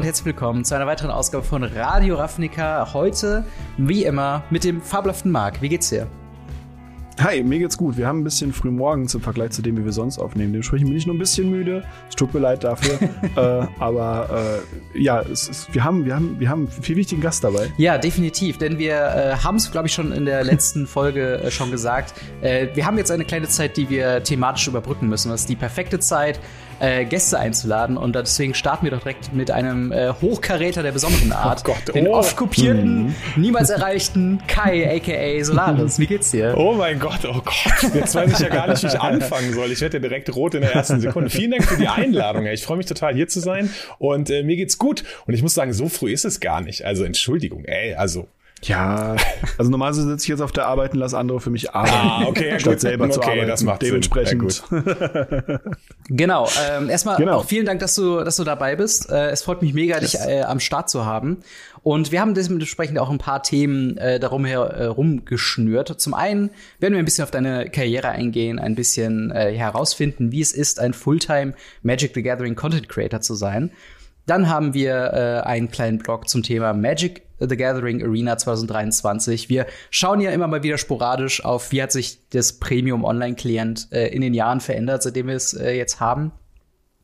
und herzlich willkommen zu einer weiteren Ausgabe von Radio Ravnica. Heute, wie immer, mit dem fabelhaften Marc. Wie geht's dir? Hi, mir geht's gut. Wir haben ein bisschen früh morgens im Vergleich zu dem, wie wir sonst aufnehmen. Dementsprechend bin ich noch ein bisschen müde. Es tut mir leid dafür. äh, aber äh, ja, ist, wir, haben, wir, haben, wir haben einen viel wichtigen Gast dabei. Ja, definitiv. Denn wir äh, haben es, glaube ich, schon in der letzten Folge äh, schon gesagt. Äh, wir haben jetzt eine kleine Zeit, die wir thematisch überbrücken müssen. Das ist die perfekte Zeit, äh, Gäste einzuladen. Und deswegen starten wir doch direkt mit einem äh, Hochkaräter der besonderen Art. Oh Gott, den oh. oft kopierten, mhm. niemals erreichten Kai, aka Solaris. Wie geht's dir? Oh mein Gott, oh Gott. Jetzt weiß ich ja gar nicht, wie ich anfangen soll. Ich werde ja direkt rot in der ersten Sekunde. Vielen Dank für die Einladung. Ich freue mich total, hier zu sein. Und äh, mir geht's gut. Und ich muss sagen, so früh ist es gar nicht. Also Entschuldigung, ey, also ja, also normalerweise sitze ich jetzt auf der Arbeit und lasse andere für mich arbeiten, ah, okay, statt gut. selber okay, zu arbeiten. Das macht Dementsprechend. Ja, genau. Ähm, erstmal genau. auch vielen Dank, dass du, dass du dabei bist. Äh, es freut mich mega, yes. dich äh, am Start zu haben. Und wir haben dementsprechend auch ein paar Themen äh, darum herum geschnürt. Zum einen werden wir ein bisschen auf deine Karriere eingehen, ein bisschen äh, herausfinden, wie es ist, ein Fulltime Magic the Gathering Content Creator zu sein. Dann haben wir äh, einen kleinen Blog zum Thema Magic the Gathering Arena 2023. Wir schauen ja immer mal wieder sporadisch auf, wie hat sich das Premium Online-Klient äh, in den Jahren verändert, seitdem wir es äh, jetzt haben.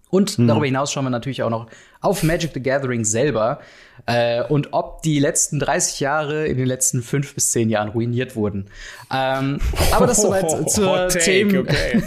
Und mhm. darüber hinaus schauen wir natürlich auch noch auf Magic the Gathering selber äh, und ob die letzten 30 Jahre in den letzten fünf bis zehn Jahren ruiniert wurden. Ähm, aber das soweit oh, zur Themen. Okay.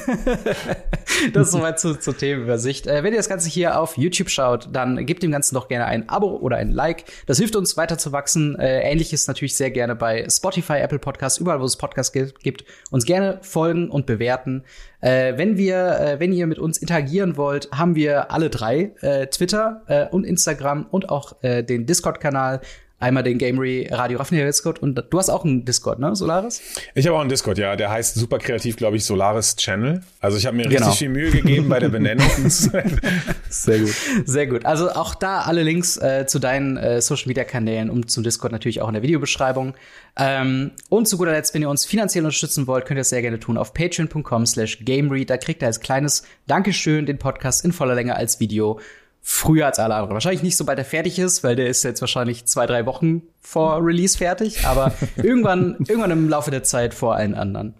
das soweit zu, zur Themenübersicht. Äh, wenn ihr das Ganze hier auf YouTube schaut, dann gebt dem Ganzen doch gerne ein Abo oder ein Like. Das hilft uns weiter zu wachsen. Äh, Ähnliches natürlich sehr gerne bei Spotify, Apple Podcasts, überall, wo es Podcasts gibt. Uns gerne folgen und bewerten. Äh, wenn wir, äh, wenn ihr mit uns interagieren wollt, haben wir alle drei äh, Twitter äh, und Instagram und auch äh, den Discord-Kanal. Einmal den Gamery Radio Raffinier Discord und du hast auch einen Discord, ne, Solaris? Ich habe auch einen Discord, ja. Der heißt super kreativ, glaube ich, Solaris Channel. Also ich habe mir genau. richtig viel Mühe gegeben bei der Benennung. Sehr gut. Sehr gut. Also auch da alle Links äh, zu deinen äh, Social Media Kanälen und zum Discord natürlich auch in der Videobeschreibung. Ähm, und zu guter Letzt, wenn ihr uns finanziell unterstützen wollt, könnt ihr das sehr gerne tun auf patreon.com slash gamery. Da kriegt ihr als kleines Dankeschön den Podcast in voller Länge als Video früher als alle anderen. Wahrscheinlich nicht, sobald er fertig ist, weil der ist jetzt wahrscheinlich zwei, drei Wochen vor Release fertig, aber irgendwann, irgendwann im Laufe der Zeit vor allen anderen.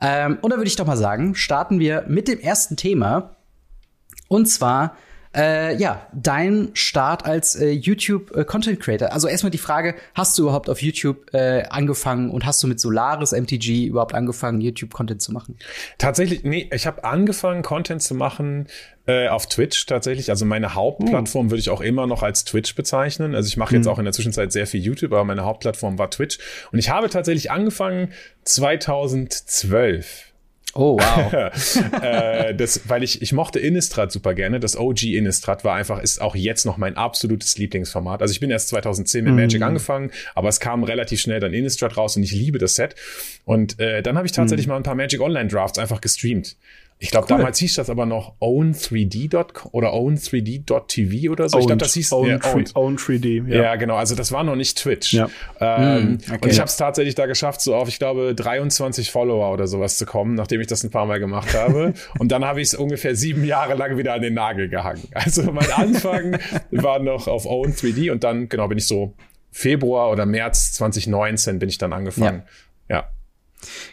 Ähm, und dann würde ich doch mal sagen, starten wir mit dem ersten Thema. Und zwar äh, ja, dein Start als äh, YouTube äh, Content Creator. Also erstmal die Frage, hast du überhaupt auf YouTube äh, angefangen und hast du mit Solaris MTG überhaupt angefangen, YouTube Content zu machen? Tatsächlich, nee, ich habe angefangen Content zu machen äh, auf Twitch tatsächlich. Also meine Hauptplattform hm. würde ich auch immer noch als Twitch bezeichnen. Also ich mache jetzt hm. auch in der Zwischenzeit sehr viel YouTube, aber meine Hauptplattform war Twitch und ich habe tatsächlich angefangen 2012 Oh, wow. äh, das, weil ich, ich mochte Innistrad super gerne. Das OG Innistrad war einfach, ist auch jetzt noch mein absolutes Lieblingsformat. Also ich bin erst 2010 mit mm. Magic angefangen, aber es kam relativ schnell dann Innistrad raus und ich liebe das Set. Und äh, dann habe ich tatsächlich mm. mal ein paar Magic Online Drafts einfach gestreamt. Ich glaube, cool. damals hieß das aber noch own3d.com oder own3d.tv oder so. Owned, ich glaube, das hieß own, ja, own 3D. Ja. ja. genau. Also das war noch nicht Twitch. Ja. Ähm, mm, okay. Und ich habe es tatsächlich da geschafft, so auf, ich glaube, 23 Follower oder sowas zu kommen, nachdem ich das ein paar Mal gemacht habe. und dann habe ich es ungefähr sieben Jahre lang wieder an den Nagel gehangen. Also mein Anfang war noch auf own3d und dann, genau, bin ich so Februar oder März 2019 bin ich dann angefangen. ja.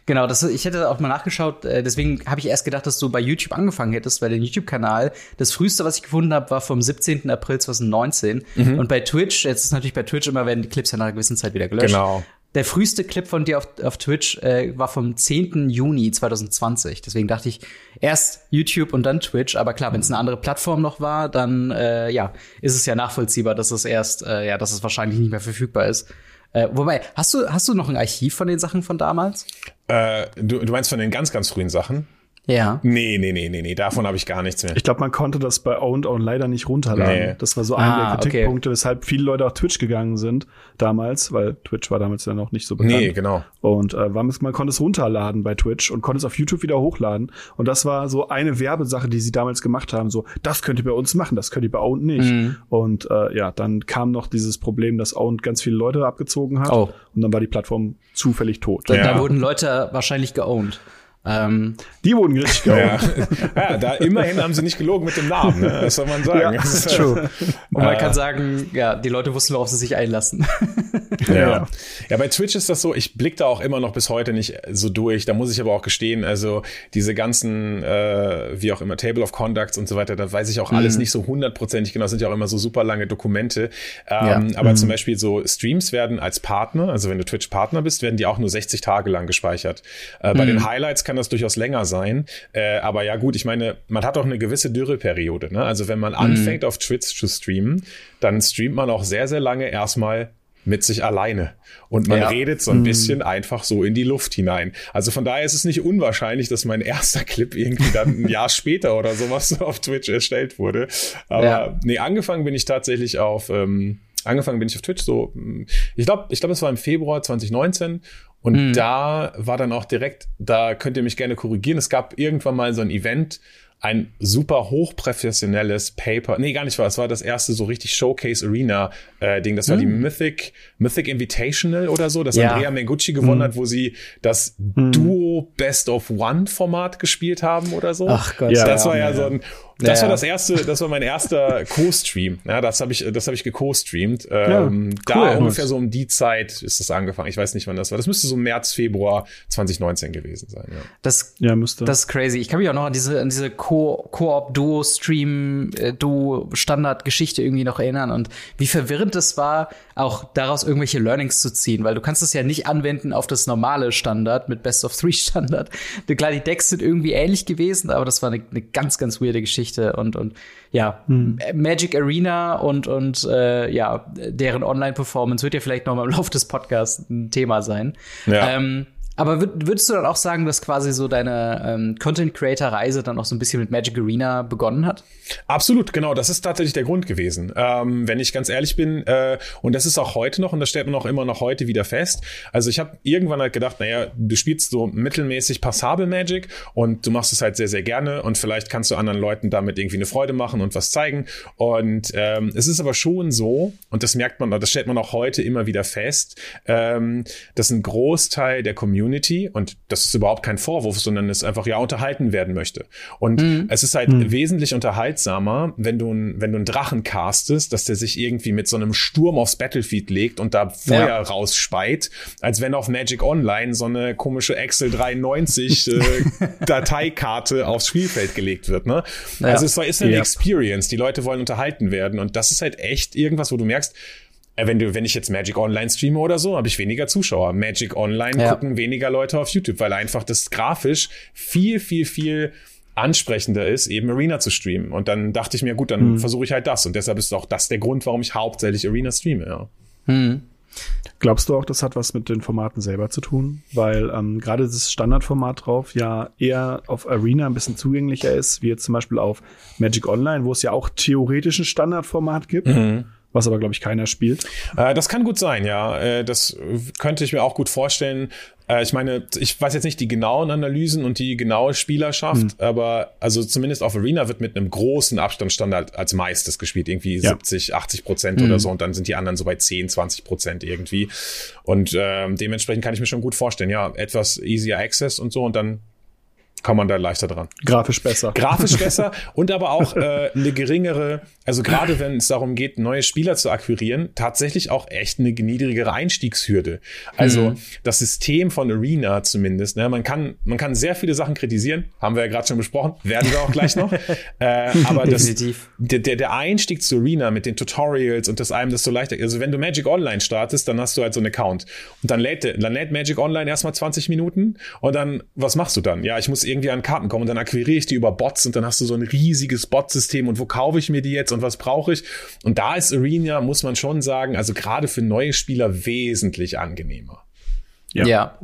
Genau, das, ich hätte auch mal nachgeschaut, äh, deswegen habe ich erst gedacht, dass du bei YouTube angefangen hättest, weil der YouTube-Kanal, das früheste, was ich gefunden habe, war vom 17. April 2019. Mhm. Und bei Twitch, jetzt ist natürlich bei Twitch immer, werden die Clips ja nach einer gewissen Zeit wieder gelöscht. Genau. Der früheste Clip von dir auf, auf Twitch äh, war vom 10. Juni 2020. Deswegen dachte ich erst YouTube und dann Twitch. Aber klar, wenn es eine andere Plattform noch war, dann äh, ja, ist es ja nachvollziehbar, dass es erst, äh, ja, dass es wahrscheinlich nicht mehr verfügbar ist. Äh, wobei, hast du, hast du noch ein Archiv von den Sachen von damals? Äh, du, du meinst von den ganz, ganz frühen Sachen? Ja. Nee, nee, nee, nee, nee, davon habe ich gar nichts mehr. Ich glaube, man konnte das bei Owned On leider nicht runterladen. Nee. Das war so einer ah, der Kritikpunkte, okay. weshalb viele Leute auf Twitch gegangen sind damals, weil Twitch war damals ja noch nicht so bekannt. Nee, genau. Und äh, man, man konnte es runterladen bei Twitch und konnte es auf YouTube wieder hochladen. Und das war so eine Werbesache, die sie damals gemacht haben. So, das könnt ihr bei uns machen, das könnt ihr bei Owned nicht. Mhm. Und äh, ja, dann kam noch dieses Problem, dass Owned ganz viele Leute abgezogen hat. Oh. Und dann war die Plattform zufällig tot. Da, ja. da wurden Leute wahrscheinlich geowned. Ähm, die wurden richtig geil. Ja. ja, da immerhin haben sie nicht gelogen mit dem Namen, ne? Das soll man sagen. Ja, das ist true. Und man äh, kann sagen, ja, die Leute wussten, worauf sie sich einlassen. ja. ja, bei Twitch ist das so, ich blick da auch immer noch bis heute nicht so durch. Da muss ich aber auch gestehen, also diese ganzen, äh, wie auch immer, Table of Conducts und so weiter, da weiß ich auch alles mhm. nicht so hundertprozentig genau. Das sind ja auch immer so super lange Dokumente. Ähm, ja. Aber mhm. zum Beispiel so Streams werden als Partner, also wenn du Twitch-Partner bist, werden die auch nur 60 Tage lang gespeichert. Äh, bei mhm. den Highlights kann das durchaus länger sein. Äh, aber ja gut, ich meine, man hat auch eine gewisse Dürreperiode. Ne? Also wenn man mhm. anfängt auf Twitch zu streamen, dann streamt man auch sehr, sehr lange erstmal mit sich alleine. Und man ja. redet so ein mhm. bisschen einfach so in die Luft hinein. Also von daher ist es nicht unwahrscheinlich, dass mein erster Clip irgendwie dann ein Jahr später oder sowas auf Twitch erstellt wurde. Aber ja. nee, angefangen bin ich tatsächlich auf, ähm, angefangen bin ich auf Twitch so, ich glaube, ich glaube, es war im Februar 2019 und mhm. da war dann auch direkt, da könnt ihr mich gerne korrigieren. Es gab irgendwann mal so ein Event, ein super hochprofessionelles Paper. Nee, gar nicht wahr. Es war das erste so richtig Showcase Arena äh, Ding. Das war mm. die hm. Mythic, Mythic Invitational oder so, das ja. Andrea Mengucci gewonnen mm. hat, wo sie das mm. Duo Best of One Format gespielt haben oder so. Ach Gott. Ja, das war ja, ja so ein das ja, war das erste, das war mein erster Co-Stream. Ja, das habe ich, das habe ich geco-streamt. Ähm, ja, cool, da ungefähr so um die Zeit ist das angefangen. Ich weiß nicht, wann das war. Das müsste so März, Februar 2019 gewesen sein. Ja. Das, ja, müsste. Das ist crazy. Ich kann mich auch noch an diese, an diese Co-op-Duo-Stream, äh, irgendwie noch erinnern und wie verwirrend es war, auch daraus irgendwelche Learnings zu ziehen, weil du kannst es ja nicht anwenden auf das normale Standard mit Best of Three Standard. Klar, die Decks sind irgendwie ähnlich gewesen, aber das war eine, eine ganz, ganz weirde Geschichte. Und und ja hm. Magic Arena und und äh, ja deren Online Performance wird ja vielleicht noch mal im Laufe des Podcasts ein Thema sein. Ja. Ähm, aber würdest du dann auch sagen, dass quasi so deine ähm, Content-Creator-Reise dann auch so ein bisschen mit Magic Arena begonnen hat? Absolut, genau. Das ist tatsächlich der Grund gewesen. Ähm, wenn ich ganz ehrlich bin, äh, und das ist auch heute noch, und das stellt man auch immer noch heute wieder fest. Also ich habe irgendwann halt gedacht, naja, du spielst so mittelmäßig passabel Magic und du machst es halt sehr, sehr gerne und vielleicht kannst du anderen Leuten damit irgendwie eine Freude machen und was zeigen. Und ähm, es ist aber schon so, und das merkt man, das stellt man auch heute immer wieder fest, ähm, dass ein Großteil der Community Community und das ist überhaupt kein Vorwurf, sondern es einfach ja unterhalten werden möchte. Und mhm. es ist halt mhm. wesentlich unterhaltsamer, wenn du, wenn du einen Drachen castest, dass der sich irgendwie mit so einem Sturm aufs Battlefield legt und da Feuer ja. rausspeit, als wenn auf Magic Online so eine komische Excel 93 äh, Dateikarte aufs Spielfeld gelegt wird. Ne? Ja. Also es ist eine ja. Experience. Die Leute wollen unterhalten werden und das ist halt echt irgendwas, wo du merkst, wenn du, wenn ich jetzt Magic Online streame oder so, habe ich weniger Zuschauer. Magic Online ja. gucken weniger Leute auf YouTube, weil einfach das grafisch viel, viel, viel ansprechender ist, eben Arena zu streamen. Und dann dachte ich mir, gut, dann hm. versuche ich halt das. Und deshalb ist auch das der Grund, warum ich hauptsächlich Arena streame, ja. Hm. Glaubst du auch, das hat was mit den Formaten selber zu tun? Weil ähm, gerade das Standardformat drauf ja eher auf Arena ein bisschen zugänglicher ist, wie jetzt zum Beispiel auf Magic Online, wo es ja auch theoretisch ein Standardformat gibt. Mhm was aber, glaube ich, keiner spielt. Äh, das kann gut sein, ja. Äh, das könnte ich mir auch gut vorstellen. Äh, ich meine, ich weiß jetzt nicht die genauen Analysen und die genaue Spielerschaft, hm. aber also zumindest auf Arena wird mit einem großen Abstandsstandard als meistes gespielt, irgendwie ja. 70, 80 Prozent hm. oder so und dann sind die anderen so bei 10, 20 Prozent irgendwie. Und äh, dementsprechend kann ich mir schon gut vorstellen, ja, etwas easier Access und so und dann kann man da leichter dran. Grafisch besser. Grafisch besser und aber auch äh, eine geringere, also gerade wenn es darum geht, neue Spieler zu akquirieren, tatsächlich auch echt eine niedrigere Einstiegshürde. Also mhm. das System von Arena zumindest, ne, man kann, man kann sehr viele Sachen kritisieren, haben wir ja gerade schon besprochen, werden wir auch gleich noch. äh, aber das, der, der Einstieg zu Arena mit den Tutorials und das einem das so leichter, also wenn du Magic Online startest, dann hast du halt so einen Account und dann lädt, dann lädt Magic Online erstmal 20 Minuten und dann, was machst du dann? Ja, ich muss irgendwie an Karten kommen und dann akquiriere ich die über Bots und dann hast du so ein riesiges Bot-System und wo kaufe ich mir die jetzt und was brauche ich? Und da ist Arena, muss man schon sagen, also gerade für neue Spieler wesentlich angenehmer. Ja. ja,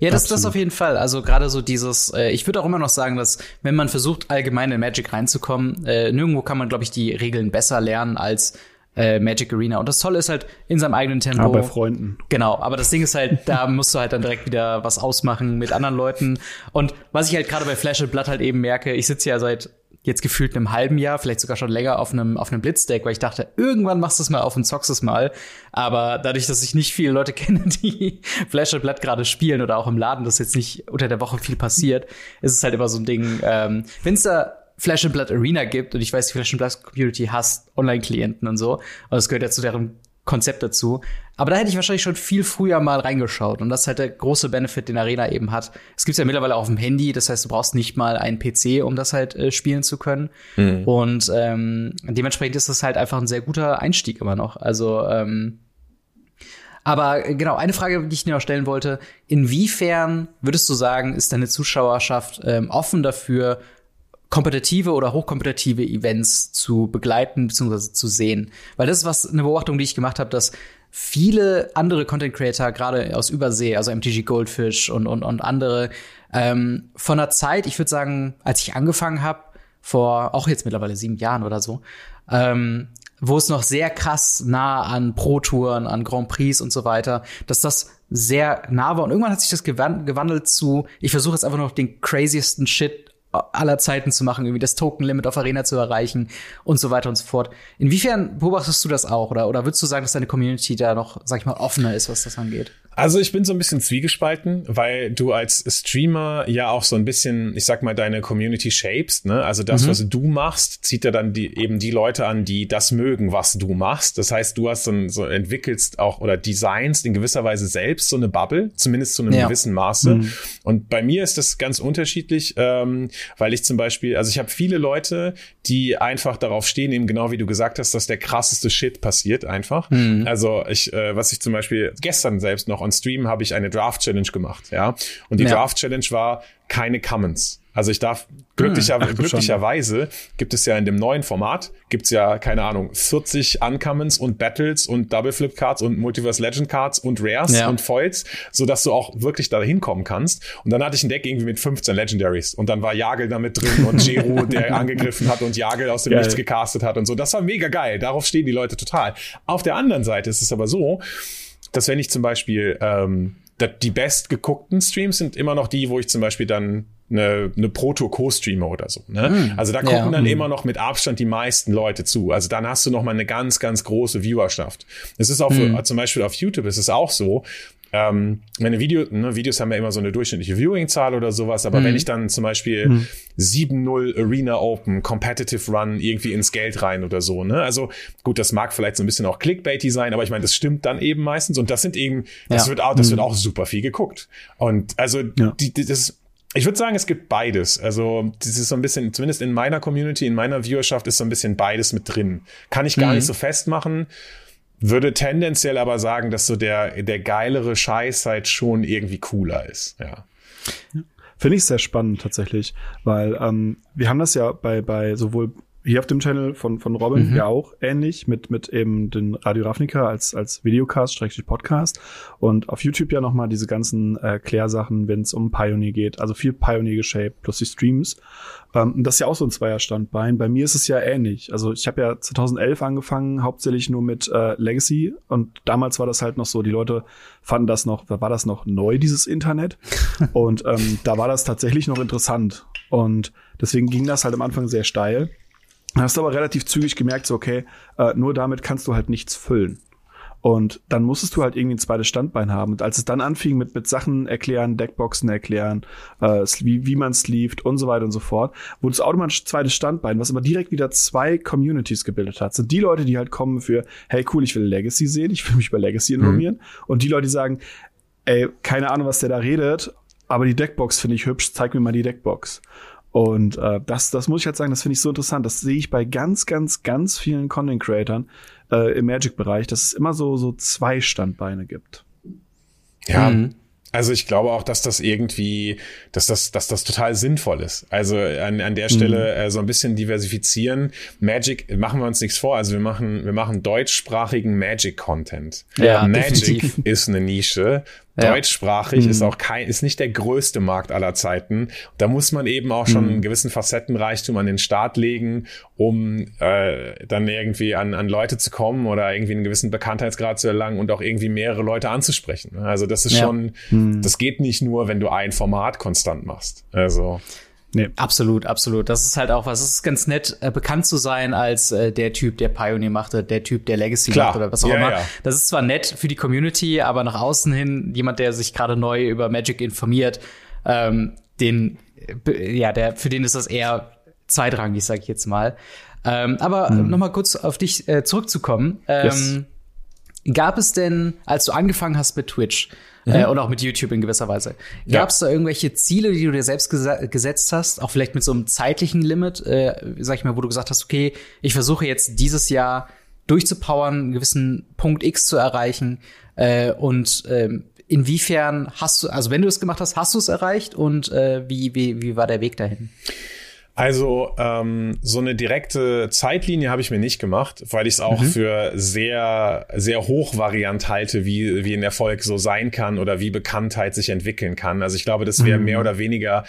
ja, das, das auf jeden Fall. Also gerade so dieses, äh, ich würde auch immer noch sagen, dass wenn man versucht, allgemein in Magic reinzukommen, äh, nirgendwo kann man, glaube ich, die Regeln besser lernen als äh, Magic Arena. Und das Tolle ist halt in seinem eigenen Tempo. Ja, bei Freunden. Genau, aber das Ding ist halt, da musst du halt dann direkt wieder was ausmachen mit anderen Leuten. Und was ich halt gerade bei Flash and Blood halt eben merke, ich sitze ja seit jetzt gefühlt einem halben Jahr, vielleicht sogar schon länger auf einem, auf einem Blitzdeck, weil ich dachte, irgendwann machst du es mal auf und zockst es mal. Aber dadurch, dass ich nicht viele Leute kenne, die Flash and Blood gerade spielen oder auch im Laden, dass jetzt nicht unter der Woche viel passiert, ist es halt immer so ein Ding. Ähm, Wenn es da Flash and Blood Arena gibt und ich weiß, die Flash and Blood Community hasst Online-Klienten und so, und das gehört ja zu deren Konzept dazu. Aber da hätte ich wahrscheinlich schon viel früher mal reingeschaut. Und das ist halt der große Benefit, den Arena eben hat. Es gibt's ja mittlerweile auch auf dem Handy, das heißt, du brauchst nicht mal einen PC, um das halt äh, spielen zu können. Mhm. Und ähm, dementsprechend ist das halt einfach ein sehr guter Einstieg immer noch. Also ähm, aber äh, genau, eine Frage, die ich dir noch stellen wollte. Inwiefern würdest du sagen, ist deine Zuschauerschaft ähm, offen dafür, kompetitive oder hochkompetitive Events zu begleiten bzw. zu sehen. Weil das ist was eine Beobachtung, die ich gemacht habe, dass viele andere Content Creator, gerade aus Übersee, also MTG Goldfish und, und, und andere, ähm, von der Zeit, ich würde sagen, als ich angefangen habe, vor auch jetzt mittlerweile sieben Jahren oder so, ähm, wo es noch sehr krass nah an Pro-Touren, an Grand Prix und so weiter, dass das sehr nah war. Und irgendwann hat sich das gewandelt zu, ich versuche jetzt einfach noch den craziesten Shit aller Zeiten zu machen, irgendwie das Token-Limit auf Arena zu erreichen und so weiter und so fort. Inwiefern beobachtest du das auch oder, oder würdest du sagen, dass deine Community da noch, sag ich mal, offener ist, was das angeht? Also ich bin so ein bisschen zwiegespalten, weil du als Streamer ja auch so ein bisschen, ich sag mal, deine Community shapest, ne? Also das, mhm. was du machst, zieht ja dann die, eben die Leute an, die das mögen, was du machst. Das heißt, du hast so, ein, so entwickelst auch oder designst in gewisser Weise selbst so eine Bubble, zumindest zu einem ja. gewissen Maße. Mhm. Und bei mir ist das ganz unterschiedlich, ähm, weil ich zum Beispiel, also ich habe viele Leute, die einfach darauf stehen, eben genau wie du gesagt hast, dass der krasseste Shit passiert einfach. Mhm. Also ich, äh, was ich zum Beispiel gestern selbst noch on Stream habe ich eine Draft Challenge gemacht, ja. Und die ja. Draft Challenge war keine Commons. Also ich darf glücklicher, hm, glücklicherweise gibt es ja in dem neuen Format gibt's ja keine Ahnung 40 Uncommons und Battles und Double Flip Cards und Multiverse Legend Cards und Rares ja. und Foils, so dass du auch wirklich da hinkommen kannst. Und dann hatte ich ein Deck irgendwie mit 15 Legendaries und dann war Jagel da mit drin und Jeru, der angegriffen hat und Jagel aus dem geil. Nichts gecastet hat und so. Das war mega geil. Darauf stehen die Leute total. Auf der anderen Seite ist es aber so, dass wenn ich zum Beispiel ähm, die bestgeguckten Streams sind immer noch die, wo ich zum Beispiel dann eine, eine Proto-Co-Streamer oder so. Ne? Mm, also da gucken ja, dann mm. immer noch mit Abstand die meisten Leute zu. Also dann hast du noch mal eine ganz, ganz große Viewerschaft. Es ist auch für, mm. zum Beispiel auf YouTube ist es auch so, ähm, meine Video, ne, Videos haben ja immer so eine durchschnittliche Viewing-Zahl oder sowas, aber mhm. wenn ich dann zum Beispiel mhm. 7-0 Arena Open, Competitive Run irgendwie ins Geld rein oder so, ne? Also gut, das mag vielleicht so ein bisschen auch Clickbaity sein, aber ich meine, das stimmt dann eben meistens und das sind eben, das ja. wird auch, das mhm. wird auch super viel geguckt. Und also ja. die, die, das ich würde sagen, es gibt beides. Also, das ist so ein bisschen, zumindest in meiner Community, in meiner Viewerschaft ist so ein bisschen beides mit drin. Kann ich gar mhm. nicht so festmachen. Würde tendenziell aber sagen, dass so der, der geilere Scheiß halt schon irgendwie cooler ist, ja. Finde ich sehr spannend tatsächlich, weil ähm, wir haben das ja bei, bei sowohl hier auf dem Channel von, von Robin mhm. ja auch ähnlich mit, mit eben den Radio Ravnica als, als Videocast, schrägstrich Podcast und auf YouTube ja nochmal diese ganzen äh, wenn es um Pioneer geht, also viel Pioneer geshaped plus die Streams. Ähm, das ist ja auch so ein Zweierstandbein. Bei mir ist es ja ähnlich. Also ich habe ja 2011 angefangen, hauptsächlich nur mit äh, Legacy und damals war das halt noch so, die Leute fanden das noch, da war das noch neu, dieses Internet und ähm, da war das tatsächlich noch interessant und deswegen ging das halt am Anfang sehr steil. Dann hast du aber relativ zügig gemerkt, so, okay, äh, nur damit kannst du halt nichts füllen. Und dann musstest du halt irgendwie ein zweites Standbein haben. Und als es dann anfing mit, mit Sachen erklären, Deckboxen erklären, äh, wie, wie man sleeved und so weiter und so fort, wurde es automatisch ein zweites Standbein, was aber direkt wieder zwei Communities gebildet hat. Sind die Leute, die halt kommen für, hey cool, ich will Legacy sehen, ich will mich über Legacy informieren. Mhm. Und die Leute, die sagen, ey, keine Ahnung, was der da redet, aber die Deckbox finde ich hübsch, zeig mir mal die Deckbox. Und äh, das, das muss ich halt sagen, das finde ich so interessant. Das sehe ich bei ganz, ganz, ganz vielen Content Creatern äh, im Magic-Bereich, dass es immer so, so zwei Standbeine gibt. Ja, mhm. Also ich glaube auch, dass das irgendwie, dass das, dass das total sinnvoll ist. Also an, an der Stelle mhm. äh, so ein bisschen diversifizieren. Magic machen wir uns nichts vor. Also wir machen, wir machen deutschsprachigen Magic-Content. Ja, Magic definitiv. ist eine Nische. Ja. Deutschsprachig mhm. ist auch kein, ist nicht der größte Markt aller Zeiten. Da muss man eben auch schon mhm. einen gewissen Facettenreichtum an den Start legen, um äh, dann irgendwie an, an Leute zu kommen oder irgendwie einen gewissen Bekanntheitsgrad zu erlangen und auch irgendwie mehrere Leute anzusprechen. Also das ist ja. schon, mhm. das geht nicht nur, wenn du ein Format konstant machst. Also Nee. Absolut, absolut. Das ist halt auch was. Es ist ganz nett, äh, bekannt zu sein als äh, der Typ, der Pioneer machte, der Typ, der Legacy Klar. macht oder was auch ja, immer. Ja. Das ist zwar nett für die Community, aber nach außen hin jemand, der sich gerade neu über Magic informiert, ähm, den, ja, der, für den ist das eher zweitrangig, sag ich jetzt mal. Ähm, aber hm. noch mal kurz auf dich äh, zurückzukommen. Ähm, yes. Gab es denn, als du angefangen hast mit Twitch, mhm. äh, und auch mit YouTube in gewisser Weise. Gab es ja. da irgendwelche Ziele, die du dir selbst gesetzt hast, auch vielleicht mit so einem zeitlichen Limit, äh, sag ich mal, wo du gesagt hast, okay, ich versuche jetzt dieses Jahr durchzupowern, einen gewissen Punkt X zu erreichen äh, und ähm, inwiefern hast du, also wenn du es gemacht hast, hast du es erreicht und äh, wie, wie, wie war der Weg dahin? Also ähm, so eine direkte Zeitlinie habe ich mir nicht gemacht, weil ich es auch mhm. für sehr, sehr hochvariant halte, wie, wie ein Erfolg so sein kann oder wie Bekanntheit sich entwickeln kann. Also ich glaube, das wäre mhm. mehr oder weniger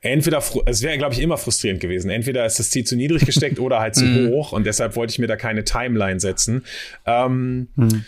entweder, es wäre, glaube ich, immer frustrierend gewesen. Entweder ist das Ziel zu niedrig gesteckt oder halt zu mhm. hoch und deshalb wollte ich mir da keine Timeline setzen. Ähm, mhm.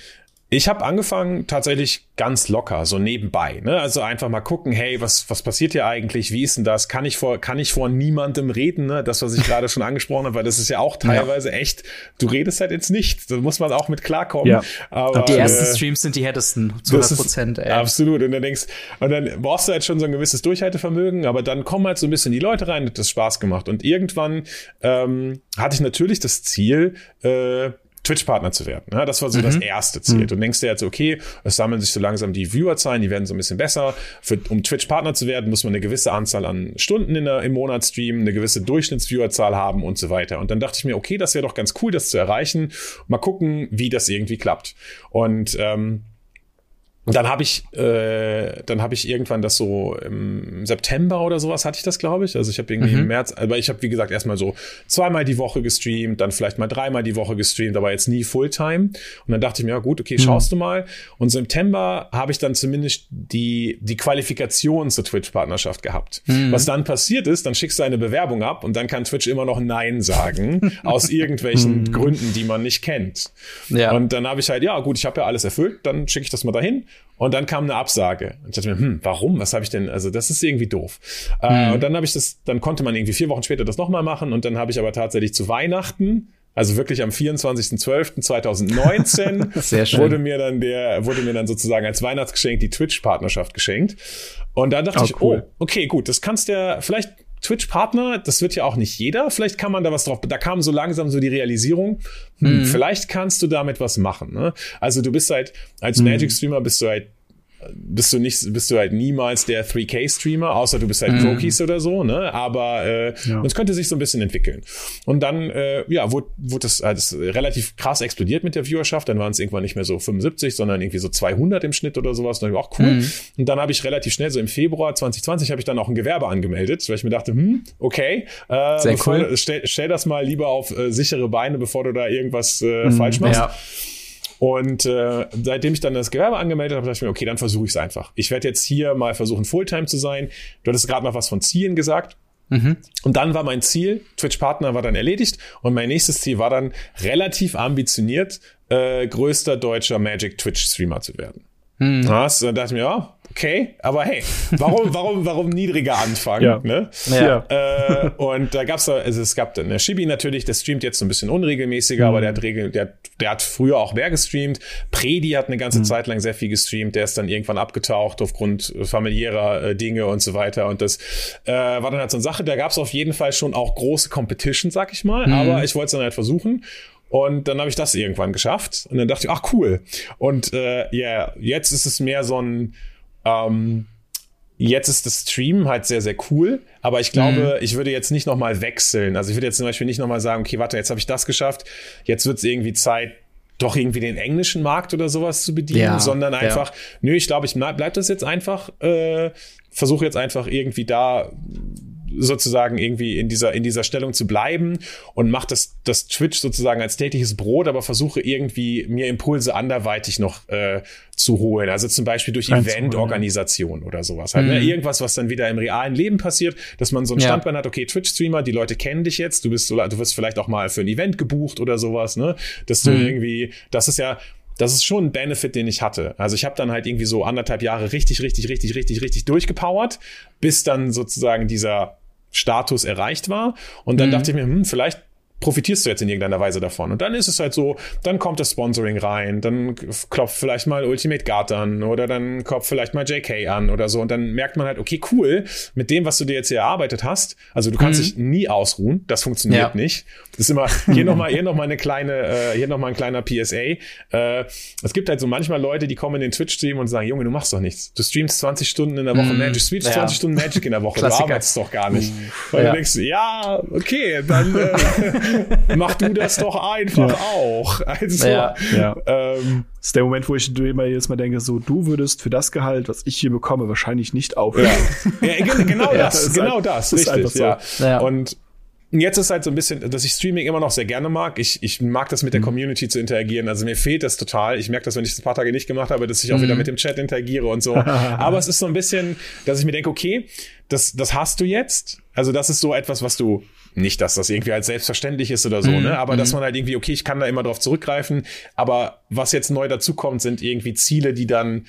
Ich habe angefangen tatsächlich ganz locker, so nebenbei. Ne? Also einfach mal gucken, hey, was, was passiert hier eigentlich? Wie ist denn das? Kann ich vor, kann ich vor niemandem reden? Ne? Das, was ich gerade schon angesprochen habe, weil das ist ja auch teilweise ja. echt, du redest halt jetzt nicht. Da muss man auch mit klarkommen. Ja. Aber, die ersten äh, Streams sind die härtesten, zu 100 Prozent. Absolut. Und dann denkst, und dann brauchst du halt schon so ein gewisses Durchhaltevermögen, aber dann kommen halt so ein bisschen die Leute rein, hat das Spaß gemacht. Und irgendwann ähm, hatte ich natürlich das Ziel, äh, Twitch-Partner zu werden. Ja, das war so mhm. das erste Ziel. Mhm. Du denkst dir jetzt, okay, es sammeln sich so langsam die Viewerzahlen, die werden so ein bisschen besser. Für, um Twitch-Partner zu werden, muss man eine gewisse Anzahl an Stunden in der, im Monat streamen, eine gewisse Durchschnittsviewerzahl haben und so weiter. Und dann dachte ich mir, okay, das wäre doch ganz cool, das zu erreichen. Mal gucken, wie das irgendwie klappt. Und ähm, und dann habe ich, äh, dann habe ich irgendwann das so im September oder sowas hatte ich das, glaube ich. Also ich habe irgendwie mhm. im März, aber ich habe wie gesagt erstmal so zweimal die Woche gestreamt, dann vielleicht mal dreimal die Woche gestreamt, aber jetzt nie Fulltime. Und dann dachte ich mir, ja gut, okay, schaust mhm. du mal. Und September habe ich dann zumindest die die Qualifikation zur Twitch-Partnerschaft gehabt. Mhm. Was dann passiert ist, dann schickst du eine Bewerbung ab und dann kann Twitch immer noch Nein sagen aus irgendwelchen mhm. Gründen, die man nicht kennt. Ja. Und dann habe ich halt, ja gut, ich habe ja alles erfüllt, dann schicke ich das mal dahin. Und dann kam eine Absage. Und ich dachte mir, hm, warum? Was habe ich denn? Also das ist irgendwie doof. Mhm. Äh, und dann habe ich das, dann konnte man irgendwie vier Wochen später das nochmal machen. Und dann habe ich aber tatsächlich zu Weihnachten also wirklich am 24.12.2019 wurde mir dann der, wurde mir dann sozusagen als Weihnachtsgeschenk die Twitch-Partnerschaft geschenkt. Und dann dachte oh, ich, cool. oh, okay, gut, das kannst du ja, vielleicht Twitch-Partner, das wird ja auch nicht jeder. Vielleicht kann man da was drauf. Da kam so langsam so die Realisierung, hm, mhm. vielleicht kannst du damit was machen. Ne? Also du bist halt, als mhm. Magic-Streamer bist du halt bist du nicht, bist du halt niemals der 3K-Streamer, außer du bist halt mhm. Crokies oder so, ne? Aber äh, ja. es könnte sich so ein bisschen entwickeln. Und dann, äh, ja, wurde, wurde das, das relativ krass explodiert mit der Viewerschaft. Dann waren es irgendwann nicht mehr so 75, sondern irgendwie so 200 im Schnitt oder sowas. Und dann auch cool. Mhm. Und dann habe ich relativ schnell, so im Februar 2020, habe ich dann auch ein Gewerbe angemeldet, weil ich mir dachte, hm, okay, äh, Sehr cool. stell, stell das mal lieber auf äh, sichere Beine, bevor du da irgendwas äh, mhm. falsch machst. Ja. Und äh, seitdem ich dann das Gewerbe angemeldet habe, dachte ich mir, okay, dann versuche ich es einfach. Ich werde jetzt hier mal versuchen, Fulltime zu sein. Du hattest gerade noch was von Zielen gesagt. Mhm. Und dann war mein Ziel, Twitch-Partner war dann erledigt und mein nächstes Ziel war dann relativ ambitioniert, äh, größter deutscher Magic Twitch-Streamer zu werden. Mhm. Das, dann dachte ich mir, ja, okay, aber hey, warum, warum, warum niedriger anfangen? Ja. Ne? ja. Äh, und da gab's also es gab dann der Shibi natürlich, der streamt jetzt so ein bisschen unregelmäßiger, mhm. aber der hat regel, der, der hat früher auch mehr gestreamt. Predi hat eine ganze mhm. Zeit lang sehr viel gestreamt, der ist dann irgendwann abgetaucht aufgrund familiärer äh, Dinge und so weiter. Und das äh, war dann halt so eine Sache, da gab's auf jeden Fall schon auch große Competition, sag ich mal, mhm. aber ich wollte es dann halt versuchen. Und dann habe ich das irgendwann geschafft. Und dann dachte ich, ach cool. Und äh, ja, yeah, jetzt ist es mehr so ein ähm, Jetzt ist das Stream halt sehr, sehr cool, aber ich glaube, mhm. ich würde jetzt nicht nochmal wechseln. Also ich würde jetzt zum Beispiel nicht nochmal sagen, okay, warte, jetzt habe ich das geschafft, jetzt wird es irgendwie Zeit, doch irgendwie den englischen Markt oder sowas zu bedienen, ja, sondern einfach, ja. nö, ich glaube, ich bleib das jetzt einfach, äh, versuche jetzt einfach irgendwie da sozusagen irgendwie in dieser, in dieser Stellung zu bleiben und mache das, das Twitch sozusagen als tägliches Brot, aber versuche irgendwie mir Impulse anderweitig noch äh, zu holen. Also zum Beispiel durch Eventorganisation ja. oder sowas. Halt, ne? mhm. ne? Irgendwas, was dann wieder im realen Leben passiert, dass man so ein ja. Standbein hat, okay, Twitch-Streamer, die Leute kennen dich jetzt, du bist so, du wirst vielleicht auch mal für ein Event gebucht oder sowas, ne? Dass du mhm. irgendwie, das ist ja, das ist schon ein Benefit, den ich hatte. Also ich habe dann halt irgendwie so anderthalb Jahre richtig, richtig, richtig, richtig, richtig durchgepowert, bis dann sozusagen dieser Status erreicht war. Und dann mhm. dachte ich mir, hm, vielleicht profitierst du jetzt in irgendeiner Weise davon. Und dann ist es halt so, dann kommt das Sponsoring rein, dann klopft vielleicht mal Ultimate Guard an oder dann klopft vielleicht mal JK an oder so. Und dann merkt man halt, okay, cool, mit dem, was du dir jetzt hier erarbeitet hast, also du kannst mhm. dich nie ausruhen, das funktioniert ja. nicht. Das ist immer, hier nochmal, hier nochmal eine kleine, äh, hier nochmal ein kleiner PSA. Äh, es gibt halt so manchmal Leute, die kommen in den Twitch-Stream und sagen, Junge, du machst doch nichts. Du streamst 20 Stunden in der Woche mhm. Magic, streamst ja. 20 Stunden Magic in der Woche, du arbeitest doch gar nicht. Mhm. Weil ja. du denkst, ja, okay, dann äh, mach du das doch einfach ja. auch. Also, ja. ja. Ähm, das ist der Moment, wo ich immer jetzt mal denke, so, du würdest für das Gehalt, was ich hier bekomme, wahrscheinlich nicht aufhören. Ja. ja genau das, das genau das, das richtig, so. ja. Und jetzt ist halt so ein bisschen, dass ich Streaming immer noch sehr gerne mag. Ich, ich mag das mit der mhm. Community zu interagieren. Also mir fehlt das total. Ich merke das, wenn ich das ein paar Tage nicht gemacht habe, dass ich auch mhm. wieder mit dem Chat interagiere und so. Aber es ist so ein bisschen, dass ich mir denke, okay, das, das hast du jetzt. Also das ist so etwas, was du nicht, dass das irgendwie als selbstverständlich ist oder so, mm, ne? Aber dass mhm. man halt irgendwie, okay, ich kann da immer drauf zurückgreifen. Aber was jetzt neu dazukommt, sind irgendwie Ziele, die dann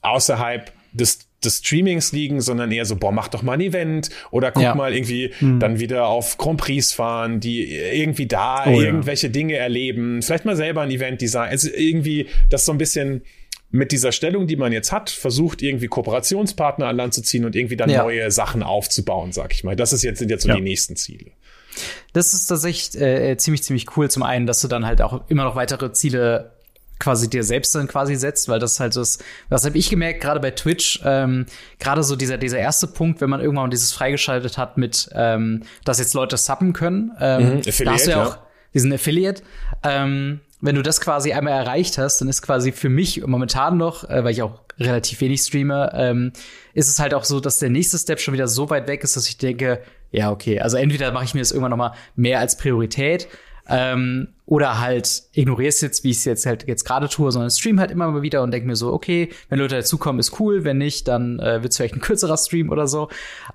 außerhalb des des Streamings liegen, sondern eher so, boah, mach doch mal ein Event oder guck ja. mal irgendwie mhm. dann wieder auf Grand Prix fahren, die irgendwie da oh, irgendwelche ja. Dinge erleben, vielleicht mal selber ein Event design, also irgendwie das so ein bisschen mit dieser Stellung, die man jetzt hat, versucht irgendwie Kooperationspartner an Land zu ziehen und irgendwie dann ja. neue Sachen aufzubauen, sag ich mal. Das ist jetzt sind jetzt so die nächsten Ziele. Das ist tatsächlich äh, ziemlich ziemlich cool. Zum einen, dass du dann halt auch immer noch weitere Ziele quasi dir selbst dann quasi setzt, weil das halt so ist, was habe ich gemerkt, gerade bei Twitch, ähm, gerade so dieser, dieser erste Punkt, wenn man irgendwann dieses freigeschaltet hat mit, ähm, dass jetzt Leute subben können, ähm, mhm, da hast du ja auch ja. diesen Affiliate, ähm, wenn du das quasi einmal erreicht hast, dann ist quasi für mich momentan noch, äh, weil ich auch relativ wenig streame, ähm, ist es halt auch so, dass der nächste Step schon wieder so weit weg ist, dass ich denke, ja, okay, also entweder mache ich mir das irgendwann noch mal mehr als Priorität ähm, oder halt ignoriere es jetzt, wie ich es jetzt halt jetzt gerade tue, sondern stream halt immer mal wieder und denke mir so, okay, wenn Leute dazukommen, ist cool, wenn nicht, dann äh, wird es vielleicht ein kürzerer Stream oder so.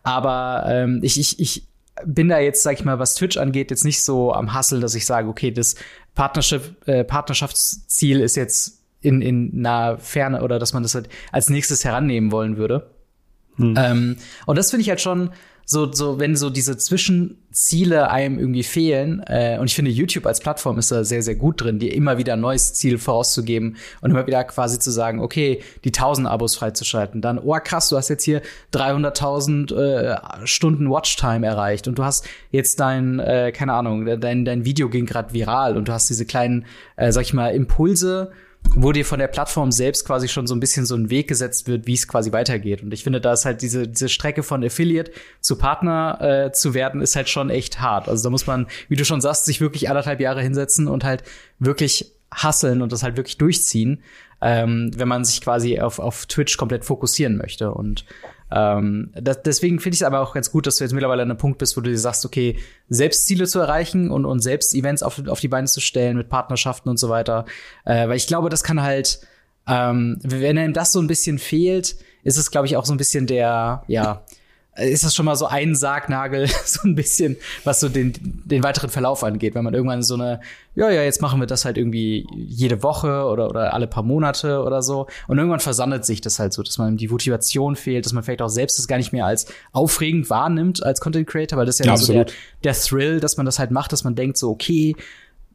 Aber ähm, ich, ich, ich bin da jetzt, sag ich mal, was Twitch angeht, jetzt nicht so am Hustle, dass ich sage, okay, das Partnership, äh, Partnerschaftsziel ist jetzt in, in naher Ferne oder dass man das halt als nächstes herannehmen wollen würde. Hm. Ähm, und das finde ich halt schon so, so, wenn so diese Zwischenziele einem irgendwie fehlen, äh, und ich finde, YouTube als Plattform ist da sehr, sehr gut drin, dir immer wieder ein neues Ziel vorauszugeben und immer wieder quasi zu sagen, okay, die 1000 Abos freizuschalten, dann, oh krass, du hast jetzt hier 300.000 äh, Stunden Watchtime erreicht und du hast jetzt dein, äh, keine Ahnung, dein, dein Video ging gerade viral und du hast diese kleinen, äh, sag ich mal, Impulse, wo dir von der Plattform selbst quasi schon so ein bisschen so ein Weg gesetzt wird, wie es quasi weitergeht. Und ich finde, da ist halt diese, diese Strecke von Affiliate zu Partner äh, zu werden, ist halt schon echt hart. Also da muss man, wie du schon sagst, sich wirklich anderthalb Jahre hinsetzen und halt wirklich hasseln und das halt wirklich durchziehen, ähm, wenn man sich quasi auf, auf Twitch komplett fokussieren möchte. Und ähm, das, deswegen finde ich es aber auch ganz gut, dass du jetzt mittlerweile an einem Punkt bist, wo du dir sagst, okay, selbst Ziele zu erreichen und, und selbst Events auf, auf die Beine zu stellen mit Partnerschaften und so weiter. Äh, weil ich glaube, das kann halt, ähm, wenn einem das so ein bisschen fehlt, ist es, glaube ich, auch so ein bisschen der, ja, ist das schon mal so ein Sargnagel, so ein bisschen, was so den, den weiteren Verlauf angeht, wenn man irgendwann so eine, ja, ja, jetzt machen wir das halt irgendwie jede Woche oder, oder alle paar Monate oder so. Und irgendwann versandet sich das halt so, dass man die Motivation fehlt, dass man vielleicht auch selbst das gar nicht mehr als aufregend wahrnimmt als Content Creator, weil das ist ja, ja so der, der Thrill, dass man das halt macht, dass man denkt so, okay,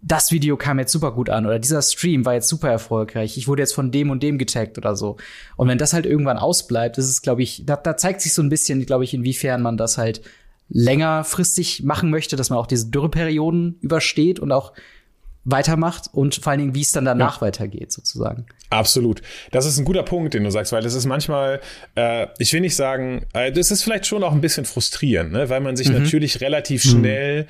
das Video kam jetzt super gut an oder dieser Stream war jetzt super erfolgreich. Ich wurde jetzt von dem und dem getaggt oder so. Und wenn das halt irgendwann ausbleibt, ist, glaube ich, da, da zeigt sich so ein bisschen, glaube ich, inwiefern man das halt längerfristig machen möchte, dass man auch diese Dürreperioden übersteht und auch weitermacht und vor allen Dingen, wie es dann danach ja. weitergeht, sozusagen. Absolut. Das ist ein guter Punkt, den du sagst, weil das ist manchmal, äh, ich will nicht sagen, äh, das ist vielleicht schon auch ein bisschen frustrierend, ne? weil man sich mhm. natürlich relativ schnell mhm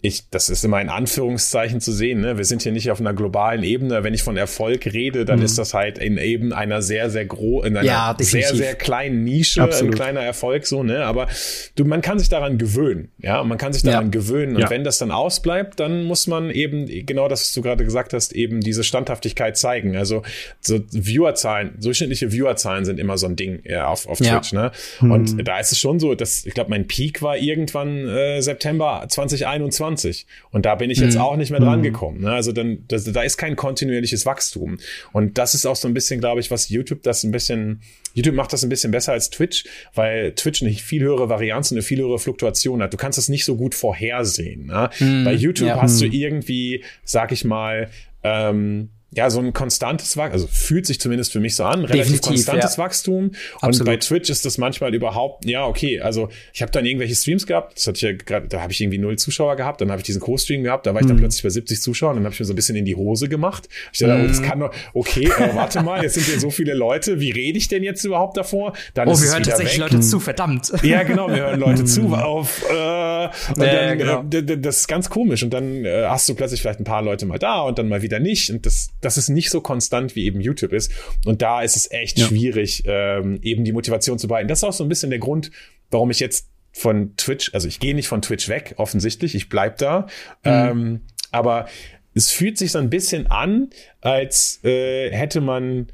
ich, das ist immer in Anführungszeichen zu sehen, ne? Wir sind hier nicht auf einer globalen Ebene. Wenn ich von Erfolg rede, dann mhm. ist das halt in eben einer sehr, sehr groß, in einer ja, sehr, sehr kleinen Nische, Absolut. ein kleiner Erfolg, so, ne? Aber du, man kann sich daran gewöhnen, ja, man kann sich daran ja. gewöhnen. Und ja. wenn das dann ausbleibt, dann muss man eben, genau das, was du gerade gesagt hast, eben diese Standhaftigkeit zeigen. Also, so Viewerzahlen, durchschnittliche Viewerzahlen sind immer so ein Ding ja, auf, auf Twitch, ne? Mhm. Und da ist es schon so, dass, ich glaube, mein Peak war irgendwann äh, September 2021 2020. Und da bin ich jetzt mhm. auch nicht mehr dran mhm. gekommen. Ne? Also dann, das, da ist kein kontinuierliches Wachstum. Und das ist auch so ein bisschen, glaube ich, was YouTube das ein bisschen, YouTube macht das ein bisschen besser als Twitch, weil Twitch eine viel höhere Varianz und eine viel höhere Fluktuation hat. Du kannst das nicht so gut vorhersehen. Ne? Mhm. Bei YouTube ja. hast du mhm. irgendwie, sag ich mal, ähm, ja, so ein konstantes Wachstum, also fühlt sich zumindest für mich so an, relativ Definitiv, konstantes ja. Wachstum. Und bei Twitch ist das manchmal überhaupt, ja, okay, also ich habe dann irgendwelche Streams gehabt, das hatte ich ja gerade, da habe ich irgendwie null Zuschauer gehabt, dann habe ich diesen Co-Stream gehabt, da war ich dann mhm. plötzlich bei 70 Zuschauern, dann habe ich mir so ein bisschen in die Hose gemacht. Ich dachte, mm. oh, das mhm. kann doch, okay, äh, warte mal, jetzt sind hier so viele Leute, wie rede ich denn jetzt überhaupt davor? Dann oh, wir hören tatsächlich weg. Leute zu, verdammt. Ja, genau, wir hören Leute zu auf, äh, und ja, dann, genau. äh, das ist ganz komisch und dann äh, hast du plötzlich vielleicht ein paar Leute mal da und dann mal wieder nicht und das, das ist nicht so konstant wie eben YouTube ist. Und da ist es echt ja. schwierig, ähm, eben die Motivation zu behalten. Das ist auch so ein bisschen der Grund, warum ich jetzt von Twitch, also ich gehe nicht von Twitch weg, offensichtlich, ich bleib da. Mhm. Ähm, aber es fühlt sich so ein bisschen an, als äh, hätte man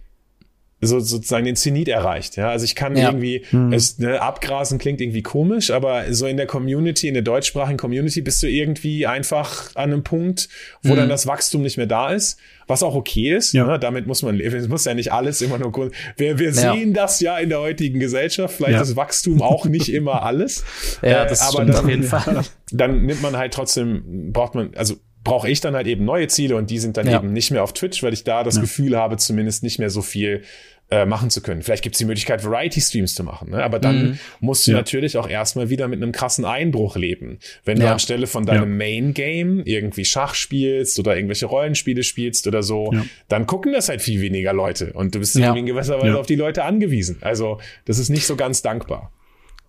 so sozusagen den Zenit erreicht. Ja, also ich kann ja. irgendwie, mhm. es, ne, abgrasen klingt irgendwie komisch, aber so in der Community, in der deutschsprachigen Community bist du irgendwie einfach an einem Punkt, wo mhm. dann das Wachstum nicht mehr da ist, was auch okay ist. Ja. Ne? Damit muss man, es muss ja nicht alles immer nur, wir, wir ja. sehen das ja in der heutigen Gesellschaft, vielleicht ja. ist Wachstum auch nicht immer alles. ja, das äh, aber dann, auf jeden Fall. Dann nimmt man halt trotzdem, braucht man, also brauche ich dann halt eben neue Ziele und die sind dann eben nicht mehr auf Twitch, weil ich da das Gefühl habe, zumindest nicht mehr so viel äh, machen zu können. Vielleicht gibt es die Möglichkeit, Variety-Streams zu machen, ne? aber dann mhm. musst du ja. natürlich auch erstmal wieder mit einem krassen Einbruch leben. Wenn ja. du anstelle von deinem ja. Main-Game irgendwie Schach spielst oder irgendwelche Rollenspiele spielst oder so, dann gucken das halt viel weniger Leute und du bist ja. in gewisser Weise auf die Leute angewiesen. Also das ist nicht so ganz dankbar.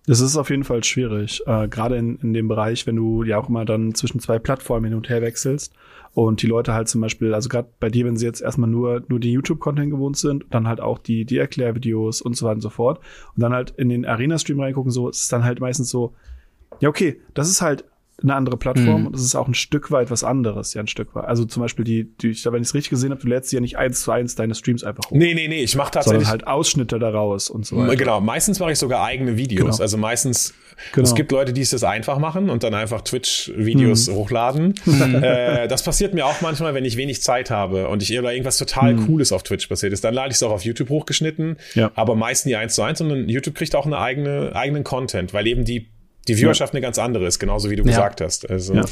Das ist auf jeden Fall schwierig, äh, gerade in, in dem Bereich, wenn du ja auch immer dann zwischen zwei Plattformen hin und her wechselst und die Leute halt zum Beispiel, also gerade bei dir, wenn sie jetzt erstmal nur, nur die YouTube-Content gewohnt sind, dann halt auch die, die Erklärvideos und so weiter und so fort. Und dann halt in den Arena-Stream reingucken, so, es ist dann halt meistens so, ja, okay, das ist halt eine andere Plattform mhm. und es ist auch ein Stück weit was anderes, ja, ein Stück weit. Also zum Beispiel die, die wenn ich es richtig gesehen habe, du lädst ja nicht eins zu eins deine Streams einfach hoch. Nee, nee, nee, ich mache tatsächlich. Sondern halt Ausschnitte daraus und so weiter. Genau, meistens mache ich sogar eigene Videos. Genau. Also meistens, genau. es gibt Leute, die es das einfach machen und dann einfach Twitch-Videos mhm. hochladen. äh, das passiert mir auch manchmal, wenn ich wenig Zeit habe und ich oder irgendwas total mhm. Cooles auf Twitch passiert ist. Dann lade ich es auch auf YouTube hochgeschnitten, ja. aber meistens nie eins zu eins, sondern YouTube kriegt auch eine eigene, eigenen Content, weil eben die die Viewerschaft ja. eine ganz andere ist, genauso wie du ja. gesagt hast. Also. Ja.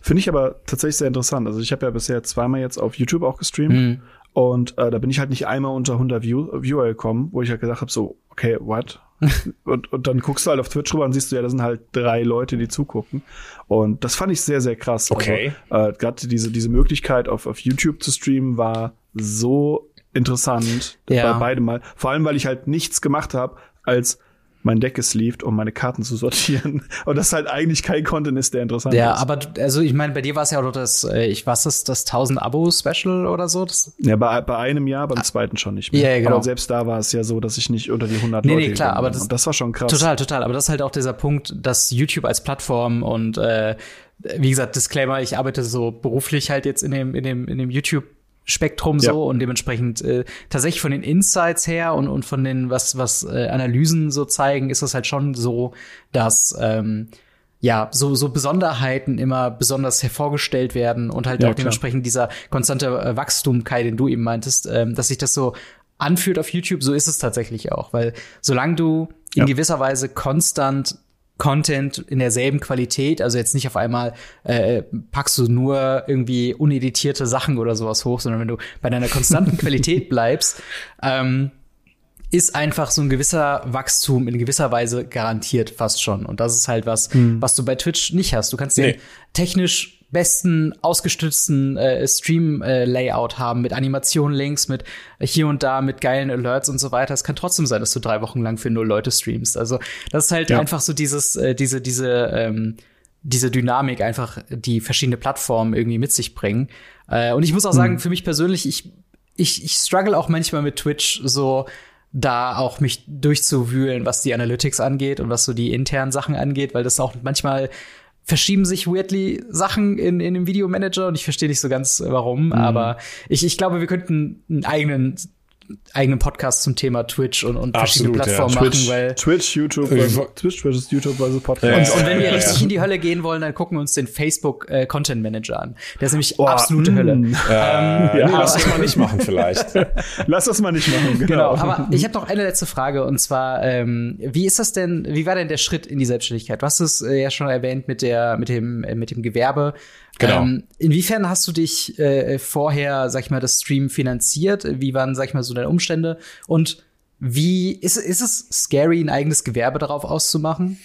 Finde ich aber tatsächlich sehr interessant. Also ich habe ja bisher zweimal jetzt auf YouTube auch gestreamt mhm. und äh, da bin ich halt nicht einmal unter 100 View Viewer gekommen, wo ich halt gedacht habe, so, okay, what? und, und dann guckst du halt auf Twitch rüber und siehst du ja, da sind halt drei Leute, die zugucken. Und das fand ich sehr, sehr krass. Also, okay. Also, äh, Gerade diese, diese Möglichkeit auf, auf YouTube zu streamen war so interessant ja. bei beidem mal. Vor allem, weil ich halt nichts gemacht habe, als mein Deck gesleeved, um meine Karten zu sortieren. Und das halt eigentlich kein Content ist, der interessant ja, ist. Ja, aber also ich meine, bei dir war es ja auch das, äh, ich was ist das 1000 Abo Special oder so? Das ja, bei, bei einem Jahr, beim zweiten schon nicht mehr. Ja, ja, genau. Aber selbst da war es ja so, dass ich nicht unter die 100 nee, Leute Nee, klar, aber das, und das war schon krass. Total, total. Aber das ist halt auch dieser Punkt, dass YouTube als Plattform und äh, wie gesagt, Disclaimer, ich arbeite so beruflich halt jetzt in dem, in dem, in dem YouTube Spektrum ja. so und dementsprechend äh, tatsächlich von den Insights her und, und von den, was, was äh, Analysen so zeigen, ist es halt schon so, dass ähm, ja, so, so Besonderheiten immer besonders hervorgestellt werden und halt ja, auch dementsprechend klar. dieser konstante äh, Wachstum, Kai, den du eben meintest, ähm, dass sich das so anfühlt auf YouTube, so ist es tatsächlich auch, weil solange du in ja. gewisser Weise konstant Content in derselben Qualität, also jetzt nicht auf einmal äh, packst du nur irgendwie uneditierte Sachen oder sowas hoch, sondern wenn du bei deiner konstanten Qualität bleibst, ähm, ist einfach so ein gewisser Wachstum in gewisser Weise garantiert fast schon. Und das ist halt was, mhm. was du bei Twitch nicht hast. Du kannst nee. den technisch besten ausgestützten äh, Stream-Layout äh, haben mit Animation-Links, mit hier und da, mit geilen Alerts und so weiter. Es kann trotzdem sein, dass du drei Wochen lang für null Leute streamst. Also das ist halt ja. einfach so dieses, äh, diese, diese, ähm, diese Dynamik einfach, die verschiedene Plattformen irgendwie mit sich bringen. Äh, und ich muss auch sagen, mhm. für mich persönlich, ich, ich, ich struggle auch manchmal mit Twitch so da auch mich durchzuwühlen, was die Analytics angeht und was so die internen Sachen angeht, weil das auch manchmal verschieben sich weirdly Sachen in, in dem Videomanager und ich verstehe nicht so ganz warum, mhm. aber ich, ich glaube, wir könnten einen eigenen eigenen Podcast zum Thema Twitch und, und verschiedene Plattformen ja. machen, Twitch, weil Twitch, YouTube, also, Twitch versus YouTube also Podcast. Und, und wenn wir richtig in die Hölle gehen wollen, dann gucken wir uns den Facebook äh, Content Manager an. Der ist nämlich oh, absolute mm, Hölle. Äh, ähm, ja, lass das mal nicht machen vielleicht. lass das mal nicht machen. Genau. genau aber ich habe noch eine letzte Frage und zwar, ähm, wie ist das denn? Wie war denn der Schritt in die Selbstständigkeit? Du hast es äh, ja schon erwähnt mit der mit dem äh, mit dem Gewerbe. Genau. Ähm, inwiefern hast du dich äh, vorher, sag ich mal, das Stream finanziert? Wie waren, sag ich mal, so deine Umstände? Und wie ist, ist es scary, ein eigenes Gewerbe darauf auszumachen?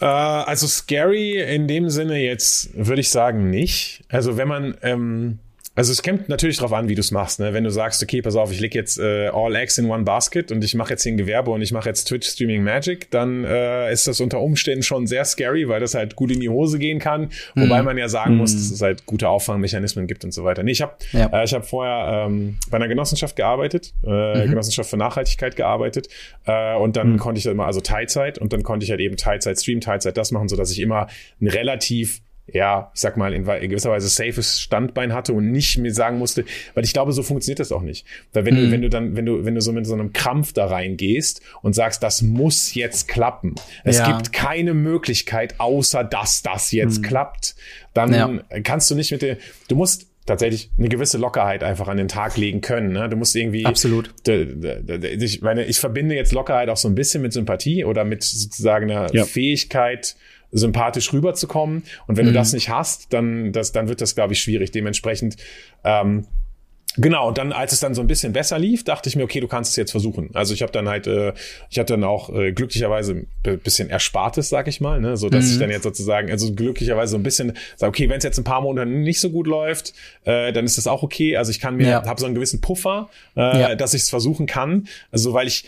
Äh, also scary in dem Sinne jetzt würde ich sagen nicht. Also wenn man ähm, also es kommt natürlich darauf an, wie du es machst. Ne? Wenn du sagst, okay, pass auf, ich leg jetzt äh, all eggs in one basket und ich mache jetzt hier ein Gewerbe und ich mache jetzt Twitch Streaming Magic, dann äh, ist das unter Umständen schon sehr scary, weil das halt gut in die Hose gehen kann. Mhm. Wobei man ja sagen mhm. muss, dass es halt gute Auffangmechanismen gibt und so weiter. Nee, ich habe ja. äh, ich hab vorher ähm, bei einer Genossenschaft gearbeitet, äh, mhm. Genossenschaft für Nachhaltigkeit gearbeitet äh, und dann mhm. konnte ich immer, also Teilzeit und dann konnte ich halt eben Teilzeit streamen, Teilzeit das machen, so dass ich immer ein relativ ja, ich sag mal, in, in, gewisser Weise safes Standbein hatte und nicht mir sagen musste, weil ich glaube, so funktioniert das auch nicht. Weil wenn mhm. du, wenn du dann, wenn du, wenn du so mit so einem Krampf da reingehst und sagst, das muss jetzt klappen. Es ja. gibt keine Möglichkeit, außer dass das jetzt mhm. klappt, dann ja. kannst du nicht mit der, du musst tatsächlich eine gewisse Lockerheit einfach an den Tag legen können. Ne? Du musst irgendwie absolut. Ich meine, ich verbinde jetzt Lockerheit auch so ein bisschen mit Sympathie oder mit sozusagen einer ja. Fähigkeit, sympathisch rüberzukommen. Und wenn mhm. du das nicht hast, dann, das, dann wird das, glaube ich, schwierig. Dementsprechend, ähm, Genau, und dann, als es dann so ein bisschen besser lief, dachte ich mir, okay, du kannst es jetzt versuchen. Also ich habe dann halt, äh, ich hatte dann auch äh, glücklicherweise ein bisschen Erspartes, sag ich mal, ne, so dass mhm. ich dann jetzt sozusagen, also glücklicherweise so ein bisschen sage, okay, wenn es jetzt ein paar Monate nicht so gut läuft, äh, dann ist das auch okay. Also ich kann mir, ja. habe so einen gewissen Puffer, äh, ja. dass ich es versuchen kann. Also weil ich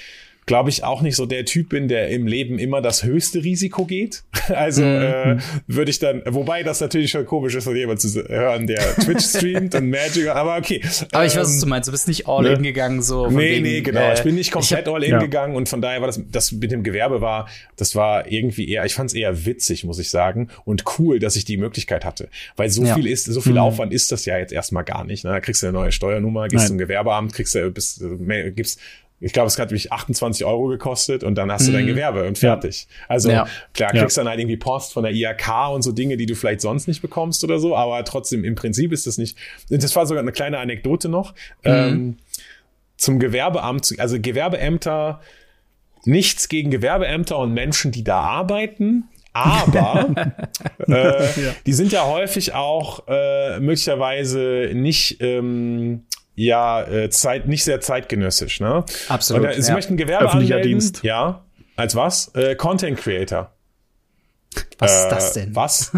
glaube ich, auch nicht so der Typ bin, der im Leben immer das höchste Risiko geht. Also mhm. äh, würde ich dann, wobei das natürlich schon komisch ist, von jemand zu hören, der Twitch streamt und Magic, aber okay. Aber ich weiß, was ähm, du meinst. Du bist nicht all ne? in gegangen, so. Nee, wegen, nee, genau. Äh, ich bin nicht komplett all in ja. gegangen und von daher war das, das mit dem Gewerbe war, das war irgendwie eher, ich fand es eher witzig, muss ich sagen, und cool, dass ich die Möglichkeit hatte. Weil so ja. viel ist, so viel mhm. Aufwand ist das ja jetzt erstmal gar nicht. Ne? Da kriegst du eine neue Steuernummer, gehst Nein. zum Gewerbeamt, kriegst du, bist, äh, gibst ich glaube, es hat mich 28 Euro gekostet und dann hast du dein mhm. Gewerbe und fertig. Also ja. klar, kriegst ja. dann halt irgendwie Post von der IAK und so Dinge, die du vielleicht sonst nicht bekommst oder so, aber trotzdem im Prinzip ist das nicht. Das war sogar eine kleine Anekdote noch. Mhm. Ähm, zum Gewerbeamt, also Gewerbeämter, nichts gegen Gewerbeämter und Menschen, die da arbeiten. Aber äh, ja. die sind ja häufig auch äh, möglicherweise nicht ähm, ja äh, Zeit, nicht sehr zeitgenössisch, ne? Absolut. Und, äh, sie ja. möchten Gewerbe Öffentlicher anmelden. Dienst. Ja. Als was? Äh, Content Creator. Was äh, ist das denn? Was?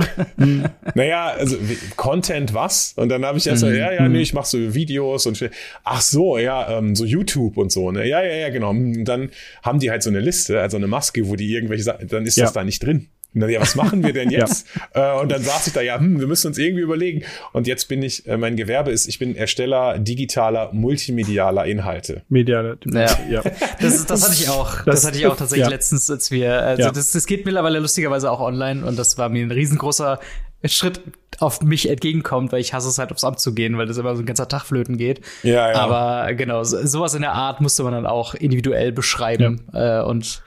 naja, also Content was? Und dann habe ich erst mhm. ja, ja, nee, ich mache so Videos und ach so, ja, ähm, so YouTube und so, ne? Ja, ja, ja, genau. Und dann haben die halt so eine Liste, also eine Maske, wo die irgendwelche Sachen, dann ist ja. das da nicht drin. Und dann, ja, was machen wir denn jetzt? ja. äh, und dann saß ich da, ja, hm, wir müssen uns irgendwie überlegen. Und jetzt bin ich, äh, mein Gewerbe ist, ich bin Ersteller digitaler, multimedialer Inhalte. Mediale. Ja. ja. Das, das hatte ich auch. Das, das hatte ich auch tatsächlich ja. letztens, als wir, also ja. das, das geht mittlerweile lustigerweise auch online und das war mir ein riesengroßer Schritt auf mich entgegenkommt, weil ich hasse es halt aufs Amt zu gehen, weil das immer so ein ganzer Tag flöten geht. Ja, ja. Aber genau, sowas in der Art musste man dann auch individuell beschreiben ja. äh, und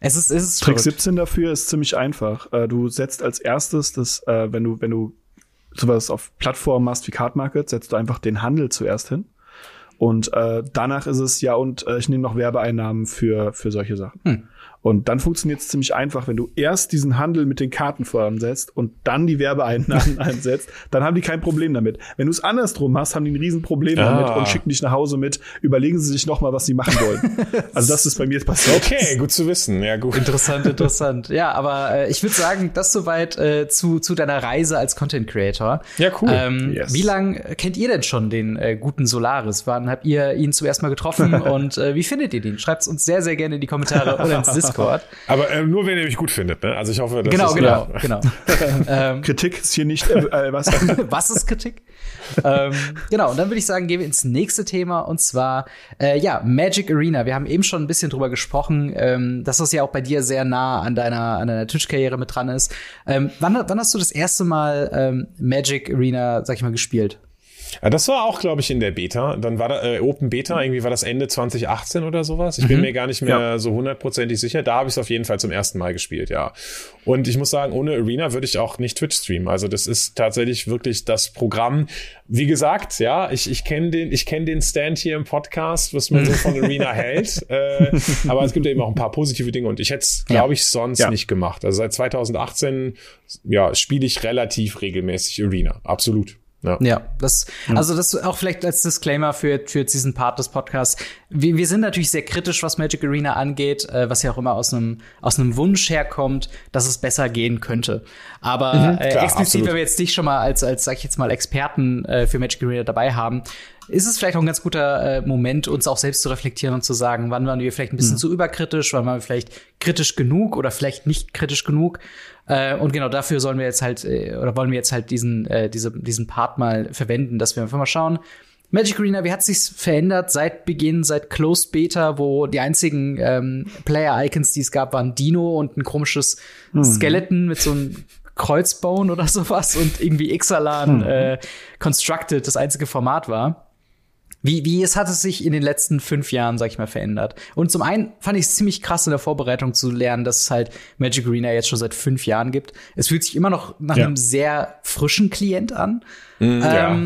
es ist, es ist Trick verrückt. 17 dafür ist ziemlich einfach. Äh, du setzt als erstes das, äh, wenn du, wenn du sowas auf Plattformen machst wie Card Market, setzt du einfach den Handel zuerst hin. Und äh, danach ist es ja, und äh, ich nehme noch Werbeeinnahmen für, für solche Sachen. Hm. Und dann funktioniert es ziemlich einfach, wenn du erst diesen Handel mit den Karten voransetzt und dann die Werbeeinnahmen einsetzt, dann haben die kein Problem damit. Wenn du es andersrum machst, haben die ein Riesenproblem ah. damit und schicken dich nach Hause mit, überlegen sie sich noch mal, was sie machen wollen. also das ist bei mir jetzt passiert. Okay, gut zu wissen. Ja, gut. Interessant, interessant. ja, aber äh, ich würde sagen, das soweit äh, zu, zu deiner Reise als Content Creator. Ja, cool. Ähm, yes. Wie lange kennt ihr denn schon den äh, guten Solaris? Wann habt ihr ihn zuerst mal getroffen und äh, wie findet ihr den? Schreibt es uns sehr, sehr gerne in die Kommentare oder ins Discord. Aber äh, nur wenn ihr mich gut findet, ne? Also ich hoffe, dass genau, genau, genau. ähm, Kritik ist hier nicht äh, äh was. was ist Kritik? ähm, genau. Und dann würde ich sagen, gehen wir ins nächste Thema und zwar äh, ja Magic Arena. Wir haben eben schon ein bisschen drüber gesprochen, ähm, dass das ja auch bei dir sehr nah an deiner an deiner Twitch-Karriere mit dran ist. Ähm, wann, wann hast du das erste Mal ähm, Magic Arena, sag ich mal, gespielt? Das war auch, glaube ich, in der Beta. Dann war da äh, Open Beta, irgendwie war das Ende 2018 oder sowas. Ich mhm. bin mir gar nicht mehr ja. so hundertprozentig sicher. Da habe ich es auf jeden Fall zum ersten Mal gespielt, ja. Und ich muss sagen, ohne Arena würde ich auch nicht Twitch streamen. Also das ist tatsächlich wirklich das Programm. Wie gesagt, ja, ich, ich kenne den, ich kenne den Stand hier im Podcast, was man so von Arena hält. Äh, aber es gibt ja eben auch ein paar positive Dinge und ich hätte es, glaube ich, sonst ja. nicht gemacht. Also seit 2018, ja, spiele ich relativ regelmäßig Arena. Absolut. Ja. ja, das, also das auch vielleicht als Disclaimer für, für diesen Part des Podcasts. Wir, wir sind natürlich sehr kritisch, was Magic Arena angeht, äh, was ja auch immer aus einem, aus einem Wunsch herkommt, dass es besser gehen könnte. Aber mhm, äh, explizit, absolut. wenn wir jetzt dich schon mal als, als sag ich jetzt mal, Experten äh, für Magic Arena dabei haben, ist es vielleicht auch ein ganz guter äh, Moment, uns auch selbst zu reflektieren und zu sagen, wann waren wir vielleicht ein bisschen mhm. zu überkritisch, wann waren wir vielleicht kritisch genug oder vielleicht nicht kritisch genug. Äh, und genau dafür sollen wir jetzt halt, äh, oder wollen wir jetzt halt diesen, äh, diese, diesen Part mal verwenden, dass wir einfach mal schauen, Magic Arena, wie hat sich's verändert seit Beginn, seit Closed Beta, wo die einzigen ähm, Player-Icons, die es gab, waren Dino und ein komisches mhm. Skeleton mit so einem Kreuzbone oder sowas und irgendwie Ixalan mhm. äh, Constructed das einzige Format war. Wie, wie es hat es sich in den letzten fünf Jahren, sag ich mal, verändert? Und zum einen fand ich es ziemlich krass in der Vorbereitung zu lernen, dass es halt Magic Arena jetzt schon seit fünf Jahren gibt. Es fühlt sich immer noch nach ja. einem sehr frischen Klient an. Mm, ähm, ja.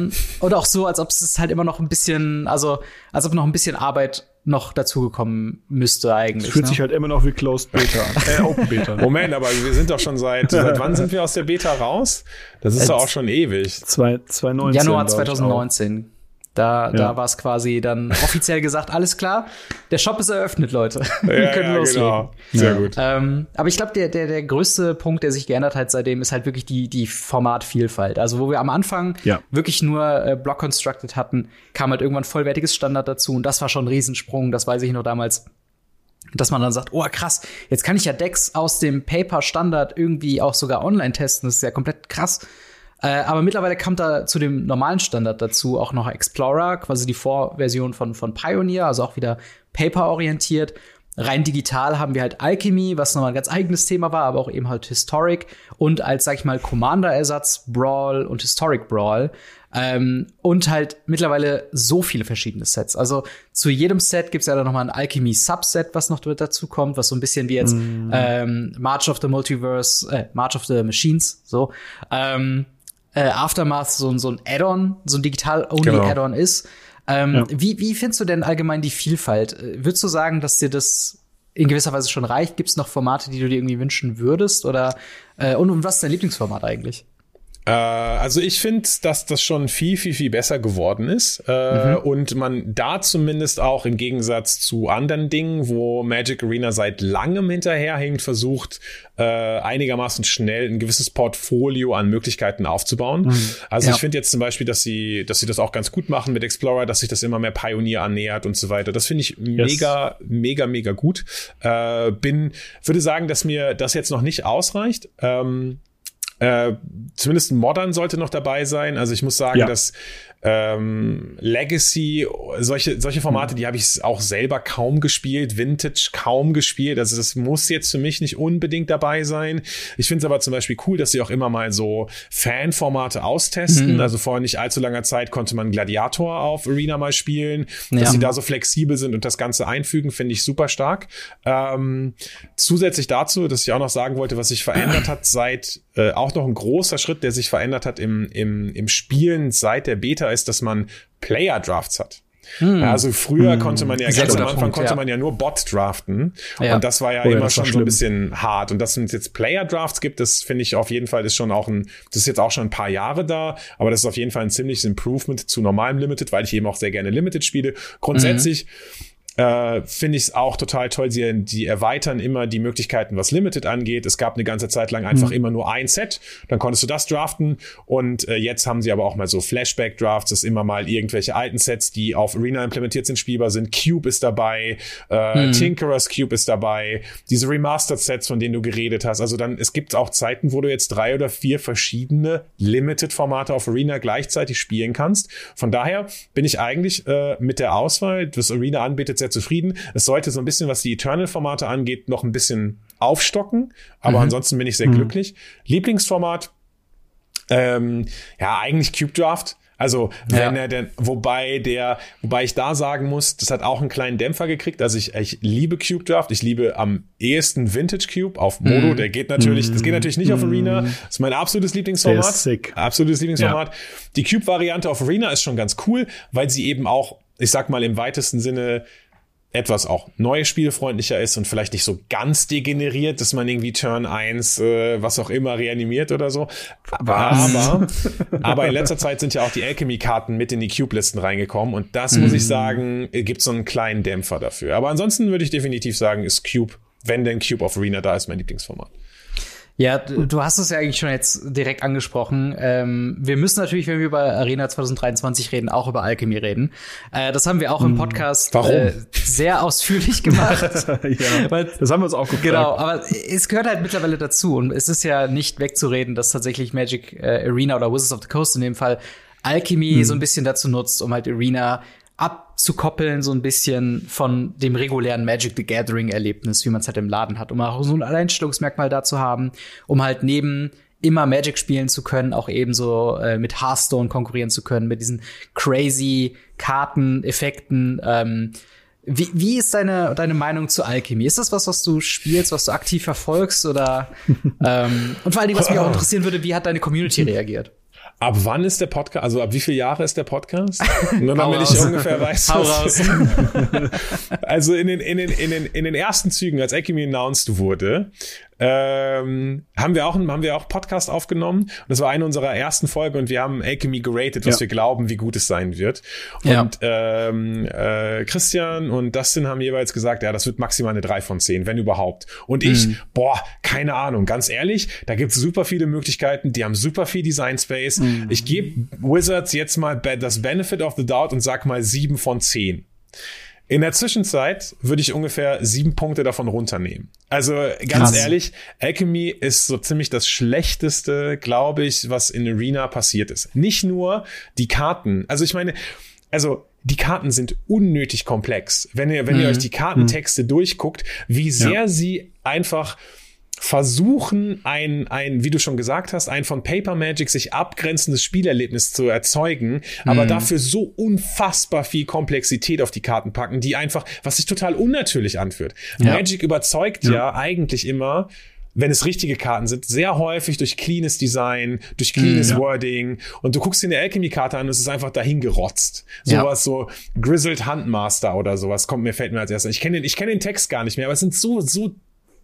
Und auch so, als ob es halt immer noch ein bisschen, also als ob noch ein bisschen Arbeit noch dazugekommen müsste eigentlich. Es fühlt ne? sich halt immer noch wie Closed Beta Äh, Open Beta. Moment, aber wir sind doch schon seit, seit wann sind wir aus der Beta raus? Das ist doch auch schon ewig. Zwei, 2019. Januar 2019. Da, ja. da war es quasi dann offiziell gesagt, alles klar, der Shop ist eröffnet, Leute. Wir können ja, loslegen. Genau. Sehr gut. Ähm, aber ich glaube, der, der, der größte Punkt, der sich geändert hat seitdem, ist halt wirklich die, die Formatvielfalt. Also wo wir am Anfang ja. wirklich nur äh, Block Constructed hatten, kam halt irgendwann vollwertiges Standard dazu und das war schon ein Riesensprung, das weiß ich noch damals dass man dann sagt, oh krass, jetzt kann ich ja Decks aus dem Paper Standard irgendwie auch sogar online testen. Das ist ja komplett krass. Äh, aber mittlerweile kam da zu dem normalen Standard dazu auch noch Explorer, quasi die Vorversion von, von Pioneer, also auch wieder Paper-orientiert. Rein digital haben wir halt Alchemy, was nochmal ein ganz eigenes Thema war, aber auch eben halt Historic und als, sag ich mal, Commander-Ersatz Brawl und Historic Brawl. Ähm, und halt mittlerweile so viele verschiedene Sets. Also zu jedem Set gibt's ja dann nochmal ein Alchemy Subset, was noch dazu kommt, was so ein bisschen wie jetzt mm. ähm, March of the Multiverse, äh, March of the Machines, so. Ähm, äh, Aftermath so, so ein Add-on, so ein digital-only-Add-on genau. ist. Ähm, ja. wie, wie findest du denn allgemein die Vielfalt? Würdest du sagen, dass dir das in gewisser Weise schon reicht? Gibt es noch Formate, die du dir irgendwie wünschen würdest? Oder äh, und, und was ist dein Lieblingsformat eigentlich? Äh, also ich finde, dass das schon viel, viel, viel besser geworden ist. Äh, mhm. Und man da zumindest auch im Gegensatz zu anderen Dingen, wo Magic Arena seit langem hinterherhängt, versucht, äh, einigermaßen schnell ein gewisses Portfolio an Möglichkeiten aufzubauen. Mhm. Also ja. ich finde jetzt zum Beispiel, dass sie, dass sie das auch ganz gut machen mit Explorer, dass sich das immer mehr Pioneer annähert und so weiter. Das finde ich yes. mega, mega, mega gut. Bin, würde sagen, dass mir das jetzt noch nicht ausreicht. Ähm, äh, zumindest Modern sollte noch dabei sein. Also ich muss sagen, ja. dass ähm, Legacy, solche, solche Formate, mhm. die habe ich auch selber kaum gespielt, Vintage kaum gespielt. Also das muss jetzt für mich nicht unbedingt dabei sein. Ich finde es aber zum Beispiel cool, dass sie auch immer mal so Fanformate austesten. Mhm. Also vor nicht allzu langer Zeit konnte man Gladiator auf Arena mal spielen. Ja. Dass sie da so flexibel sind und das Ganze einfügen, finde ich super stark. Ähm, zusätzlich dazu, dass ich auch noch sagen wollte, was sich verändert hat seit, äh, auch noch ein großer Schritt, der sich verändert hat im, im, im Spielen seit der Beta ist, dass man Player Drafts hat. Hm. Also früher hm. konnte man ja ganz am Anfang Punkt, konnte ja. man ja nur Bot draften ja. und das war ja oh, immer schon so ein bisschen hart und dass es jetzt Player Drafts gibt, das finde ich auf jeden Fall ist schon auch ein das ist jetzt auch schon ein paar Jahre da, aber das ist auf jeden Fall ein ziemliches Improvement zu normalem Limited, weil ich eben auch sehr gerne Limited spiele. Grundsätzlich mhm äh, finde ich es auch total toll. Sie die erweitern immer die Möglichkeiten, was Limited angeht. Es gab eine ganze Zeit lang einfach mhm. immer nur ein Set. Dann konntest du das draften. Und äh, jetzt haben sie aber auch mal so Flashback-Drafts, dass immer mal irgendwelche alten Sets, die auf Arena implementiert sind, spielbar sind. Cube ist dabei, äh, mhm. Tinkerers Cube ist dabei, diese Remastered-Sets, von denen du geredet hast. Also dann, es gibt auch Zeiten, wo du jetzt drei oder vier verschiedene Limited-Formate auf Arena gleichzeitig spielen kannst. Von daher bin ich eigentlich äh, mit der Auswahl, was Arena anbietet, sehr zufrieden. Es sollte so ein bisschen, was die Eternal-Formate angeht, noch ein bisschen aufstocken. Aber mhm. ansonsten bin ich sehr mhm. glücklich. Lieblingsformat, ähm, ja, eigentlich Cube Draft. Also wenn ja. er denn, wobei der, wobei ich da sagen muss, das hat auch einen kleinen Dämpfer gekriegt. Also ich, ich liebe Cube Draft, ich liebe am ehesten Vintage Cube auf Modo. Mm. Der geht natürlich, mm. das geht natürlich nicht mm. auf mhm. Arena. Das ist mein absolutes Lieblingsformat. sick. Absolutes Lieblingsformat. Ja. Die Cube-Variante auf Arena ist schon ganz cool, weil sie eben auch, ich sag mal im weitesten Sinne etwas auch neu spielfreundlicher ist und vielleicht nicht so ganz degeneriert, dass man irgendwie Turn 1, äh, was auch immer, reanimiert oder so. Was? Aber, aber in letzter Zeit sind ja auch die Alchemy-Karten mit in die Cube-Listen reingekommen und das, muss ich mhm. sagen, gibt so einen kleinen Dämpfer dafür. Aber ansonsten würde ich definitiv sagen, ist Cube, wenn denn Cube of Arena da ist, mein Lieblingsformat. Ja, du hast es ja eigentlich schon jetzt direkt angesprochen. Ähm, wir müssen natürlich, wenn wir über Arena 2023 reden, auch über Alchemy reden. Äh, das haben wir auch im hm. Podcast äh, sehr ausführlich gemacht. ja, Weil, das haben wir uns auch gefragt. Genau, aber es gehört halt mittlerweile dazu und es ist ja nicht wegzureden, dass tatsächlich Magic äh, Arena oder Wizards of the Coast in dem Fall Alchemy hm. so ein bisschen dazu nutzt, um halt Arena abzukoppeln, so ein bisschen von dem regulären Magic the Gathering Erlebnis, wie man es halt im Laden hat, um auch so ein Alleinstellungsmerkmal da zu haben, um halt neben immer Magic spielen zu können, auch ebenso äh, mit Hearthstone konkurrieren zu können, mit diesen crazy Karteneffekten. Ähm, wie, wie ist deine, deine Meinung zu Alchemy? Ist das was, was du spielst, was du aktiv verfolgst? Oder ähm, und vor allen Dingen, was mich auch interessieren würde, wie hat deine Community reagiert? Ab wann ist der Podcast? Also ab wie viele Jahre ist der Podcast? Nur damit ich ungefähr weiß. Also in den, in, den, in, den, in den ersten Zügen, als Alchemy announced wurde, ähm, haben wir auch haben wir auch Podcast aufgenommen und das war eine unserer ersten Folgen und wir haben Alchemy geratet, was ja. wir glauben, wie gut es sein wird. Und ja. ähm, äh, Christian und Dustin haben jeweils gesagt, ja, das wird maximal eine 3 von 10, wenn überhaupt. Und ich, mhm. boah, keine Ahnung, ganz ehrlich, da gibt es super viele Möglichkeiten, die haben super viel Design Space. Mhm. Ich gebe Wizards jetzt mal das Benefit of the Doubt und sag mal 7 von 10. In der Zwischenzeit würde ich ungefähr sieben Punkte davon runternehmen. Also ganz Krass. ehrlich, Alchemy ist so ziemlich das Schlechteste, glaube ich, was in Arena passiert ist. Nicht nur die Karten. Also ich meine, also die Karten sind unnötig komplex. Wenn ihr, wenn mhm. ihr euch die Kartentexte mhm. durchguckt, wie sehr ja. sie einfach versuchen, ein, ein, wie du schon gesagt hast, ein von Paper Magic sich abgrenzendes Spielerlebnis zu erzeugen, aber mhm. dafür so unfassbar viel Komplexität auf die Karten packen, die einfach, was sich total unnatürlich anführt. Ja. Magic überzeugt ja. ja eigentlich immer, wenn es richtige Karten sind, sehr häufig durch cleanes Design, durch cleanes ja. Wording. Und du guckst dir eine Alchemy-Karte an und es ist einfach dahin gerotzt. Sowas ja. so Grizzled Handmaster oder sowas kommt mir, fällt mir als erstes. Ich kenne den, ich kenne den Text gar nicht mehr, aber es sind so, so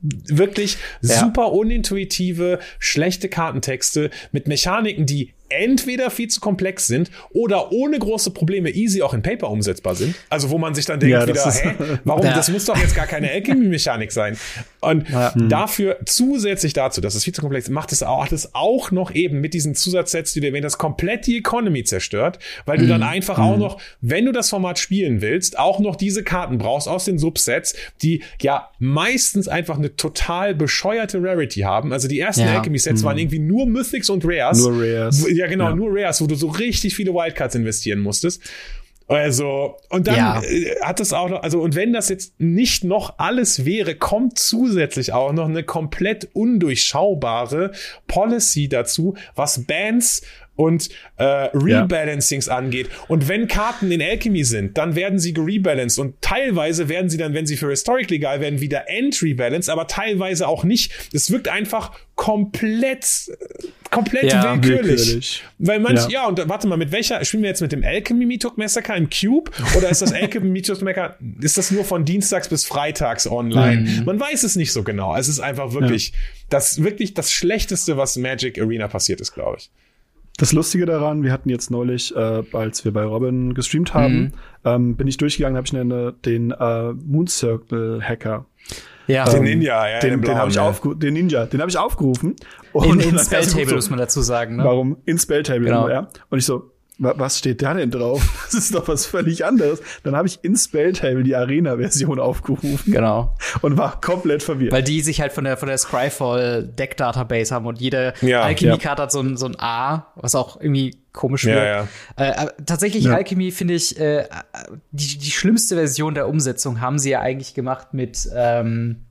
wirklich ja. super unintuitive, schlechte Kartentexte mit Mechaniken, die entweder viel zu komplex sind oder ohne große Probleme easy auch in Paper umsetzbar sind. Also wo man sich dann denkt ja, wieder, hä, warum, ja. das muss doch jetzt gar keine Alchemy-Mechanik sein. Und ja. Hm. dafür, zusätzlich dazu, dass es viel zu komplex ist, macht es auch, hat es auch noch eben mit diesen Zusatzsets, die du erwähnt hast, komplett die Economy zerstört, weil du mhm. dann einfach mhm. auch hm. noch, wenn du das Format spielen willst, auch noch diese Karten brauchst aus den Subsets, die ja meistens einfach eine total bescheuerte Rarity haben. Also die ersten Alchemy-Sets mhm. waren irgendwie nur Mythics und Rares. Nur Rares ja, genau, ja. nur Rares, wo du so richtig viele Wildcards investieren musstest. Also, und dann ja. Äh, hat es auch noch, also, und wenn das jetzt nicht noch alles wäre, kommt zusätzlich auch noch eine komplett undurchschaubare Policy dazu, was Bands und äh, Rebalancings ja. angeht. Und wenn Karten in Alchemy sind, dann werden sie gerebalanced und teilweise werden sie dann, wenn sie für Historic legal werden, wieder entrebalanced, aber teilweise auch nicht. Es wirkt einfach komplett komplett ja, willkürlich. willkürlich. Weil manch, ja. ja, und warte mal, mit welcher, spielen wir jetzt mit dem Alchemy Meetup Massacre im Cube? Oder ist das Alchemy Meetup Massacre, ist das nur von Dienstags bis Freitags online? Mhm. Man weiß es nicht so genau. Es ist einfach wirklich, ja. das, wirklich das Schlechteste, was Magic Arena passiert ist, glaube ich. Das Lustige daran, wir hatten jetzt neulich, äh, als wir bei Robin gestreamt haben, mhm. ähm, bin ich durchgegangen, habe ich eine, den äh, Moon Circle Hacker. Ja. Den Ninja, ja, den, den, den habe ich aufgerufen, den Ninja, den habe ich aufgerufen. Und in, in Spelltable so, muss man dazu sagen, ne? Warum? In Spelltable, genau. ja. Und ich so, was steht da denn drauf? Das ist doch was völlig anderes. Dann habe ich in Spelltable die Arena-Version aufgerufen. Genau. Und war komplett verwirrt. Weil die sich halt von der, von der Scryfall Deck Database haben und jede ja, Alchemy-Karte ja. hat so ein, so ein A, was auch irgendwie komisch wird. Ja, ja. Äh, tatsächlich ja. Alchemy finde ich äh, die, die schlimmste Version der Umsetzung haben sie ja eigentlich gemacht mit ähm,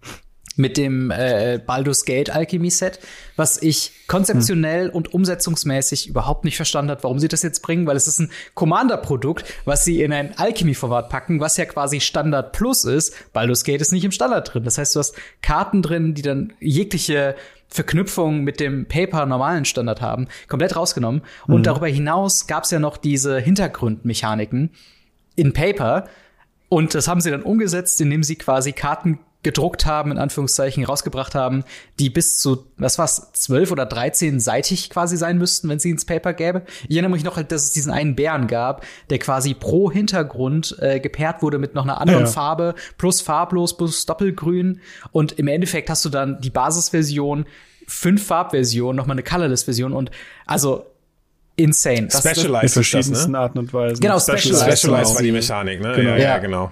mit dem äh, Baldur's Gate Alchemy Set, was ich konzeptionell hm. und umsetzungsmäßig überhaupt nicht verstanden hat, warum sie das jetzt bringen, weil es ist ein Commander-Produkt, was sie in ein Alchemy-Format packen, was ja quasi Standard Plus ist. Baldur's Gate ist nicht im Standard drin. Das heißt, du hast Karten drin, die dann jegliche Verknüpfung mit dem Paper normalen Standard haben, komplett rausgenommen. Mhm. Und darüber hinaus gab es ja noch diese Hintergrundmechaniken in Paper. Und das haben sie dann umgesetzt, indem sie quasi Karten gedruckt haben, in Anführungszeichen rausgebracht haben, die bis zu, was war's, zwölf oder dreizehn seitig quasi sein müssten, wenn sie ins Paper gäbe. Ich erinnere mich noch, dass es diesen einen Bären gab, der quasi pro Hintergrund äh, gepaart wurde mit noch einer anderen ja. Farbe, plus farblos, plus doppelgrün. Und im Endeffekt hast du dann die Basisversion, fünf Farbversionen, nochmal eine Colorless-Version und also insane. Das, Specialized in verschiedensten ne? Arten und Weisen. Genau, Specialized, Specialized war die Mechanik, ne? Genau. Ja, ja, genau.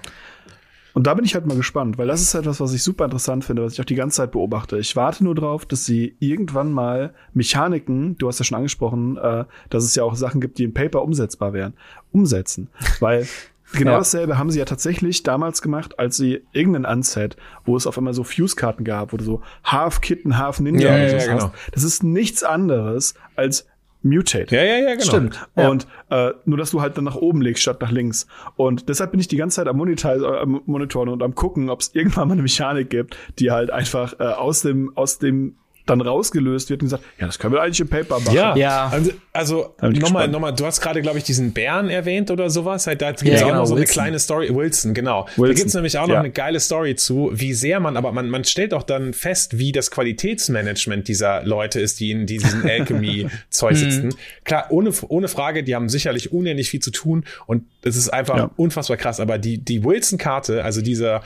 Und da bin ich halt mal gespannt, weil das ist etwas, was ich super interessant finde, was ich auch die ganze Zeit beobachte. Ich warte nur drauf, dass sie irgendwann mal Mechaniken, du hast ja schon angesprochen, äh, dass es ja auch Sachen gibt, die im Paper umsetzbar wären, umsetzen. Weil Genau ja. dasselbe haben sie ja tatsächlich damals gemacht, als sie irgendein Unset, wo es auf einmal so Fuse-Karten gab, wo du so Half Kitten, Half Ninja ja, ja, ja, genau. Das ist nichts anderes als Mutate. Ja, ja, ja, genau. Stimmt. Ja. Und äh, nur, dass du halt dann nach oben legst statt nach links. Und deshalb bin ich die ganze Zeit am, Monitor, äh, am Monitoren und am gucken, ob es irgendwann mal eine Mechanik gibt, die halt einfach äh, aus dem aus dem dann rausgelöst wird und gesagt, ja, das können wir eigentlich im Paper machen. Ja, ja. Also, also nochmal, nochmal, du hast gerade, glaube ich, diesen Bären erwähnt oder sowas. Halt, da gibt es ja, auch genau, noch so Wilson. eine kleine Story. Wilson, genau. Wilson. Da gibt es nämlich auch noch ja. eine geile Story zu, wie sehr man, aber man, man stellt auch dann fest, wie das Qualitätsmanagement dieser Leute ist, die in diesen Alchemy-Zeug mhm. sitzen. Klar, ohne, ohne Frage, die haben sicherlich unendlich viel zu tun und es ist einfach ja. unfassbar krass. Aber die, die Wilson-Karte, also dieser,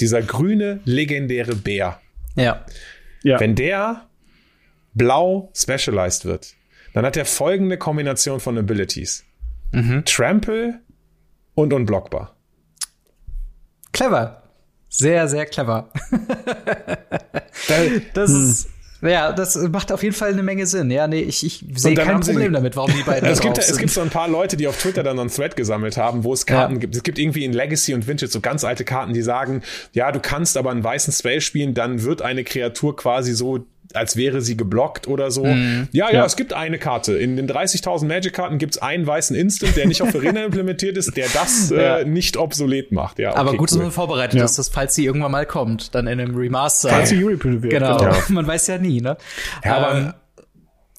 dieser grüne, legendäre Bär. Ja. Ja. Wenn der blau specialized wird, dann hat er folgende Kombination von Abilities. Mhm. Trample und unblockbar. Clever. Sehr, sehr clever. das ist, ja, das macht auf jeden Fall eine Menge Sinn. Ja, nee, ich, ich sehe kein Problem damit, warum die beiden es gibt, sind. Es gibt so ein paar Leute, die auf Twitter dann einen Thread gesammelt haben, wo es Karten ja. gibt. Es gibt irgendwie in Legacy und Vintage so ganz alte Karten, die sagen, ja, du kannst aber einen weißen Spell spielen, dann wird eine Kreatur quasi so als wäre sie geblockt oder so. Mm. Ja, ja, ja, es gibt eine Karte. In den 30.000 Magic-Karten gibt es einen weißen Instant, der nicht auf Arena implementiert ist, der das ja. äh, nicht obsolet macht. Ja, okay, Aber gut, dass man vorbereitet ja. ist, dass falls sie irgendwann mal kommt, dann in einem Remaster. Falls sie Yuri wird. Genau, genau. man weiß ja nie, ne? Ja, aber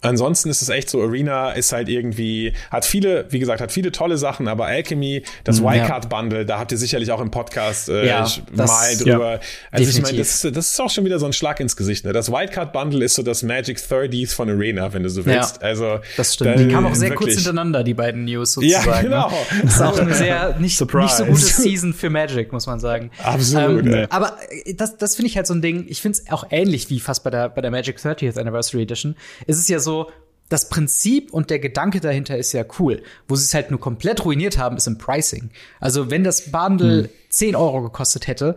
Ansonsten ist es echt so, Arena ist halt irgendwie, hat viele, wie gesagt, hat viele tolle Sachen, aber Alchemy, das mm, Wildcard-Bundle, ja. da habt ihr sicherlich auch im Podcast äh, ja, mal drüber. Ja, also definitiv. ich meine, das, das ist auch schon wieder so ein Schlag ins Gesicht. Ne? Das Wildcard-Bundle ist so das Magic 30s von Arena, wenn du so willst. Ja, also das stimmt. Die kamen auch sehr kurz hintereinander, die beiden News sozusagen. Ja, ne? genau. Ne? Das ist auch eine sehr nicht, nicht so gute Season für Magic, muss man sagen. Absolut. Ähm, aber äh, das, das finde ich halt so ein Ding, ich finde es auch ähnlich wie fast bei der, bei der Magic 30th Anniversary Edition. Ist es ja so, das Prinzip und der Gedanke dahinter ist ja cool. Wo sie es halt nur komplett ruiniert haben, ist im Pricing. Also wenn das Bundle hm. 10 Euro gekostet hätte,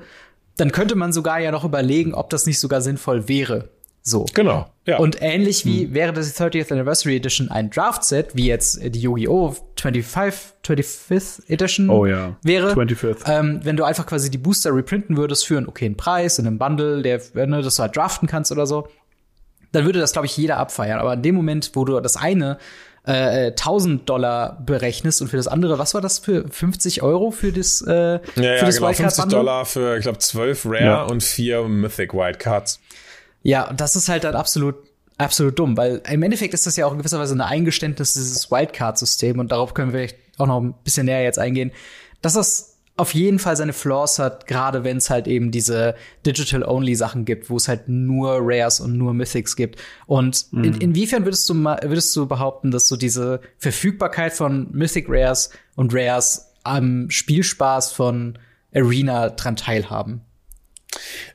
dann könnte man sogar ja noch überlegen, ob das nicht sogar sinnvoll wäre. So. Genau. Ja. Und ähnlich wie hm. wäre das 30th Anniversary Edition ein Draft-Set, wie jetzt die Yu-Gi-Oh! 25, 25th Edition oh, ja. wäre. 25th. Ähm, wenn du einfach quasi die Booster reprinten würdest für einen okayen Preis in einem Bundle, der, ne, dass du halt draften kannst oder so, dann würde das, glaube ich, jeder abfeiern. Aber in dem Moment, wo du das eine äh, 1000 Dollar berechnest und für das andere, was war das für 50 Euro für das, äh, ja, für ja, das genau, 50 Dollar für, ich glaube, 12 Rare ja. und 4 Mythic Wildcards. Ja, das ist halt dann absolut absolut dumm, weil im Endeffekt ist das ja auch in gewisser Weise ein Eingeständnis dieses Wildcard-System und darauf können wir auch noch ein bisschen näher jetzt eingehen, dass das auf jeden Fall seine Flaws hat, gerade wenn es halt eben diese Digital-Only-Sachen gibt, wo es halt nur Rares und nur Mythics gibt. Und mhm. in, inwiefern würdest du würdest du behaupten, dass so diese Verfügbarkeit von Mythic Rares und Rares am Spielspaß von Arena dran teilhaben?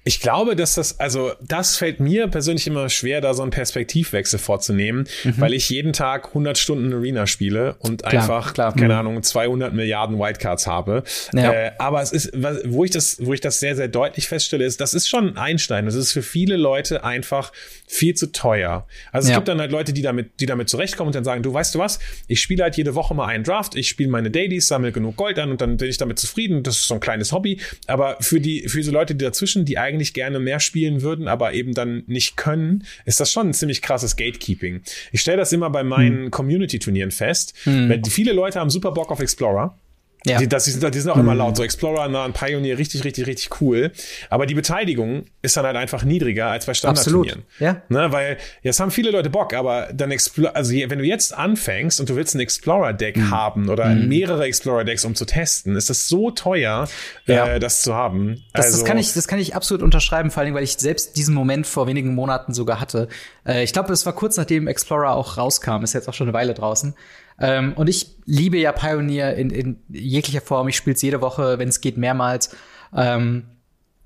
Ich glaube, dass das, also das fällt mir persönlich immer schwer, da so einen Perspektivwechsel vorzunehmen, mhm. weil ich jeden Tag 100 Stunden Arena spiele und klar, einfach, klar. keine mhm. Ahnung, 200 Milliarden Wildcards habe. Ja. Äh, aber es ist, wo ich das, wo ich das sehr, sehr deutlich feststelle, ist, das ist schon ein Einstein. Das ist für viele Leute einfach viel zu teuer. Also es ja. gibt dann halt Leute, die damit, die damit zurechtkommen und dann sagen, du weißt du was, ich spiele halt jede Woche mal einen Draft, ich spiele meine Dailies, sammle genug Gold an und dann bin ich damit zufrieden. Das ist so ein kleines Hobby. Aber für die, für diese Leute, die dazu dazwischen, die eigentlich gerne mehr spielen würden, aber eben dann nicht können, ist das schon ein ziemlich krasses Gatekeeping. Ich stelle das immer bei meinen hm. Community-Turnieren fest. Hm. Wenn viele Leute haben super Bock auf Explorer. Ja. Die, das, die, sind, die sind auch immer laut. So Explorer nah und Pioneer richtig, richtig, richtig cool. Aber die Beteiligung ist dann halt einfach niedriger als bei Standardturnieren. Ja. Ne, weil jetzt haben viele Leute Bock, aber dann Explorer, also wenn du jetzt anfängst und du willst ein Explorer-Deck mhm. haben oder mhm. mehrere Explorer-Decks, um zu testen, ist das so teuer, ja. äh, das zu haben. Das, also, das kann ich, das kann ich absolut unterschreiben, vor allem, weil ich selbst diesen Moment vor wenigen Monaten sogar hatte. Äh, ich glaube, es war kurz nachdem Explorer auch rauskam, ist jetzt auch schon eine Weile draußen. Ähm, und ich liebe ja Pioneer in, in jeglicher Form. Ich spiele es jede Woche, wenn es geht, mehrmals. Ähm,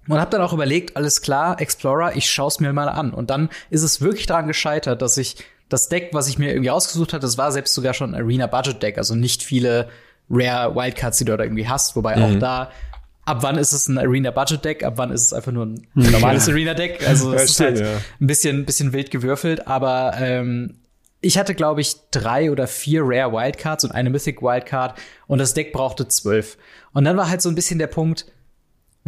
und habe dann auch überlegt, alles klar, Explorer, ich schaue es mir mal an. Und dann ist es wirklich daran gescheitert, dass ich das Deck, was ich mir irgendwie ausgesucht hatte, das war selbst sogar schon ein Arena Budget Deck, also nicht viele Rare Wildcards, die du da irgendwie hast, wobei mhm. auch da ab wann ist es ein Arena Budget Deck, ab wann ist es einfach nur ein normales ja. Arena Deck. Also es ist halt ja. ein bisschen, bisschen wild gewürfelt, aber ähm, ich hatte, glaube ich, drei oder vier Rare Wildcards und eine Mythic Wildcard und das Deck brauchte zwölf. Und dann war halt so ein bisschen der Punkt,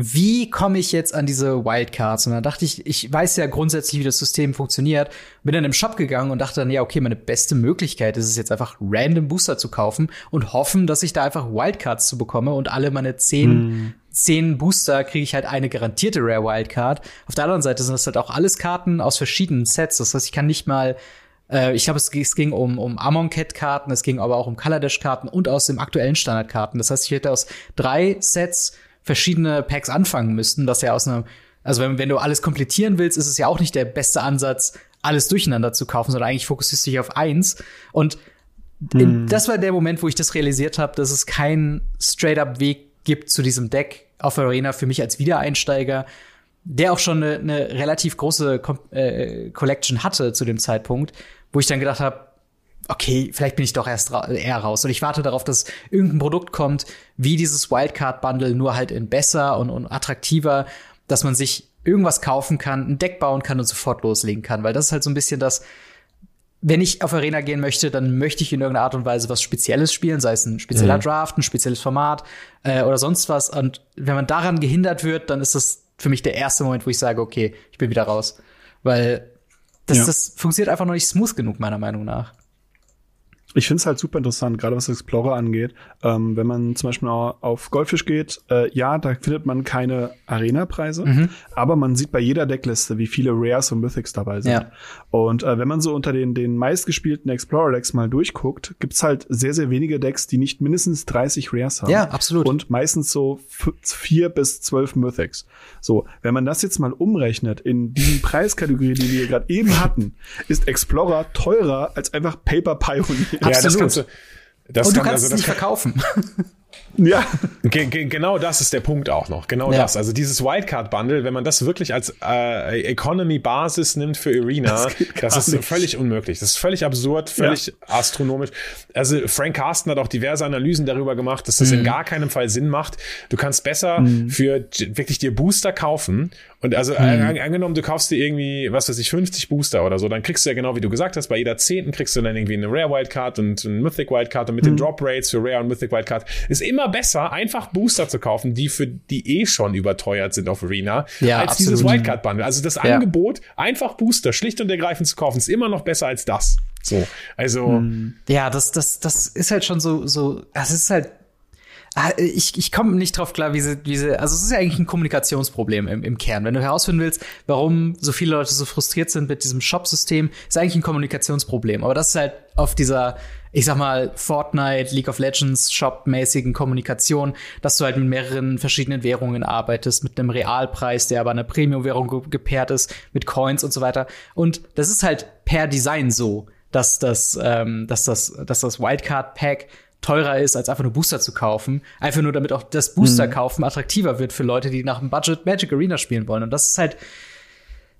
wie komme ich jetzt an diese Wildcards? Und dann dachte ich, ich weiß ja grundsätzlich, wie das System funktioniert. Bin dann im Shop gegangen und dachte dann, ja, okay, meine beste Möglichkeit ist es jetzt einfach random Booster zu kaufen und hoffen, dass ich da einfach Wildcards zu bekomme und alle meine zehn, hm. zehn Booster kriege ich halt eine garantierte Rare Wildcard. Auf der anderen Seite sind das halt auch alles Karten aus verschiedenen Sets. Das heißt, ich kann nicht mal äh, ich glaube, es, es, ging um, um Amon-Cat-Karten, es ging aber auch um Kaladesh-Karten und aus dem aktuellen Standard-Karten. Das heißt, ich hätte aus drei Sets verschiedene Packs anfangen müssten, dass ja aus einem, also wenn, wenn du alles komplettieren willst, ist es ja auch nicht der beste Ansatz, alles durcheinander zu kaufen, sondern eigentlich fokussierst du dich auf eins. Und hm. das war der Moment, wo ich das realisiert habe, dass es keinen straight-up-Weg gibt zu diesem Deck auf Arena für mich als Wiedereinsteiger, der auch schon eine, eine relativ große äh, Collection hatte zu dem Zeitpunkt wo ich dann gedacht habe, okay, vielleicht bin ich doch erst ra eher raus. Und ich warte darauf, dass irgendein Produkt kommt, wie dieses Wildcard-Bundle, nur halt in besser und, und attraktiver, dass man sich irgendwas kaufen kann, ein Deck bauen kann und sofort loslegen kann. Weil das ist halt so ein bisschen das, wenn ich auf Arena gehen möchte, dann möchte ich in irgendeiner Art und Weise was Spezielles spielen, sei es ein spezieller mhm. Draft, ein spezielles Format äh, oder sonst was. Und wenn man daran gehindert wird, dann ist das für mich der erste Moment, wo ich sage, okay, ich bin wieder raus. Weil das, ja. das funktioniert einfach noch nicht smooth genug, meiner Meinung nach. Ich finde es halt super interessant, gerade was Explorer angeht. Ähm, wenn man zum Beispiel auf Goldfish geht, äh, ja, da findet man keine Arena-Preise, mhm. aber man sieht bei jeder Deckliste, wie viele Rares und Mythics dabei sind. Ja. Und äh, wenn man so unter den, den meistgespielten Explorer-Decks mal durchguckt, gibt's halt sehr, sehr wenige Decks, die nicht mindestens 30 Rares haben. Ja, absolut. Und meistens so vier bis zwölf Mythics. So, wenn man das jetzt mal umrechnet in die Preiskategorie, die wir gerade eben hatten, ist Explorer teurer als einfach Paper Pioneer. Absolut. Ja, das kannst du, das Und du kann, kannst also, es nicht verkaufen. Ja. Ge ge genau das ist der Punkt auch noch. Genau ja. das. Also dieses Wildcard-Bundle, wenn man das wirklich als äh, Economy-Basis nimmt für Arena, das, das ist nicht. völlig unmöglich. Das ist völlig absurd, völlig ja. astronomisch. Also Frank Carsten hat auch diverse Analysen darüber gemacht, dass das mhm. in gar keinem Fall Sinn macht. Du kannst besser mhm. für wirklich dir Booster kaufen und also mhm. angenommen, du kaufst dir irgendwie, was weiß ich, 50 Booster oder so, dann kriegst du ja genau wie du gesagt hast, bei jeder zehnten kriegst du dann irgendwie eine Rare Wildcard und eine Mythic Wildcard und mit mhm. den Drop Rates für Rare und Mythic Wildcard ist immer besser, einfach Booster zu kaufen, die für die eh schon überteuert sind auf Arena, ja, als absolut. dieses Wildcard Bundle. Also das ja. Angebot, einfach Booster schlicht und ergreifend zu kaufen, ist immer noch besser als das. So, also hm. ja, das das das ist halt schon so so, das ist halt ich, ich komme nicht drauf klar, wie sie, wie sie, also es ist ja eigentlich ein Kommunikationsproblem im, im Kern. Wenn du herausfinden willst, warum so viele Leute so frustriert sind mit diesem Shop-System, ist eigentlich ein Kommunikationsproblem. Aber das ist halt auf dieser, ich sag mal, Fortnite, League of Legends, Shop-mäßigen Kommunikation, dass du halt mit mehreren verschiedenen Währungen arbeitest, mit einem Realpreis, der aber einer Premium-Währung gepaart ist, mit Coins und so weiter. Und das ist halt per Design so, dass das, ähm, dass das, dass das Wildcard-Pack teurer ist, als einfach nur Booster zu kaufen. Einfach nur, damit auch das Booster mhm. kaufen attraktiver wird für Leute, die nach dem Budget Magic Arena spielen wollen. Und das ist halt,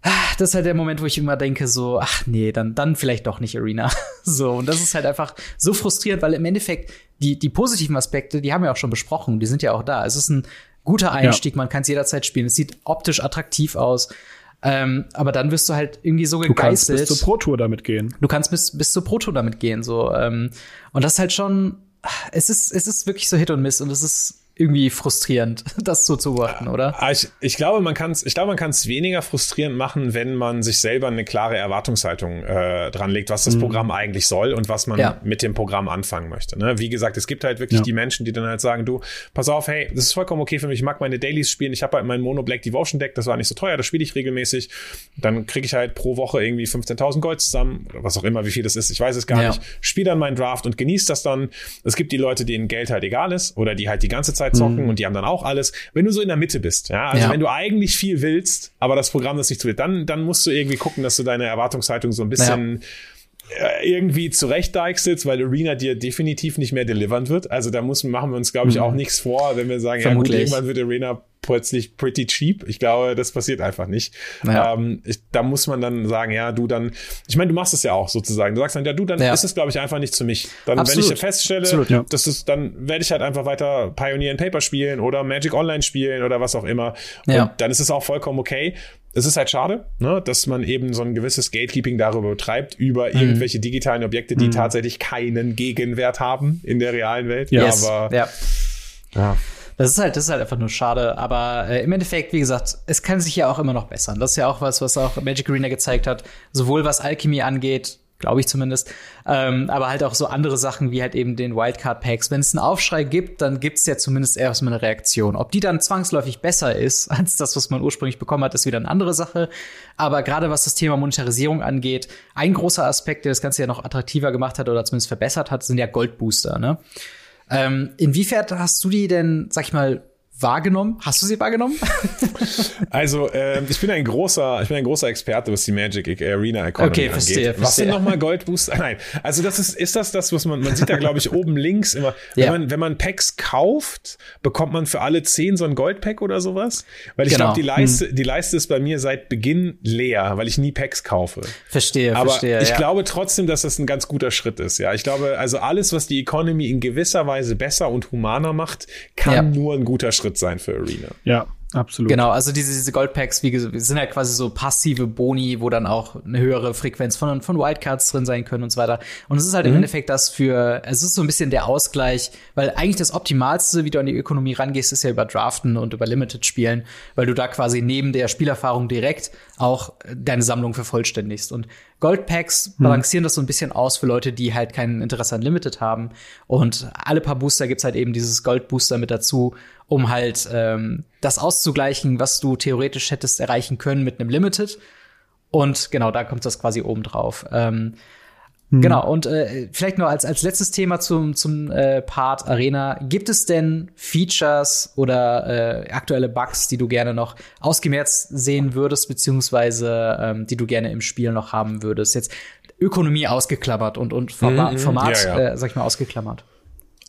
ah, das ist halt der Moment, wo ich immer denke, so, ach nee, dann, dann vielleicht doch nicht Arena. so, und das ist halt einfach so frustrierend, weil im Endeffekt die, die positiven Aspekte, die haben wir auch schon besprochen, die sind ja auch da. Es ist ein guter Einstieg, ja. man kann es jederzeit spielen. Es sieht optisch attraktiv aus. Ähm, aber dann wirst du halt irgendwie so gegeißelt. Du kannst bis zur Pro Tour damit gehen. Du kannst bis, bis zur Pro Tour damit gehen, so. Ähm, und das ist halt schon, es ist, es ist wirklich so Hit und Miss und es ist irgendwie frustrierend, das so zu beobachten, oder? Ah, ich, ich glaube, man kann es, ich glaube, man kann es weniger frustrierend machen, wenn man sich selber eine klare Erwartungshaltung äh, dran legt, was das mhm. Programm eigentlich soll und was man ja. mit dem Programm anfangen möchte. Ne? Wie gesagt, es gibt halt wirklich ja. die Menschen, die dann halt sagen, du, pass auf, hey, das ist vollkommen okay für mich, ich mag meine Dailies spielen, ich habe halt mein Mono Black Devotion Deck, das war nicht so teuer, das spiele ich regelmäßig. Dann kriege ich halt pro Woche irgendwie 15.000 Gold zusammen oder was auch immer, wie viel das ist, ich weiß es gar ja. nicht. Spiele dann meinen Draft und genieße das dann. Es gibt die Leute, denen Geld halt egal ist oder die halt die ganze Zeit zocken mhm. und die haben dann auch alles. Wenn du so in der Mitte bist, ja, also ja. wenn du eigentlich viel willst, aber das Programm das nicht zu will, dann, dann musst du irgendwie gucken, dass du deine Erwartungshaltung so ein bisschen ja irgendwie zurecht deichselst, weil Arena dir definitiv nicht mehr delivern wird. Also da muss, machen wir uns, glaube ich, mhm. auch nichts vor, wenn wir sagen, Vermutlich. ja gut, irgendwann wird Arena plötzlich pretty cheap. Ich glaube, das passiert einfach nicht. Ja. Ähm, ich, da muss man dann sagen, ja, du dann, ich meine, du machst es ja auch sozusagen. Du sagst dann, ja, du, dann ja. ist es, glaube ich, einfach nicht für mich. Dann, Absolut. wenn ich feststelle, Absolut, ja. das ist, dann werde ich halt einfach weiter Pioneer and Paper spielen oder Magic Online spielen oder was auch immer. Und ja. dann ist es auch vollkommen okay. Es ist halt schade, ne, dass man eben so ein gewisses Gatekeeping darüber betreibt, über mhm. irgendwelche digitalen Objekte, die mhm. tatsächlich keinen Gegenwert haben in der realen Welt. Ja, yes. aber ja. ja. Das ist halt, das ist halt einfach nur schade. Aber äh, im Endeffekt, wie gesagt, es kann sich ja auch immer noch bessern. Das ist ja auch was, was auch Magic Arena gezeigt hat. Sowohl was Alchemy angeht, glaube ich zumindest, ähm, aber halt auch so andere Sachen wie halt eben den Wildcard Packs. Wenn es einen Aufschrei gibt, dann gibt es ja zumindest erstmal eine Reaktion. Ob die dann zwangsläufig besser ist als das, was man ursprünglich bekommen hat, ist wieder eine andere Sache. Aber gerade was das Thema Monetarisierung angeht, ein großer Aspekt, der das Ganze ja noch attraktiver gemacht hat oder zumindest verbessert hat, sind ja Goldbooster. Ne? Ähm, inwiefern hast du die denn, sag ich mal, wahrgenommen? Hast du sie wahrgenommen? also, äh, ich bin ein großer, ich bin ein großer Experte, was die Magic Arena Economy okay, verstehe, angeht. Was sind nochmal Goldbooster? Nein, also das ist, ist das das, was man, man sieht da glaube ich oben links immer, wenn ja. man, wenn man Packs kauft, bekommt man für alle zehn so ein Goldpack oder sowas? Weil ich genau. glaube, die Leiste, hm. die Leiste ist bei mir seit Beginn leer, weil ich nie Packs kaufe. Verstehe, Aber verstehe. Ich ja. glaube trotzdem, dass das ein ganz guter Schritt ist, ja. Ich glaube, also alles, was die Economy in gewisser Weise besser und humaner macht, kann ja. nur ein guter Schritt sein für Arena. Ja, Absolut. Genau, also diese, diese Goldpacks, wie gesagt, sind ja quasi so passive Boni, wo dann auch eine höhere Frequenz von, von Wildcards drin sein können und so weiter. Und es ist halt mhm. im Endeffekt das für, es ist so ein bisschen der Ausgleich, weil eigentlich das Optimalste, wie du an die Ökonomie rangehst, ist ja über Draften und über Limited spielen, weil du da quasi neben der Spielerfahrung direkt auch deine Sammlung vervollständigst. Und Goldpacks mhm. balancieren das so ein bisschen aus für Leute, die halt kein Interesse an Limited haben. Und alle paar Booster gibt's halt eben dieses Goldbooster mit dazu, um halt ähm, das auszugleichen, was du theoretisch hättest erreichen können mit einem Limited. Und genau, da kommt das quasi oben drauf. Ähm, mhm. Genau, und äh, vielleicht nur als, als letztes Thema zum, zum äh, Part Arena. Gibt es denn Features oder äh, aktuelle Bugs, die du gerne noch ausgemerzt sehen würdest, beziehungsweise ähm, die du gerne im Spiel noch haben würdest? Jetzt Ökonomie ausgeklammert und, und Format, mhm, Format ja, ja. Äh, sag ich mal, ausgeklammert.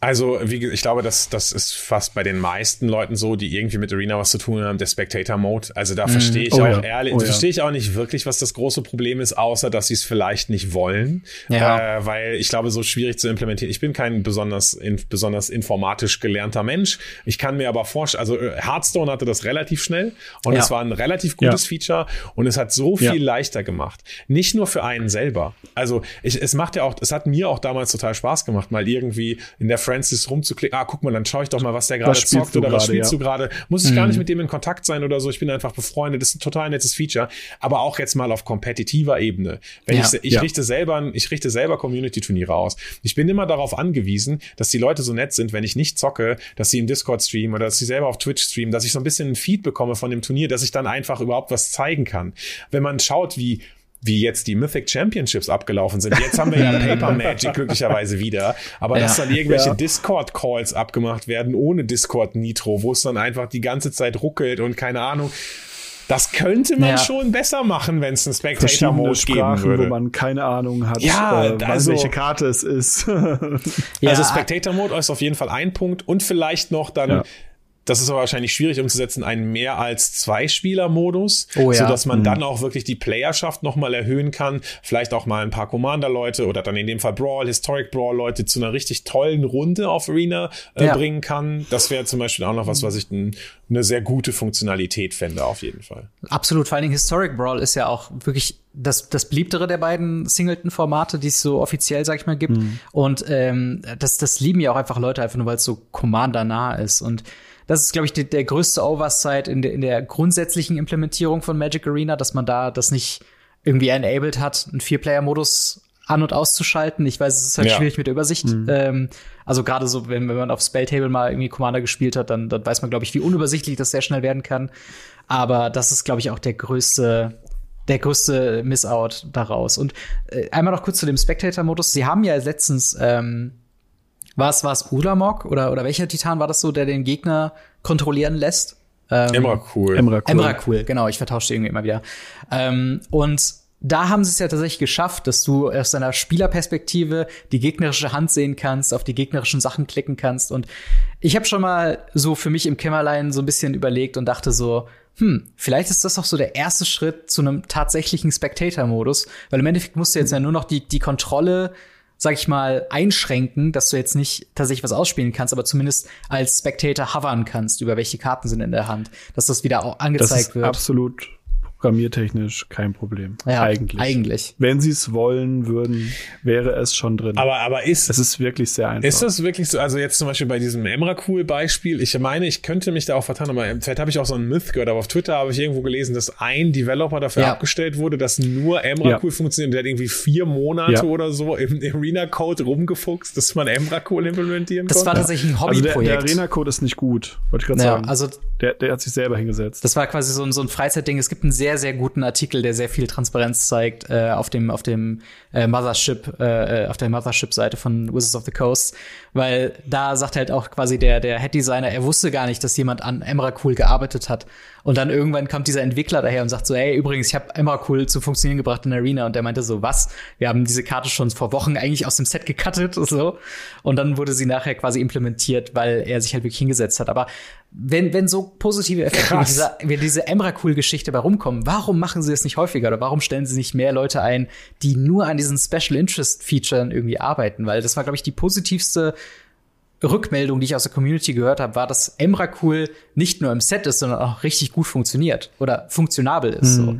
Also, wie ich glaube, das, das ist fast bei den meisten Leuten so, die irgendwie mit Arena was zu tun haben, der Spectator-Mode. Also da mm. verstehe ich oh, auch ja. ehrlich, oh, verstehe ich auch nicht wirklich, was das große Problem ist, außer dass sie es vielleicht nicht wollen. Ja. Äh, weil ich glaube, so schwierig zu implementieren. Ich bin kein besonders, in, besonders informatisch gelernter Mensch. Ich kann mir aber vorstellen, also äh, Hearthstone hatte das relativ schnell und ja. es war ein relativ gutes ja. Feature und es hat so viel leichter gemacht. Nicht nur für einen selber. Also ich, es macht ja auch, es hat mir auch damals total Spaß gemacht, mal irgendwie in der Francis rumzuklicken. Ah, guck mal, dann schaue ich doch mal, was der gerade zockt oder was spielst ja. du gerade. Muss ich mhm. gar nicht mit dem in Kontakt sein oder so. Ich bin einfach befreundet. Das ist ein total nettes Feature. Aber auch jetzt mal auf kompetitiver Ebene. Wenn ja. ich, ich ja. richte selber, ich richte selber Community-Turniere aus. Ich bin immer darauf angewiesen, dass die Leute so nett sind, wenn ich nicht zocke, dass sie im Discord streamen oder dass sie selber auf Twitch streamen, dass ich so ein bisschen ein Feed bekomme von dem Turnier, dass ich dann einfach überhaupt was zeigen kann. Wenn man schaut, wie wie jetzt die Mythic Championships abgelaufen sind. Jetzt haben wir ja Paper Magic glücklicherweise wieder. Aber ja, dass dann irgendwelche ja. Discord-Calls abgemacht werden ohne Discord-Nitro, wo es dann einfach die ganze Zeit ruckelt und keine Ahnung. Das könnte man ja. schon besser machen, wenn es einen Spectator-Mode geben würde. wo man keine Ahnung hat, ja, äh, also, welche Karte es ist. ja. Also Spectator-Mode ist auf jeden Fall ein Punkt und vielleicht noch dann das ist aber wahrscheinlich schwierig umzusetzen, einen mehr als zwei Spieler-Modus, oh, ja. sodass man mhm. dann auch wirklich die Playerschaft nochmal erhöhen kann. Vielleicht auch mal ein paar Commander-Leute oder dann in dem Fall Brawl, Historic Brawl-Leute zu einer richtig tollen Runde auf Arena äh, ja. bringen kann. Das wäre zum Beispiel auch noch was, was ich eine sehr gute Funktionalität fände, auf jeden Fall. Absolut. Vor allen Dingen Historic Brawl ist ja auch wirklich das, das beliebtere der beiden Singleton-Formate, die es so offiziell, sag ich mal, gibt. Mhm. Und ähm, das, das lieben ja auch einfach Leute, einfach nur weil es so Commander-nah ist. Und das ist, glaube ich, die, der größte Oversight in der, in der grundsätzlichen Implementierung von Magic Arena, dass man da das nicht irgendwie enabled hat, einen Vier-Player-Modus an- und auszuschalten. Ich weiß, es ist halt ja. schwierig mit der Übersicht. Mhm. Ähm, also gerade so, wenn, wenn man auf Spelltable mal irgendwie Commander gespielt hat, dann, dann weiß man, glaube ich, wie unübersichtlich das sehr schnell werden kann. Aber das ist, glaube ich, auch der größte, der größte Missout daraus. Und äh, einmal noch kurz zu dem Spectator-Modus. Sie haben ja letztens, ähm, war es, war es Ulamog oder, oder welcher Titan war das so, der den Gegner kontrollieren lässt? Ähm, Emrakul. Emrakul. Emrakul, genau, ich vertausche irgendwie immer wieder. Ähm, und da haben sie es ja tatsächlich geschafft, dass du aus deiner Spielerperspektive die gegnerische Hand sehen kannst, auf die gegnerischen Sachen klicken kannst. Und ich habe schon mal so für mich im Kämmerlein so ein bisschen überlegt und dachte so, hm, vielleicht ist das auch so der erste Schritt zu einem tatsächlichen Spectator-Modus, weil im Endeffekt musst du jetzt ja nur noch die, die Kontrolle, sag ich mal, einschränken, dass du jetzt nicht tatsächlich was ausspielen kannst, aber zumindest als Spectator hovern kannst, über welche Karten sind in der Hand, dass das wieder auch angezeigt das ist wird. Absolut programmiertechnisch kein Problem. Ja, eigentlich. Eigentlich. Wenn sie es wollen würden, wäre es schon drin. Aber, aber ist. Es ist wirklich sehr einfach. Ist das wirklich so? Also jetzt zum Beispiel bei diesem Emrakul-Beispiel. Ich meine, ich könnte mich da auch vertan, aber vielleicht habe ich auch so einen Myth gehört, aber auf Twitter habe ich irgendwo gelesen, dass ein Developer dafür ja. abgestellt wurde, dass nur Emrakul ja. funktioniert. Der hat irgendwie vier Monate ja. oder so im Arena-Code rumgefuchst, dass man Emrakul implementieren das konnte. Das war tatsächlich ein Hobbyprojekt. Also der, der Arena-Code ist nicht gut, wollte ich gerade sagen. Also der, der hat sich selber hingesetzt. Das war quasi so ein, so ein Freizeitding. Es gibt ein sehr sehr, sehr guten Artikel, der sehr viel Transparenz zeigt äh, auf dem auf dem äh, Mothership äh, auf der Mothership-Seite von Wizards of the Coast, weil da sagt halt auch quasi der der Head Designer, er wusste gar nicht, dass jemand an Emrakul gearbeitet hat. Und dann irgendwann kommt dieser Entwickler daher und sagt so, ey, übrigens, ich habe Emrakul zu funktionieren gebracht in Arena. Und der meinte so, was? Wir haben diese Karte schon vor Wochen eigentlich aus dem Set gecuttet und so. Und dann wurde sie nachher quasi implementiert, weil er sich halt wirklich hingesetzt hat, aber wenn, wenn so positive Effekte wie diese, wie diese Emrakul-Geschichte bei rumkommen, warum machen sie es nicht häufiger? Oder warum stellen sie nicht mehr Leute ein, die nur an diesen Special Interest Features irgendwie arbeiten? Weil das war, glaube ich, die positivste Rückmeldung, die ich aus der Community gehört habe, war, dass Emrakul nicht nur im Set ist, sondern auch richtig gut funktioniert oder funktionabel ist. Mhm. So.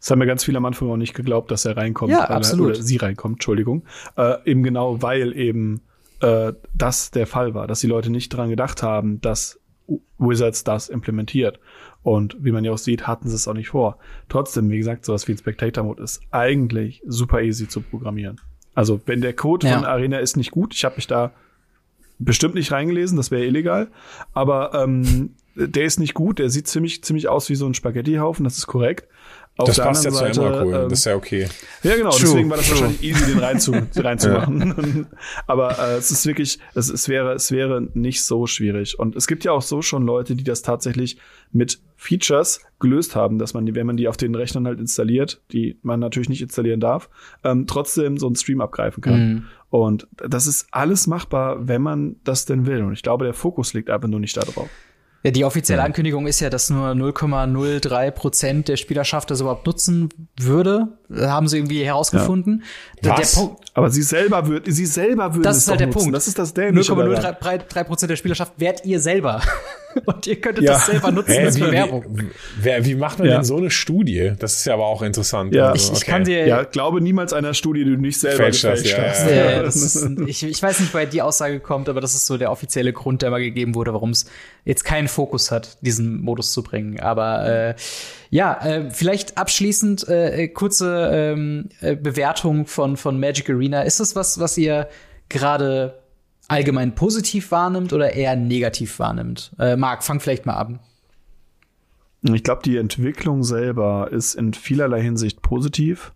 Das haben mir ganz viele am Anfang auch nicht geglaubt, dass er reinkommt. Ja, absolut. Oder sie reinkommt, Entschuldigung. Äh, eben genau, weil eben äh, das der Fall war, dass die Leute nicht dran gedacht haben, dass Wizards das implementiert. Und wie man ja auch sieht, hatten sie es auch nicht vor. Trotzdem, wie gesagt, sowas wie ein Spectator-Mode ist eigentlich super easy zu programmieren. Also wenn der Code ja. von Arena ist nicht gut, ich habe mich da bestimmt nicht reingelesen, das wäre illegal, aber ähm, der ist nicht gut, der sieht ziemlich, ziemlich aus wie so ein Spaghetti-Haufen, das ist korrekt. Auf das passt ja Seite, zu Emrakul, ähm, das ist ja okay. Ja, genau, True. deswegen war das True. wahrscheinlich easy, den rein zu, reinzumachen. Aber äh, es ist wirklich, es, es, wäre, es wäre nicht so schwierig. Und es gibt ja auch so schon Leute, die das tatsächlich mit Features gelöst haben, dass man, wenn man die auf den Rechnern halt installiert, die man natürlich nicht installieren darf, ähm, trotzdem so einen Stream abgreifen kann. Mhm. Und das ist alles machbar, wenn man das denn will. Und ich glaube, der Fokus liegt einfach nur nicht da drauf. Ja, die offizielle Ankündigung ist ja, dass nur 0,03 Prozent der Spielerschaft das überhaupt nutzen würde. Haben sie irgendwie herausgefunden. Ja. Der, der Aber sie selber würden, sie selber würden das ist halt der nutzen. Punkt. Das ist das Dämliche. 0,03 Prozent der Spielerschaft wärt ihr selber. Und ihr könntet ja. das selber nutzen Hä, als Bewerbung. Wie, wie, macht man ja. denn so eine Studie? Das ist ja aber auch interessant. Ja, also, ich, ich kann dir. Ja, glaube niemals einer Studie, die du nicht selber gefälscht hast. Ja, hast. Ja, ist, ich, ich weiß nicht, woher die Aussage kommt, aber das ist so der offizielle Grund, der mal gegeben wurde, warum es jetzt keinen Fokus hat, diesen Modus zu bringen. Aber äh, ja, äh, vielleicht abschließend äh, kurze ähm, äh, Bewertung von, von Magic Arena. Ist das was, was ihr gerade allgemein positiv wahrnimmt oder eher negativ wahrnimmt? Äh, Marc, fang vielleicht mal an. Ich glaube, die Entwicklung selber ist in vielerlei Hinsicht positiv.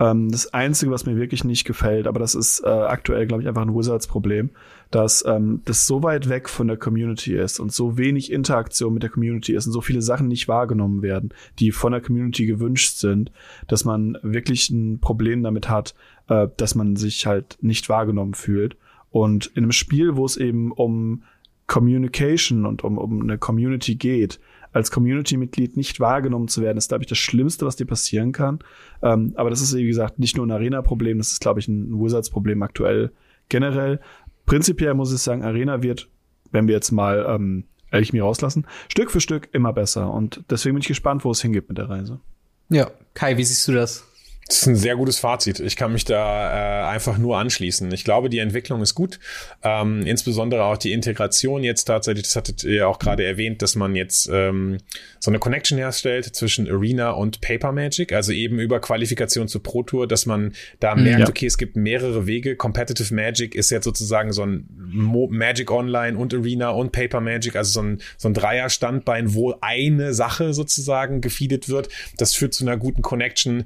Ähm, das Einzige, was mir wirklich nicht gefällt, aber das ist äh, aktuell, glaube ich, einfach ein Wizards-Problem, dass ähm, das so weit weg von der Community ist und so wenig Interaktion mit der Community ist und so viele Sachen nicht wahrgenommen werden, die von der Community gewünscht sind, dass man wirklich ein Problem damit hat, äh, dass man sich halt nicht wahrgenommen fühlt. Und in einem Spiel, wo es eben um Communication und um, um eine Community geht, als Community-Mitglied nicht wahrgenommen zu werden, ist, glaube ich, das Schlimmste, was dir passieren kann. Ähm, aber das ist, wie gesagt, nicht nur ein Arena-Problem, das ist, glaube ich, ein Wizards-Problem aktuell generell. Prinzipiell muss ich sagen, Arena wird, wenn wir jetzt mal ähm, ehrlich mir rauslassen, Stück für Stück immer besser. Und deswegen bin ich gespannt, wo es hingeht mit der Reise. Ja, Kai, wie siehst du das? Das ist ein sehr gutes Fazit. Ich kann mich da äh, einfach nur anschließen. Ich glaube, die Entwicklung ist gut. Ähm, insbesondere auch die Integration jetzt tatsächlich, das hattet ihr auch gerade erwähnt, dass man jetzt ähm, so eine Connection herstellt zwischen Arena und Paper Magic, also eben über Qualifikation zur Pro Tour, dass man da mhm. merkt, ja. okay, es gibt mehrere Wege. Competitive Magic ist jetzt sozusagen so ein Mo Magic Online und Arena und Paper Magic, also so ein, so ein Dreier-Standbein, wo eine Sache sozusagen gefeedet wird. Das führt zu einer guten Connection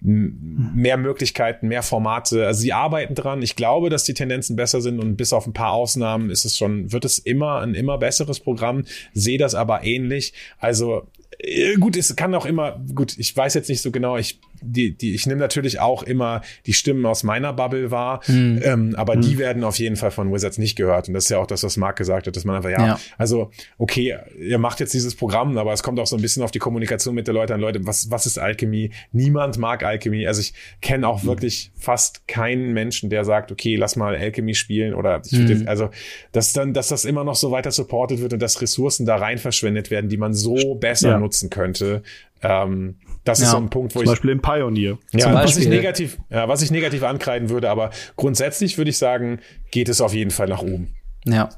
mehr Möglichkeiten, mehr Formate. Also sie arbeiten dran. Ich glaube, dass die Tendenzen besser sind und bis auf ein paar Ausnahmen ist es schon, wird es immer ein immer besseres Programm. Sehe das aber ähnlich. Also äh, gut, es kann auch immer, gut, ich weiß jetzt nicht so genau, ich, die, die, ich nehme natürlich auch immer die Stimmen aus meiner Bubble wahr, hm. ähm, aber hm. die werden auf jeden Fall von Wizards nicht gehört. Und das ist ja auch das, was Marc gesagt hat, dass man einfach, ja, ja, also, okay, ihr macht jetzt dieses Programm, aber es kommt auch so ein bisschen auf die Kommunikation mit den Leuten an. Leute, was, was ist Alchemy? Niemand mag Alchemy. Also ich kenne auch hm. wirklich fast keinen Menschen, der sagt, okay, lass mal Alchemy spielen oder ich würde, hm. also, dass dann, dass das immer noch so weiter supported wird und dass Ressourcen da rein verschwendet werden, die man so besser ja nutzen könnte. Ähm, das ja, ist so ein Punkt, wo zum ich. Zum Beispiel im Pioneer. Ja, was ich negativ, ja, was ich negativ ankreiden würde, aber grundsätzlich würde ich sagen, geht es auf jeden Fall nach oben. Ja.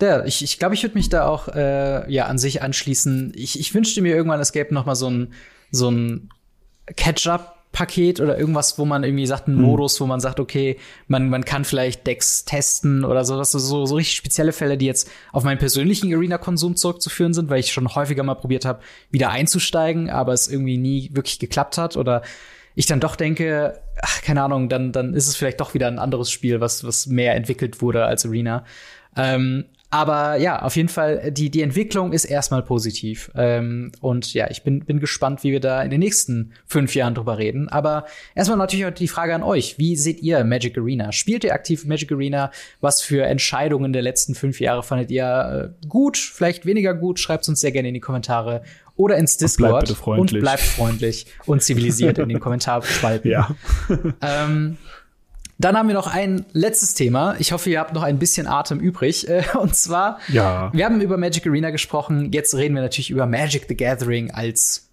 Der, ich, ich glaube, ich würde mich da auch äh, ja an sich anschließen. Ich, ich wünschte mir irgendwann, es gäbe noch mal so ein so ein Catch-up Paket oder irgendwas, wo man irgendwie sagt, einen hm. Modus, wo man sagt, okay, man, man kann vielleicht Decks testen oder so. Das sind so, so richtig spezielle Fälle, die jetzt auf meinen persönlichen Arena-Konsum zurückzuführen sind, weil ich schon häufiger mal probiert habe, wieder einzusteigen, aber es irgendwie nie wirklich geklappt hat oder ich dann doch denke, ach, keine Ahnung, dann, dann ist es vielleicht doch wieder ein anderes Spiel, was, was mehr entwickelt wurde als Arena. Ähm, aber ja, auf jeden Fall, die, die Entwicklung ist erstmal positiv. Ähm, und ja, ich bin, bin gespannt, wie wir da in den nächsten fünf Jahren drüber reden. Aber erstmal natürlich die Frage an euch. Wie seht ihr Magic Arena? Spielt ihr aktiv Magic Arena? Was für Entscheidungen der letzten fünf Jahre fandet ihr äh, gut, vielleicht weniger gut? Schreibt uns sehr gerne in die Kommentare oder ins Discord. Und bleibt, und bleibt freundlich und zivilisiert in den Kommentarspalten. Ja. ähm, dann haben wir noch ein letztes Thema. Ich hoffe, ihr habt noch ein bisschen Atem übrig. Äh, und zwar, ja. wir haben über Magic Arena gesprochen. Jetzt reden wir natürlich über Magic the Gathering als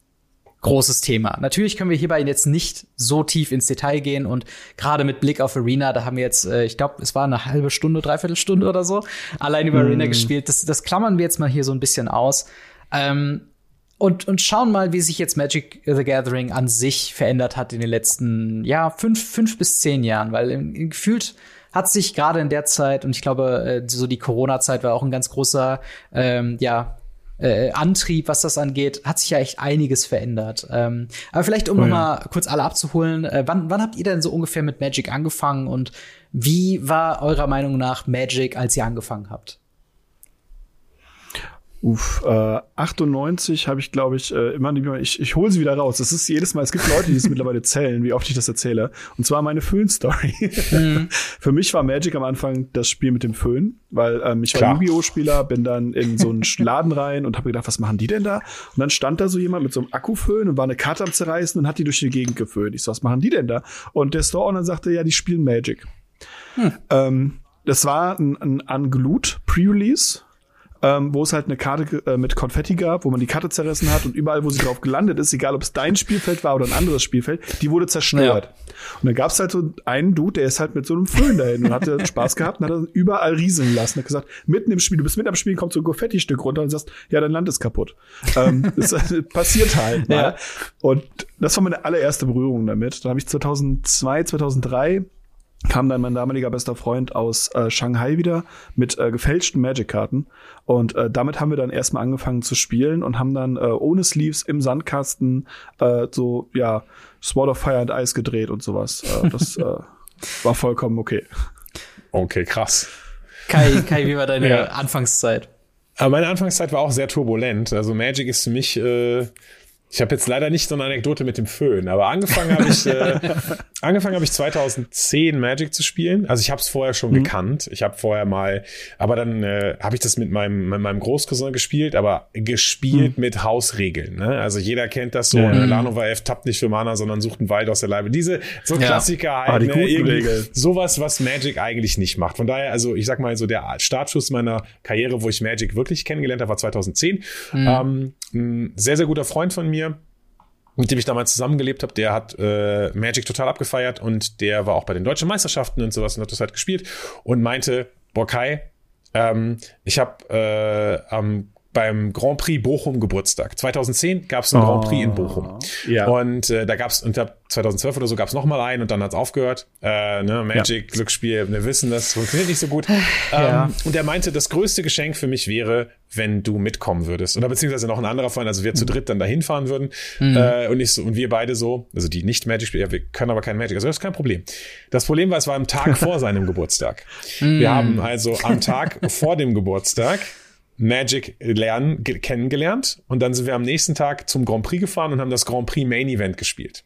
großes Thema. Natürlich können wir hierbei jetzt nicht so tief ins Detail gehen und gerade mit Blick auf Arena, da haben wir jetzt, äh, ich glaube, es war eine halbe Stunde, dreiviertel Stunde oder so, allein über mm. Arena gespielt. Das, das klammern wir jetzt mal hier so ein bisschen aus. Ähm, und, und schauen mal, wie sich jetzt Magic the Gathering an sich verändert hat in den letzten, ja, fünf, fünf bis zehn Jahren, weil gefühlt hat sich gerade in der Zeit, und ich glaube, äh, so die Corona-Zeit war auch ein ganz großer, ähm, ja, äh, Antrieb, was das angeht, hat sich ja echt einiges verändert. Ähm, aber vielleicht, um oh, ja. noch mal kurz alle abzuholen, äh, wann, wann habt ihr denn so ungefähr mit Magic angefangen und wie war eurer Meinung nach Magic, als ihr angefangen habt? Uff, äh, 98 habe ich, glaube ich, äh, immer nicht mehr, ich, ich hole sie wieder raus. Das ist jedes Mal, es gibt Leute, die es mittlerweile zählen, wie oft ich das erzähle. Und zwar meine Föhn-Story. Mhm. Für mich war Magic am Anfang das Spiel mit dem Föhn, weil ähm, ich war Yu-Gi-Oh!-Spieler, bin dann in so einen Laden rein und habe gedacht, was machen die denn da? Und dann stand da so jemand mit so einem Akkuföhn und war eine Karte am Zerreißen und hat die durch die Gegend geföhnt. Ich so, was machen die denn da? Und der Store-Owner sagte, ja, die spielen Magic. Hm. Ähm, das war ein, ein Unglued Pre-Release ähm, wo es halt eine Karte äh, mit Konfetti gab, wo man die Karte zerrissen hat und überall, wo sie drauf gelandet ist, egal ob es dein Spielfeld war oder ein anderes Spielfeld, die wurde zerstört. Ja. Und dann gab es halt so einen Dude, der ist halt mit so einem Föhn dahin und hatte Spaß gehabt und hat dann überall rieseln lassen. Hat gesagt, mitten im Spiel, du bist mitten am Spiel, kommt so ein Konfetti-Stück runter und sagst, ja, dein Land ist kaputt. ähm, das passiert halt mal. Ja. Und das war meine allererste Berührung damit. Da habe ich 2002, 2003 kam dann mein damaliger bester Freund aus äh, Shanghai wieder mit äh, gefälschten Magic-Karten. Und äh, damit haben wir dann erstmal angefangen zu spielen und haben dann äh, ohne Sleeves im Sandkasten äh, so, ja, Sword of Fire and Ice gedreht und sowas. Äh, das äh, war vollkommen okay. Okay, krass. Kai, Kai wie war deine ja. Anfangszeit? Aber meine Anfangszeit war auch sehr turbulent. Also Magic ist für mich äh, ich habe jetzt leider nicht so eine Anekdote mit dem Föhn, aber angefangen habe ich äh, angefangen habe ich 2010 Magic zu spielen. Also ich habe es vorher schon mhm. gekannt. Ich habe vorher mal, aber dann äh, habe ich das mit meinem mit meinem Großcousin gespielt, aber gespielt mhm. mit Hausregeln. Ne? Also jeder kennt das so. Mhm. Lanova F tappt nicht für Mana, sondern sucht einen Wald aus der Leibe. Diese so ja. Klassiker halt. Ah, die ne? Sowas, was Magic eigentlich nicht macht. Von daher, also ich sag mal so der Startschuss meiner Karriere, wo ich Magic wirklich kennengelernt habe, war 2010. Mhm. Ähm, ein sehr sehr guter Freund von mir mit dem ich damals zusammengelebt habe, der hat äh, Magic total abgefeiert und der war auch bei den deutschen Meisterschaften und sowas und hat das halt gespielt und meinte, boah Kai, ähm, ich habe äh, am beim Grand Prix Bochum Geburtstag. 2010 gab es einen oh, Grand Prix in Bochum. Ja. Und äh, da gab es, und 2012 oder so gab es noch mal einen und dann hat es aufgehört. Äh, ne, Magic, ja. Glücksspiel, wir wissen, das funktioniert nicht so gut. Ja. Ähm, und er meinte, das größte Geschenk für mich wäre, wenn du mitkommen würdest. Oder beziehungsweise noch ein anderer Freund, also wir zu dritt dann dahin fahren würden. Mhm. Äh, und, ich so, und wir beide so, also die nicht Magic spielen, ja, wir können aber kein Magic, also das ist kein Problem. Das Problem war, es war am Tag vor seinem Geburtstag. Mhm. Wir haben also am Tag vor dem Geburtstag Magic lernen, kennengelernt und dann sind wir am nächsten Tag zum Grand Prix gefahren und haben das Grand Prix Main Event gespielt.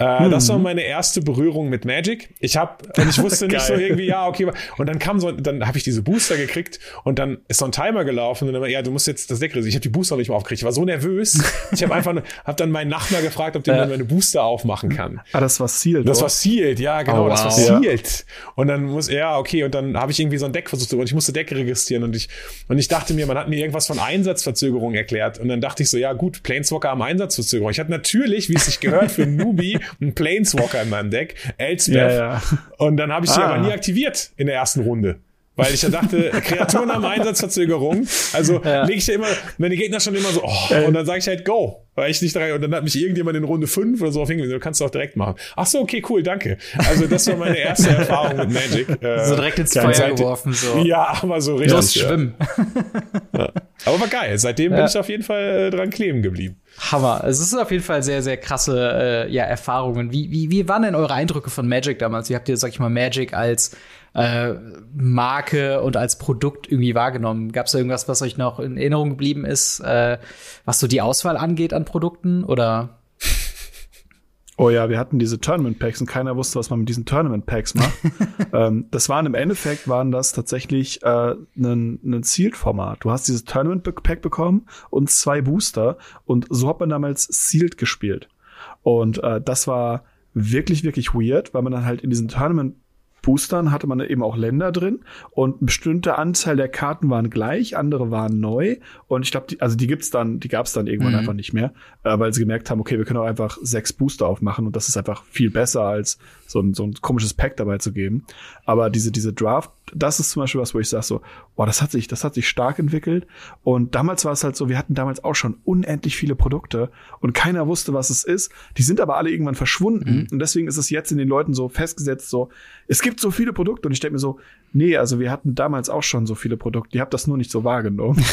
Äh, mhm. Das war meine erste Berührung mit Magic. Ich habe und ich wusste nicht so irgendwie, ja, okay, und dann kam so, dann habe ich diese Booster gekriegt und dann ist so ein Timer gelaufen und dann ja, du musst jetzt das Deck Ich habe die Booster noch nicht mal aufgekriegt. Ich war so nervös. Ich habe einfach, habe dann meinen Nachbar gefragt, ob der ja. meine Booster aufmachen kann. Ah, das war sealed. Das oder? war sealed, ja, genau, oh, wow. das war sealed. Und dann muss, ja, okay, und dann habe ich irgendwie so ein Deck versucht und ich musste Deck registrieren und ich und ich dachte mir mir, man hat mir irgendwas von Einsatzverzögerung erklärt. Und dann dachte ich so, ja gut, Planeswalker haben Einsatzverzögerung. Ich hatte natürlich, wie es sich gehört für Newbie, einen Planeswalker in meinem Deck, Elspeth. Ja, ja. Und dann habe ich sie ah. aber nie aktiviert in der ersten Runde. Weil ich ja dachte, Kreaturen haben Einsatzverzögerung. Also ja. lege ich ja immer, wenn die Gegner schon immer so, oh, und dann sage ich halt Go. Weil ich nicht drei, und dann hat mich irgendjemand in Runde 5 oder so auf hingewiesen, du kannst es auch direkt machen. Ach so, okay, cool, danke. Also das war meine erste Erfahrung mit Magic. Äh, so direkt ins Feuer Seite, geworfen, so. Ja, aber so richtig. Los, schwimmen. Ja. Aber war geil. Seitdem bin ich auf jeden Fall äh, dran kleben geblieben. Hammer. Es ist auf jeden Fall sehr, sehr krasse äh, ja, Erfahrungen. Wie, wie, wie waren denn eure Eindrücke von Magic damals? Wie habt ihr, sag ich mal, Magic als äh, Marke und als Produkt irgendwie wahrgenommen? Gab es irgendwas, was euch noch in Erinnerung geblieben ist, äh, was so die Auswahl angeht an Produkten? Oder Oh ja, wir hatten diese Tournament Packs und keiner wusste, was man mit diesen Tournament Packs macht. ähm, das waren im Endeffekt waren das tatsächlich äh, ein, ein Sealed-Format. Du hast dieses Tournament Pack bekommen und zwei Booster und so hat man damals Sealed gespielt. Und äh, das war wirklich, wirklich weird, weil man dann halt in diesen Tournament Boostern hatte man eben auch Länder drin und ein bestimmter Anzahl der Karten waren gleich, andere waren neu und ich glaube, die, also die gibt's dann, die gab's dann irgendwann mhm. einfach nicht mehr, äh, weil sie gemerkt haben, okay, wir können auch einfach sechs Booster aufmachen und das ist einfach viel besser als so ein, so ein komisches Pack dabei zu geben. Aber diese diese Draft das ist zum Beispiel was, wo ich sage so, boah, das hat sich, das hat sich stark entwickelt. Und damals war es halt so, wir hatten damals auch schon unendlich viele Produkte und keiner wusste, was es ist. Die sind aber alle irgendwann verschwunden. Mhm. Und deswegen ist es jetzt in den Leuten so festgesetzt, so, es gibt so viele Produkte. Und ich denke mir so, nee, also wir hatten damals auch schon so viele Produkte. Ihr habt das nur nicht so wahrgenommen.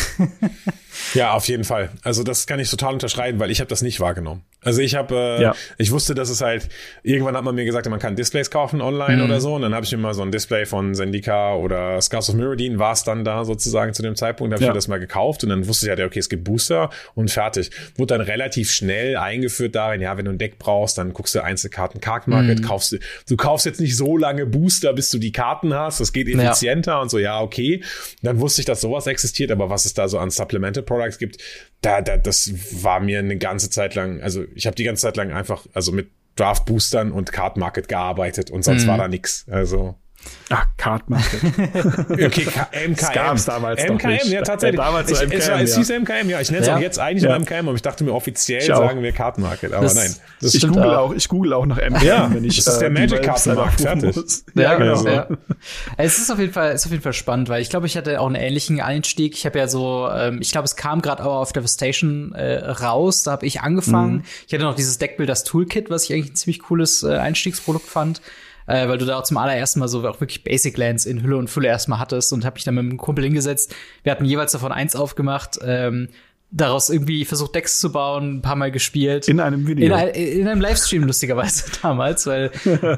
ja, auf jeden Fall. Also das kann ich total unterschreiben, weil ich habe das nicht wahrgenommen. Also ich habe, äh, ja. ich wusste, dass es halt, irgendwann hat man mir gesagt, man kann Displays kaufen online mhm. oder so. Und dann habe ich mir mal so ein Display von Zendika oder Scars of Mirrodin war es dann da sozusagen zu dem Zeitpunkt. Da habe ich ja. mir das mal gekauft und dann wusste ich halt, okay, es gibt Booster und fertig. Wurde dann relativ schnell eingeführt darin, ja, wenn du ein Deck brauchst, dann guckst du Einzelkarten Card Market, mhm. kaufst du, du kaufst jetzt nicht so lange Booster, bis du die Karten hast. Das geht effizienter ja. und so, ja, okay. Dann wusste ich, dass sowas existiert, aber was es da so an Supplemental Products gibt, da, da, das war mir eine ganze Zeit lang, also ich habe die ganze Zeit lang einfach, also mit Draft Boostern und Card Market gearbeitet und sonst mhm. war da nix. Also Ach, Card Market. okay, K MKM. Das gab's damals MKM, nicht. ja, tatsächlich. Ja, damals ich, so MKM, es, war, es hieß MKM, ja. Ich nenne es ja. auch jetzt eigentlich ja. MKM, aber ich dachte mir offiziell sagen wir Card Market, aber das, nein. Das ich, google auch. ich google auch nach MKM, ja, wenn ich Das ist der äh, Magic Kartenmarkt, fertig. Ja, genau. Also. Ja. Es ist auf jeden Fall, ist auf jeden Fall spannend, weil ich glaube, ich hatte auch einen ähnlichen Einstieg. Ich habe ja so, ähm, ich glaube, es kam gerade auch auf Devastation äh, raus, da habe ich angefangen. Mhm. Ich hatte noch dieses Deckbuilders Toolkit, was ich eigentlich ein ziemlich cooles äh, Einstiegsprodukt fand äh, weil du da auch zum allerersten Mal so auch wirklich Basic Lands in Hülle und Fülle erstmal hattest und habe mich dann mit einem Kumpel hingesetzt. Wir hatten jeweils davon eins aufgemacht. Ähm, daraus irgendwie versucht Decks zu bauen, ein paar Mal gespielt. In einem Video. In, in einem Livestream lustigerweise damals, weil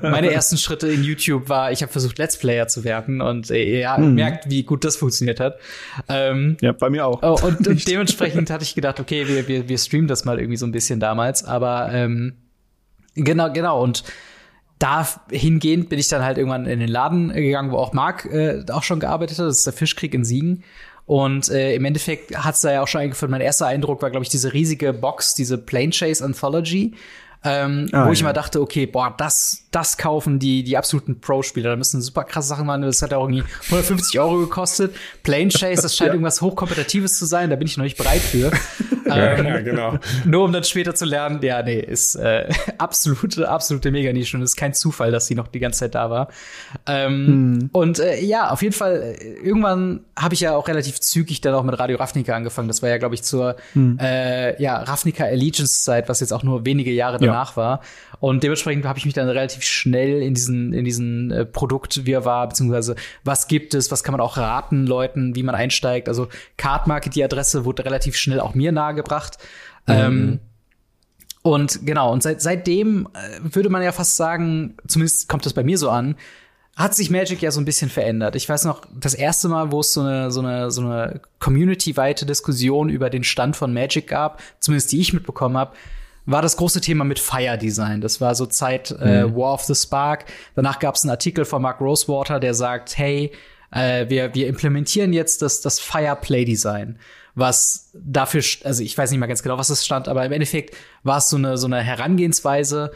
meine ersten Schritte in YouTube war, ich habe versucht Let's Player zu werden und äh, ja, mhm. merkt, wie gut das funktioniert hat. Ähm, ja, bei mir auch. Oh, und, und dementsprechend hatte ich gedacht, okay, wir, wir, wir streamen das mal irgendwie so ein bisschen damals, aber ähm, genau, genau und dahingehend bin ich dann halt irgendwann in den Laden gegangen, wo auch Marc äh, auch schon gearbeitet hat. Das ist der Fischkrieg in Siegen. Und äh, im Endeffekt hat es da ja auch schon eingeführt. Mein erster Eindruck war, glaube ich, diese riesige Box, diese Plane Chase Anthology. Ähm, ah, wo ich ja. immer dachte, okay, boah, das, das kaufen die, die absoluten Pro-Spieler. Da müssen super krasse Sachen machen. Das hat ja auch irgendwie 150 Euro gekostet. Plane Chase, das scheint ja. irgendwas Hochkompetitives zu sein. Da bin ich noch nicht bereit für. ähm, ja, genau. Nur um dann später zu lernen, ja, nee, ist äh, absolute, absolute Mega-Nische und ist kein Zufall, dass sie noch die ganze Zeit da war. Ähm, hm. Und äh, ja, auf jeden Fall, äh, irgendwann habe ich ja auch relativ zügig dann auch mit Radio Ravnica angefangen. Das war ja, glaube ich, zur hm. äh, ja, Ravnica Allegiance-Zeit, was jetzt auch nur wenige Jahre danach ja. war. Und dementsprechend habe ich mich dann relativ schnell in diesen, in diesen äh, Produkt war, beziehungsweise was gibt es, was kann man auch raten Leuten, wie man einsteigt. Also Card Market, die Adresse wurde relativ schnell auch mir nahegebracht. Mhm. Ähm, und genau, und seit, seitdem äh, würde man ja fast sagen, zumindest kommt das bei mir so an, hat sich Magic ja so ein bisschen verändert. Ich weiß noch, das erste Mal, wo es so eine, so eine, so eine community-weite Diskussion über den Stand von Magic gab, zumindest die ich mitbekommen habe, war das große Thema mit Fire Design. Das war so Zeit äh, mhm. War of the Spark. Danach gab es einen Artikel von Mark Rosewater, der sagt, hey, äh, wir, wir implementieren jetzt das, das Fire Play Design, was dafür, also ich weiß nicht mal ganz genau, was es stand, aber im Endeffekt war es so eine, so eine Herangehensweise,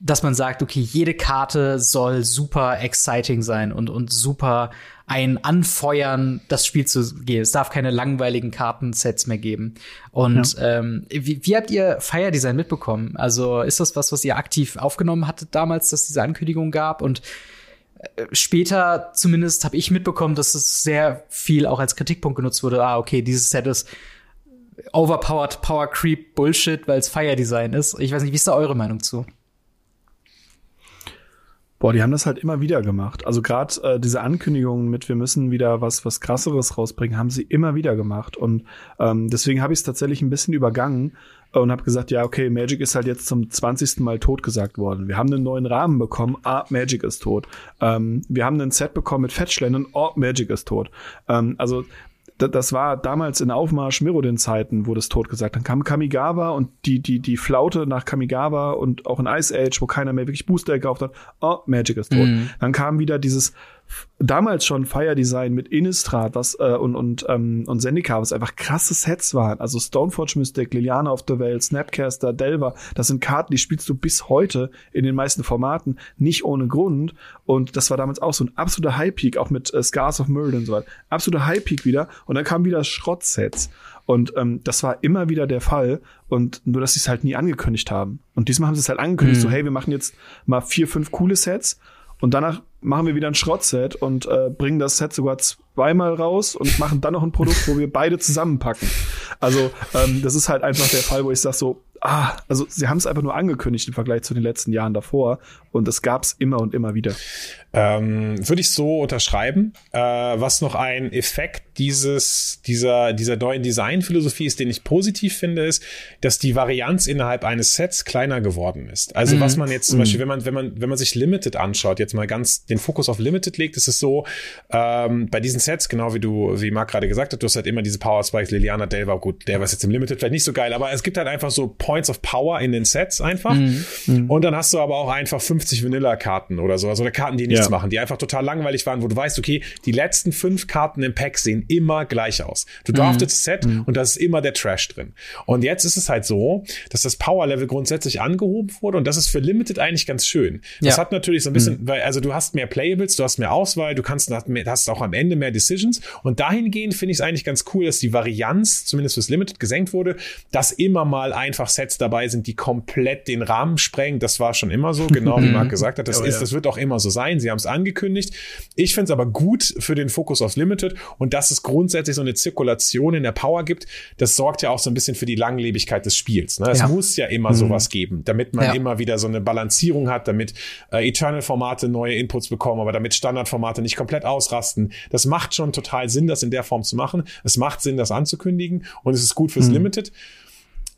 dass man sagt, okay, jede Karte soll super exciting sein und, und super ein Anfeuern, das Spiel zu gehen. Es darf keine langweiligen Kartensets mehr geben. Und ja. ähm, wie, wie habt ihr Fire Design mitbekommen? Also ist das was, was ihr aktiv aufgenommen hattet damals, dass diese Ankündigung gab? Und später zumindest habe ich mitbekommen, dass es sehr viel auch als Kritikpunkt genutzt wurde. Ah, okay, dieses Set ist overpowered Power Creep Bullshit, weil es Fire Design ist. Ich weiß nicht, wie ist da eure Meinung zu? Boah, die haben das halt immer wieder gemacht. Also gerade äh, diese Ankündigungen mit, wir müssen wieder was was krasseres rausbringen, haben sie immer wieder gemacht. Und ähm, deswegen habe ich es tatsächlich ein bisschen übergangen und habe gesagt, ja, okay, Magic ist halt jetzt zum 20. Mal tot gesagt worden. Wir haben einen neuen Rahmen bekommen, ah, Magic ist tot. Ähm, wir haben ein Set bekommen mit Fetchländern, oh, Magic ist tot. Ähm, also das war damals in Aufmarsch Mirrodin-Zeiten, wurde es tot gesagt. Dann kam Kamigawa und die, die, die Flaute nach Kamigawa und auch in Ice Age, wo keiner mehr wirklich Booster gekauft hat, oh, Magic ist tot. Mhm. Dann kam wieder dieses damals schon Fire Design mit Innistrad was, äh, und, und, ähm, und Zendika, was einfach krasse Sets waren. Also Stoneforge Mystic, Liliana of the Veil, Snapcaster, Delver, das sind Karten, die spielst du bis heute in den meisten Formaten, nicht ohne Grund. Und das war damals auch so ein absoluter High-Peak, auch mit äh, Scars of Murder und so weiter. Absoluter High-Peak wieder. Und dann kamen wieder Schrottsets. Und ähm, das war immer wieder der Fall. Und nur, dass sie es halt nie angekündigt haben. Und diesmal haben sie es halt angekündigt, mhm. so, hey, wir machen jetzt mal vier, fünf coole Sets. Und danach machen wir wieder ein Schrottset und äh, bringen das Set sogar zweimal raus und machen dann noch ein Produkt, wo wir beide zusammenpacken. Also ähm, das ist halt einfach der Fall, wo ich sage so, ah, also sie haben es einfach nur angekündigt im Vergleich zu den letzten Jahren davor und es gab es immer und immer wieder. Ähm, Würde ich so unterschreiben. Äh, was noch ein Effekt dieses, dieser, dieser neuen Designphilosophie ist, den ich positiv finde, ist, dass die Varianz innerhalb eines Sets kleiner geworden ist. Also mhm. was man jetzt zum mhm. Beispiel, wenn man, wenn man, wenn man sich Limited anschaut, jetzt mal ganz den Fokus auf Limited legt, ist es so, ähm, bei diesen Sets, genau wie du, wie Marc gerade gesagt hat, du hast halt immer diese Power Spikes, Liliana, Delva, gut, der war jetzt im Limited vielleicht nicht so geil, aber es gibt halt einfach so Points of Power in den Sets einfach. Mhm. mhm. Und dann hast du aber auch einfach 50 Vanilla-Karten oder so, also oder Karten, die nichts ja. machen, die einfach total langweilig waren, wo du weißt, okay, die letzten fünf Karten im Pack sehen immer gleich aus. Du mhm. draftest mhm. Set und da ist immer der Trash drin. Und jetzt ist es halt so, dass das Power-Level grundsätzlich angehoben wurde und das ist für Limited eigentlich ganz schön. Das ja. hat natürlich so ein bisschen, mhm. weil, also du hast mehr Playables, du hast mehr Auswahl, du kannst, hast auch am Ende mehr Decisions und dahingehend finde ich es eigentlich ganz cool, dass die Varianz, zumindest fürs Limited, gesenkt wurde, dass immer mal einfach Sets dabei sind, die komplett den Rahmen sprengen. Das war schon immer so, genau wie Marc gesagt hat. Das, oh, ist, ja. das wird auch immer so sein. Sie haben es angekündigt. Ich finde es aber gut für den Fokus aufs Limited und dass es grundsätzlich so eine Zirkulation in der Power gibt, das sorgt ja auch so ein bisschen für die Langlebigkeit des Spiels. Ne? Es ja. muss ja immer mhm. sowas geben, damit man ja. immer wieder so eine Balancierung hat, damit äh, Eternal-Formate neue Inputs bekommen, aber damit Standardformate nicht komplett ausrasten. Das macht schon total Sinn, das in der Form zu machen. Es macht Sinn, das anzukündigen und es ist gut fürs mhm. Limited.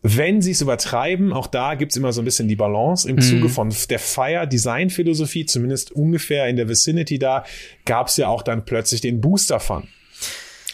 Wenn sie es übertreiben, auch da gibt's immer so ein bisschen die Balance. Im mhm. Zuge von der Fire-Design-Philosophie, zumindest ungefähr in der Vicinity da, gab's ja auch dann plötzlich den Booster-Fun.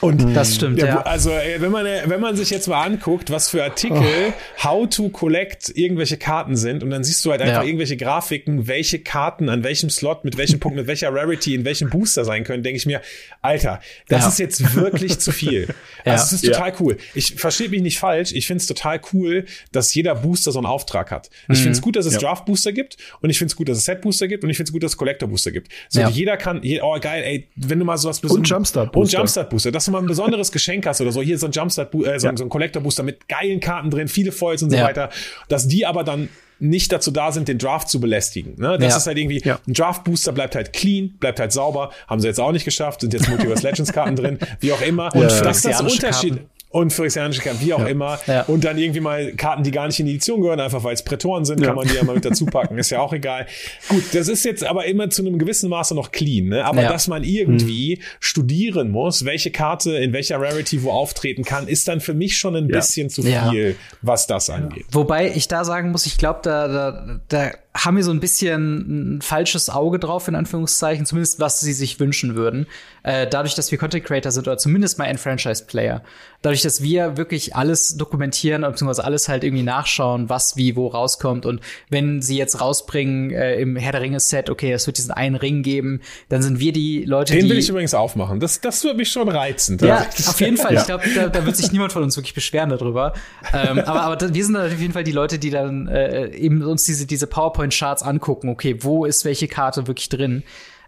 Und das stimmt, ja. Also, wenn man, wenn man sich jetzt mal anguckt, was für Artikel oh. how to collect irgendwelche Karten sind und dann siehst du halt einfach ja. irgendwelche Grafiken, welche Karten an welchem Slot, mit welchem Punkt, mit welcher Rarity, in welchem Booster sein können, denke ich mir, Alter, das ja. ist jetzt wirklich zu viel. Also, es ist total cool. Ich verstehe mich nicht falsch. Ich finde es total cool, dass jeder Booster so einen Auftrag hat. Ich mhm. finde es gut, dass es Draft Booster gibt und ich finde es gut, dass es Set Booster gibt und ich finde es gut, dass es Collector Booster gibt. So, jeder kann, oh geil, ey, wenn du mal sowas Und Jumpstart Booster. Und Jumpstart Booster. Das mal ein besonderes Geschenk hast oder so, hier so ein Jumpstart, äh, so, ja. so ein Collector Booster mit geilen Karten drin, viele Foils und so ja. weiter, dass die aber dann nicht dazu da sind, den Draft zu belästigen. Ne? Das ja. ist halt irgendwie, ja. ein Draft-Booster bleibt halt clean, bleibt halt sauber, haben sie jetzt auch nicht geschafft, sind jetzt Multiverse Legends-Karten drin, wie auch immer. Und ja. das ist das Unterschied. Karten und phyrexianische Karten, wie auch ja. immer. Ja. Und dann irgendwie mal Karten, die gar nicht in die Edition gehören, einfach weil es Prätoren sind, ja. kann man die ja mal mit dazu packen. ist ja auch egal. Gut, das ist jetzt aber immer zu einem gewissen Maße noch clean, ne? Aber dass man irgendwie mhm. studieren muss, welche Karte in welcher Rarity wo auftreten kann, ist dann für mich schon ein bisschen zu viel, was das angeht. Wobei ich da sagen muss, ich glaube, da, da, da haben wir so ein bisschen ein falsches Auge drauf, in Anführungszeichen, zumindest was sie sich wünschen würden. Äh, dadurch, dass wir Content Creator sind oder zumindest mal ein Franchise-Player. Dadurch, dass wir wirklich alles dokumentieren, beziehungsweise alles halt irgendwie nachschauen, was wie wo rauskommt. Und wenn sie jetzt rausbringen äh, im Herr der Ringe-Set, okay, es wird diesen einen Ring geben, dann sind wir die Leute, Den die. will ich übrigens aufmachen. Das, das wird mich schon reizen. Ja, auf jeden Fall. Ja. Ich glaube, da, da wird sich niemand von uns wirklich beschweren darüber. ähm, aber aber wir sind auf jeden Fall die Leute, die dann äh, eben uns diese, diese PowerPoint PowerPoint-Charts angucken, okay, wo ist welche Karte wirklich drin.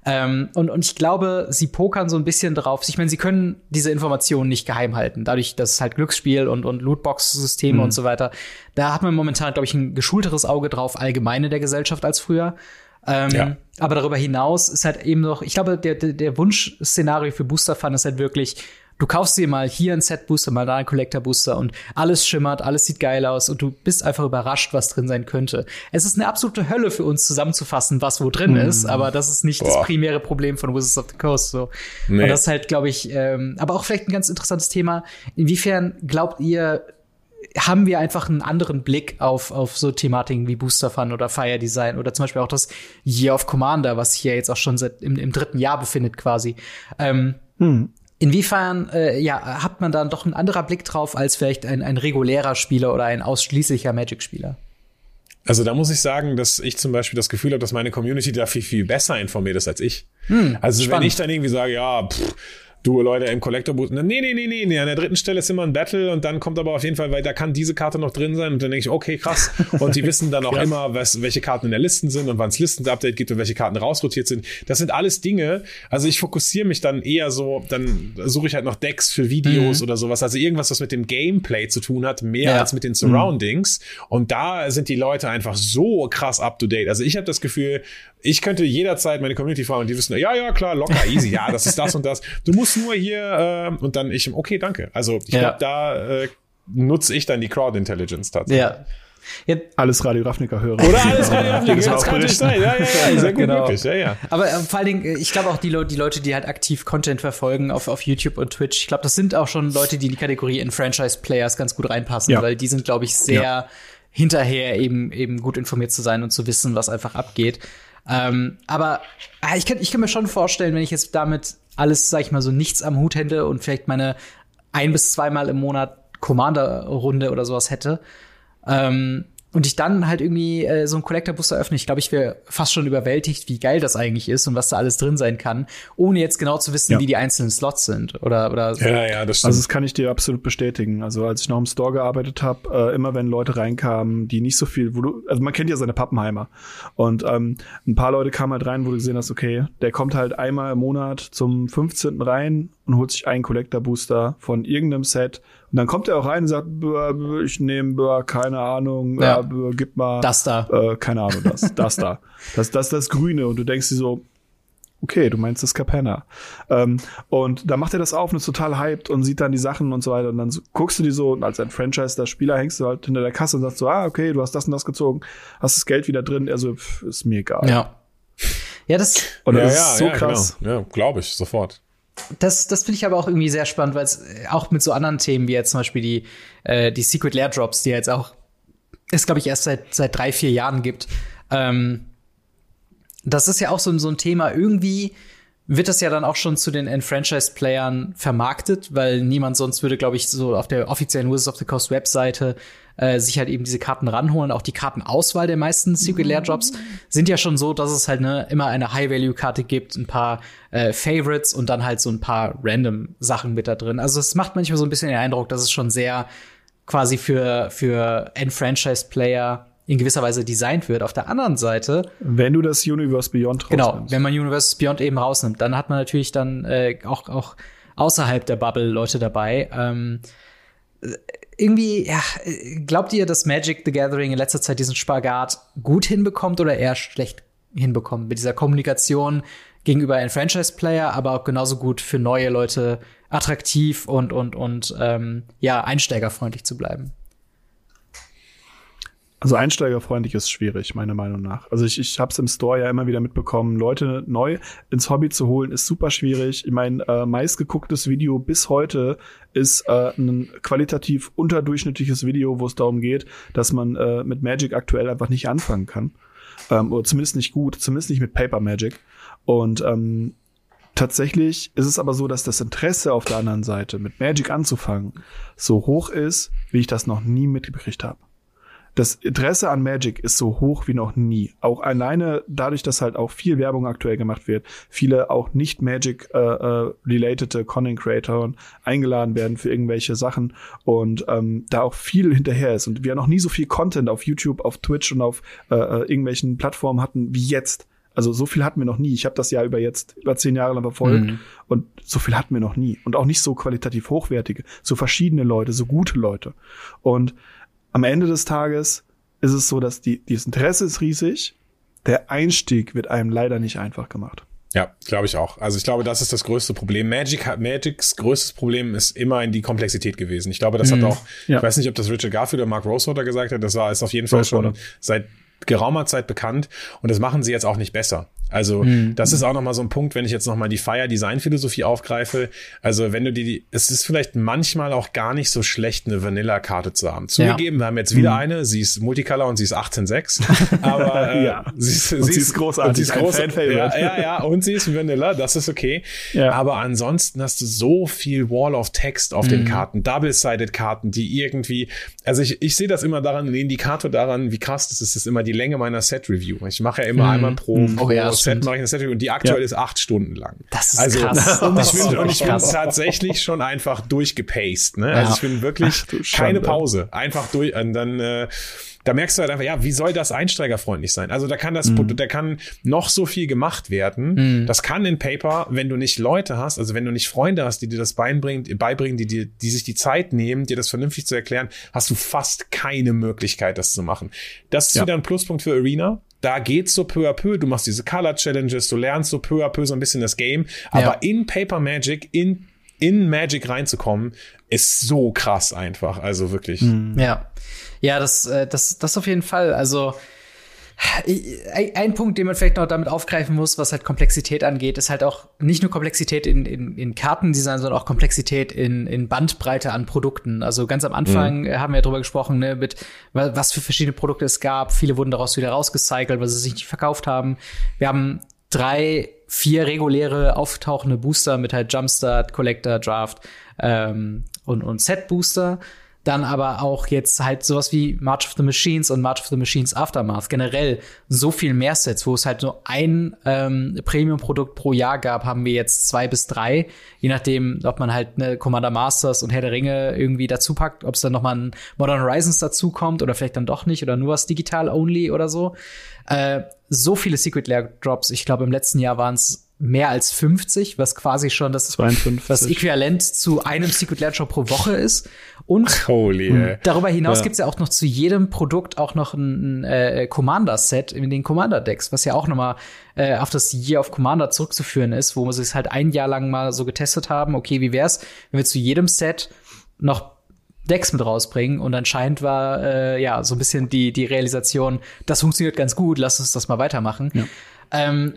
Ähm, und, und ich glaube, sie pokern so ein bisschen drauf. Ich meine, sie können diese Informationen nicht geheim halten. Dadurch, dass es halt Glücksspiel und, und Lootbox-Systeme mhm. und so weiter. Da hat man momentan, glaube ich, ein geschulteres Auge drauf, allgemeine der Gesellschaft als früher. Ähm, ja. Aber darüber hinaus ist halt eben noch, ich glaube, der, der, der Wunschszenario für Booster Fun ist halt wirklich, Du kaufst dir mal hier einen Set Booster, mal da einen Collector Booster und alles schimmert, alles sieht geil aus und du bist einfach überrascht, was drin sein könnte. Es ist eine absolute Hölle für uns zusammenzufassen, was wo drin mm. ist, aber das ist nicht Boah. das primäre Problem von Wizards of the Coast. So. Nee. Und das ist halt, glaube ich, ähm, aber auch vielleicht ein ganz interessantes Thema. Inwiefern glaubt ihr, haben wir einfach einen anderen Blick auf, auf so Thematiken wie Booster Fun oder Fire Design oder zum Beispiel auch das Year of Commander, was hier jetzt auch schon seit im, im dritten Jahr befindet quasi. Ähm, hm. Inwiefern äh, ja, hat man dann doch ein anderer Blick drauf als vielleicht ein, ein regulärer Spieler oder ein ausschließlicher Magic-Spieler? Also da muss ich sagen, dass ich zum Beispiel das Gefühl habe, dass meine Community da viel, viel besser informiert ist als ich. Hm, also spannend. wenn ich dann irgendwie sage, ja, pff, du Leute im Collector Boot. Nee, nee, nee, nee, nee, an der dritten Stelle ist immer ein Battle und dann kommt aber auf jeden Fall, weil da kann diese Karte noch drin sein und dann denke ich, okay, krass. Und die wissen dann auch immer, was, welche Karten in der Listen sind und wann es Listen-Update gibt und welche Karten rausrotiert sind. Das sind alles Dinge. Also ich fokussiere mich dann eher so, dann suche ich halt noch Decks für Videos mhm. oder sowas. Also irgendwas, was mit dem Gameplay zu tun hat, mehr ja. als mit den Surroundings. Mhm. Und da sind die Leute einfach so krass up to date. Also ich habe das Gefühl, ich könnte jederzeit meine Community fragen und die wissen, ja, ja, klar, locker, easy, ja, das ist das und das. Du musst nur hier äh, und dann ich, okay, danke. Also ich ja. glaube, da äh, nutze ich dann die Crowd Intelligence tatsächlich. Ja. Ja. Alles Radio Ravnica hören. Oder alles Radio Ravnica, das, das kann natürlich sein. Ja, ja, ja, sehr gut genau. möglich. Ja, ja. Aber äh, vor allen Dingen, äh, ich glaube auch die, Le die Leute, die halt aktiv Content verfolgen auf, auf YouTube und Twitch, ich glaube, das sind auch schon Leute, die in die Kategorie in Franchise Players ganz gut reinpassen, ja. weil die sind, glaube ich, sehr ja. hinterher eben eben gut informiert zu sein und zu wissen, was einfach abgeht. Ähm, aber äh, ich, kann, ich kann mir schon vorstellen, wenn ich jetzt damit alles, sag ich mal, so nichts am Hut hätte und vielleicht meine ein bis zweimal im Monat Commander-Runde oder sowas hätte, ähm, und ich dann halt irgendwie äh, so ein Collector-Booster öffne, ich glaube, ich wäre fast schon überwältigt, wie geil das eigentlich ist und was da alles drin sein kann, ohne jetzt genau zu wissen, ja. wie die einzelnen Slots sind oder oder Ja, ja, das stimmt. Also das kann ich dir absolut bestätigen. Also als ich noch im Store gearbeitet habe, äh, immer wenn Leute reinkamen, die nicht so viel, wo du, also man kennt ja seine Pappenheimer und ähm, ein paar Leute kamen halt rein, wo du gesehen hast, okay, der kommt halt einmal im Monat zum 15. rein und holt sich einen Collector-Booster von irgendeinem Set und dann kommt er auch rein und sagt, ich nehme, keine Ahnung, ja. äh, gib mal. Das da. Äh, keine Ahnung, das, das da. Das, das, das Grüne. Und du denkst dir so, okay, du meinst das Capenna. Ähm, und da macht er das auf und ist total hyped und sieht dann die Sachen und so weiter. Und dann so, guckst du die so, und als ein Franchise, der Spieler, hängst du halt hinter der Kasse und sagst so, ah, okay, du hast das und das gezogen, hast das Geld wieder drin. Er so, pff, ist mir egal. Ja. Ja, das, und das ja, ist so ja, krass. Genau. Ja, glaube ich, sofort. Das, das finde ich aber auch irgendwie sehr spannend, weil es äh, auch mit so anderen Themen wie jetzt zum Beispiel die, äh, die Secret Lair Drops, die jetzt auch es, glaube ich, erst seit, seit drei, vier Jahren gibt. Ähm, das ist ja auch so, so ein Thema. Irgendwie wird das ja dann auch schon zu den Enfranchise-Playern vermarktet, weil niemand sonst würde, glaube ich, so auf der offiziellen Wizards of the Coast Webseite äh, sich halt eben diese Karten ranholen. Auch die Kartenauswahl der meisten Secret Lair Drops sind ja schon so, dass es halt ne, immer eine High-Value-Karte gibt, ein paar äh, Favorites und dann halt so ein paar random Sachen mit da drin. Also es macht manchmal so ein bisschen den Eindruck, dass es schon sehr quasi für, für Enfranchise-Player in gewisser Weise designt wird. Auf der anderen Seite. Wenn du das Universe Beyond rausnimmst. Genau, wenn man Universe Beyond eben rausnimmt, dann hat man natürlich dann äh, auch, auch außerhalb der Bubble Leute dabei. Ähm, irgendwie, ja, glaubt ihr, dass Magic the Gathering in letzter Zeit diesen Spagat gut hinbekommt oder eher schlecht hinbekommt mit dieser Kommunikation gegenüber einem Franchise-Player, aber auch genauso gut für neue Leute attraktiv und und und ähm, ja einsteigerfreundlich zu bleiben? Also einsteigerfreundlich ist schwierig, meiner Meinung nach. Also ich, ich habe es im Store ja immer wieder mitbekommen, Leute neu ins Hobby zu holen, ist super schwierig. Ich mein äh, meistgegucktes Video bis heute ist äh, ein qualitativ unterdurchschnittliches Video, wo es darum geht, dass man äh, mit Magic aktuell einfach nicht anfangen kann. Ähm, oder zumindest nicht gut, zumindest nicht mit Paper Magic. Und ähm, tatsächlich ist es aber so, dass das Interesse auf der anderen Seite, mit Magic anzufangen, so hoch ist, wie ich das noch nie mitgekriegt habe das Interesse an Magic ist so hoch wie noch nie. Auch alleine dadurch, dass halt auch viel Werbung aktuell gemacht wird, viele auch nicht Magic äh, äh, related Content Creator eingeladen werden für irgendwelche Sachen und ähm, da auch viel hinterher ist und wir noch nie so viel Content auf YouTube, auf Twitch und auf äh, äh, irgendwelchen Plattformen hatten wie jetzt. Also so viel hatten wir noch nie. Ich habe das Jahr über jetzt über zehn Jahre lang verfolgt mhm. und so viel hatten wir noch nie. Und auch nicht so qualitativ hochwertige, so verschiedene Leute, so gute Leute. Und am Ende des Tages ist es so, dass die, dieses Interesse ist riesig. Der Einstieg wird einem leider nicht einfach gemacht. Ja, glaube ich auch. Also ich glaube, das ist das größte Problem. Magic hat Magics größtes Problem ist immer in die Komplexität gewesen. Ich glaube, das mhm. hat auch, ja. ich weiß nicht, ob das Richard Garfield oder Mark Rosewater gesagt hat, das war ist auf jeden Fall schon seit geraumer Zeit bekannt und das machen sie jetzt auch nicht besser. Also mhm. das ist auch nochmal so ein Punkt, wenn ich jetzt nochmal die Fire Design Philosophie aufgreife. Also wenn du die, es ist vielleicht manchmal auch gar nicht so schlecht, eine Vanilla-Karte zu haben. Zugegeben, ja. wir haben jetzt wieder mhm. eine, sie ist Multicolor und sie ist 18.6. Aber äh, ja. sie, ist, sie, sie, ist, großartig. Sie ist groß, ja, ja, ja, und sie ist Vanilla, das ist okay. Ja. Aber ansonsten hast du so viel Wall of Text auf mhm. den Karten, Double-Sided Karten, die irgendwie, also ich, ich sehe das immer daran, ein Indikator daran, wie krass das ist, ist immer die Länge meiner Set-Review. Ich mache ja immer mhm. einmal pro, mhm. oh, ja, Set mache ich eine Set und die aktuell ja. ist acht Stunden lang. Das ist also, krass. Und ich bin, und ich bin tatsächlich schon einfach durchgepaced. Ne? Also ich bin wirklich Ach, keine Pause. Einfach durch. Und dann äh, da merkst du halt einfach, ja, wie soll das einsteigerfreundlich sein? Also da kann das, mhm. da kann noch so viel gemacht werden. Mhm. Das kann in Paper, wenn du nicht Leute hast, also wenn du nicht Freunde hast, die dir das beibringen, beibringen, die dir, die sich die Zeit nehmen, dir das vernünftig zu erklären, hast du fast keine Möglichkeit, das zu machen. Das ist ja. wieder ein Pluspunkt für Arena da geht's so peu à peu. Du machst diese Color Challenges, du lernst so peu à peu so ein bisschen das Game. Aber ja. in Paper Magic, in, in Magic reinzukommen, ist so krass einfach. Also wirklich. Mhm. Ja. Ja, das, äh, das, das auf jeden Fall. Also, ein Punkt, den man vielleicht noch damit aufgreifen muss, was halt Komplexität angeht, ist halt auch nicht nur Komplexität in, in, in Kartendesign, sondern auch Komplexität in, in Bandbreite an Produkten. Also ganz am Anfang mhm. haben wir ja drüber gesprochen, ne, mit was für verschiedene Produkte es gab. Viele wurden daraus wieder rausgecycelt, weil sie sich nicht verkauft haben. Wir haben drei, vier reguläre auftauchende Booster mit halt Jumpstart, Collector, Draft ähm, und, und Set Booster dann aber auch jetzt halt sowas wie March of the Machines und March of the Machines Aftermath. Generell so viel mehr Sets, wo es halt nur ein ähm, Premium-Produkt pro Jahr gab, haben wir jetzt zwei bis drei. Je nachdem, ob man halt eine Commander Masters und Herr der Ringe irgendwie dazu packt, ob es dann noch mal ein Modern Horizons dazu kommt oder vielleicht dann doch nicht oder nur was digital only oder so. Äh, so viele Secret Lair Drops. Ich glaube, im letzten Jahr waren es mehr als 50, was quasi schon das, 52. das Äquivalent zu einem Secret Lair pro Woche ist. Und Holy, darüber hinaus ja. gibt's ja auch noch zu jedem Produkt auch noch ein, ein äh, Commander-Set in den Commander-Decks, was ja auch noch mal äh, auf das Year of Commander zurückzuführen ist, wo wir es halt ein Jahr lang mal so getestet haben. Okay, wie wär's, wenn wir zu jedem Set noch Decks mit rausbringen und anscheinend war äh, ja so ein bisschen die die Realisation, das funktioniert ganz gut, lass uns das mal weitermachen. Ja. Ähm,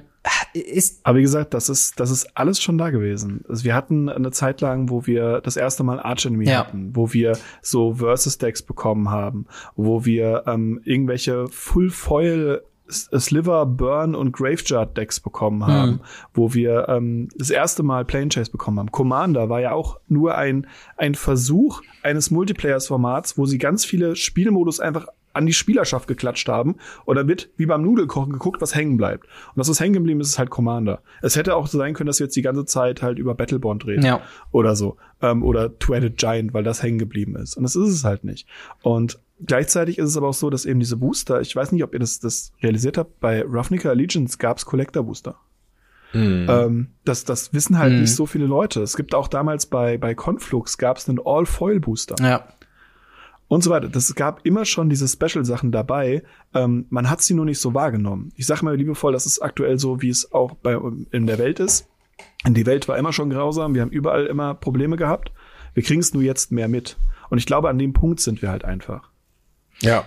ist Aber wie gesagt, das ist, das ist alles schon da gewesen. Also wir hatten eine Zeit lang, wo wir das erste Mal Arch Enemy ja. hatten, wo wir so Versus Decks bekommen haben, wo wir ähm, irgendwelche Full Foil Sliver, Burn und Graveyard Decks bekommen haben, mhm. wo wir ähm, das erste Mal Plane Chase bekommen haben. Commander war ja auch nur ein, ein Versuch eines Multiplayers-Formats, wo sie ganz viele Spielmodus einfach an die Spielerschaft geklatscht haben. Dann wird wie beim Nudelkochen geguckt, was hängen bleibt. Und das, was hängen geblieben ist, ist halt Commander. Es hätte auch so sein können, dass wir jetzt die ganze Zeit halt über Battlebond reden. Ja. Oder so. Ähm, oder Two-Headed Giant, weil das hängen geblieben ist. Und das ist es halt nicht. Und gleichzeitig ist es aber auch so, dass eben diese Booster, ich weiß nicht, ob ihr das, das realisiert habt, bei Ravnica Allegiance gab's Collector Booster. Mhm. Ähm, das, das wissen halt mhm. nicht so viele Leute. Es gibt auch damals bei, bei Conflux gab es einen All-Foil-Booster. Ja. Und so weiter. Das gab immer schon diese Special-Sachen dabei. Ähm, man hat sie nur nicht so wahrgenommen. Ich sage mal liebevoll, das ist aktuell so, wie es auch bei, in der Welt ist. Die Welt war immer schon grausam. Wir haben überall immer Probleme gehabt. Wir kriegen es nur jetzt mehr mit. Und ich glaube, an dem Punkt sind wir halt einfach. Ja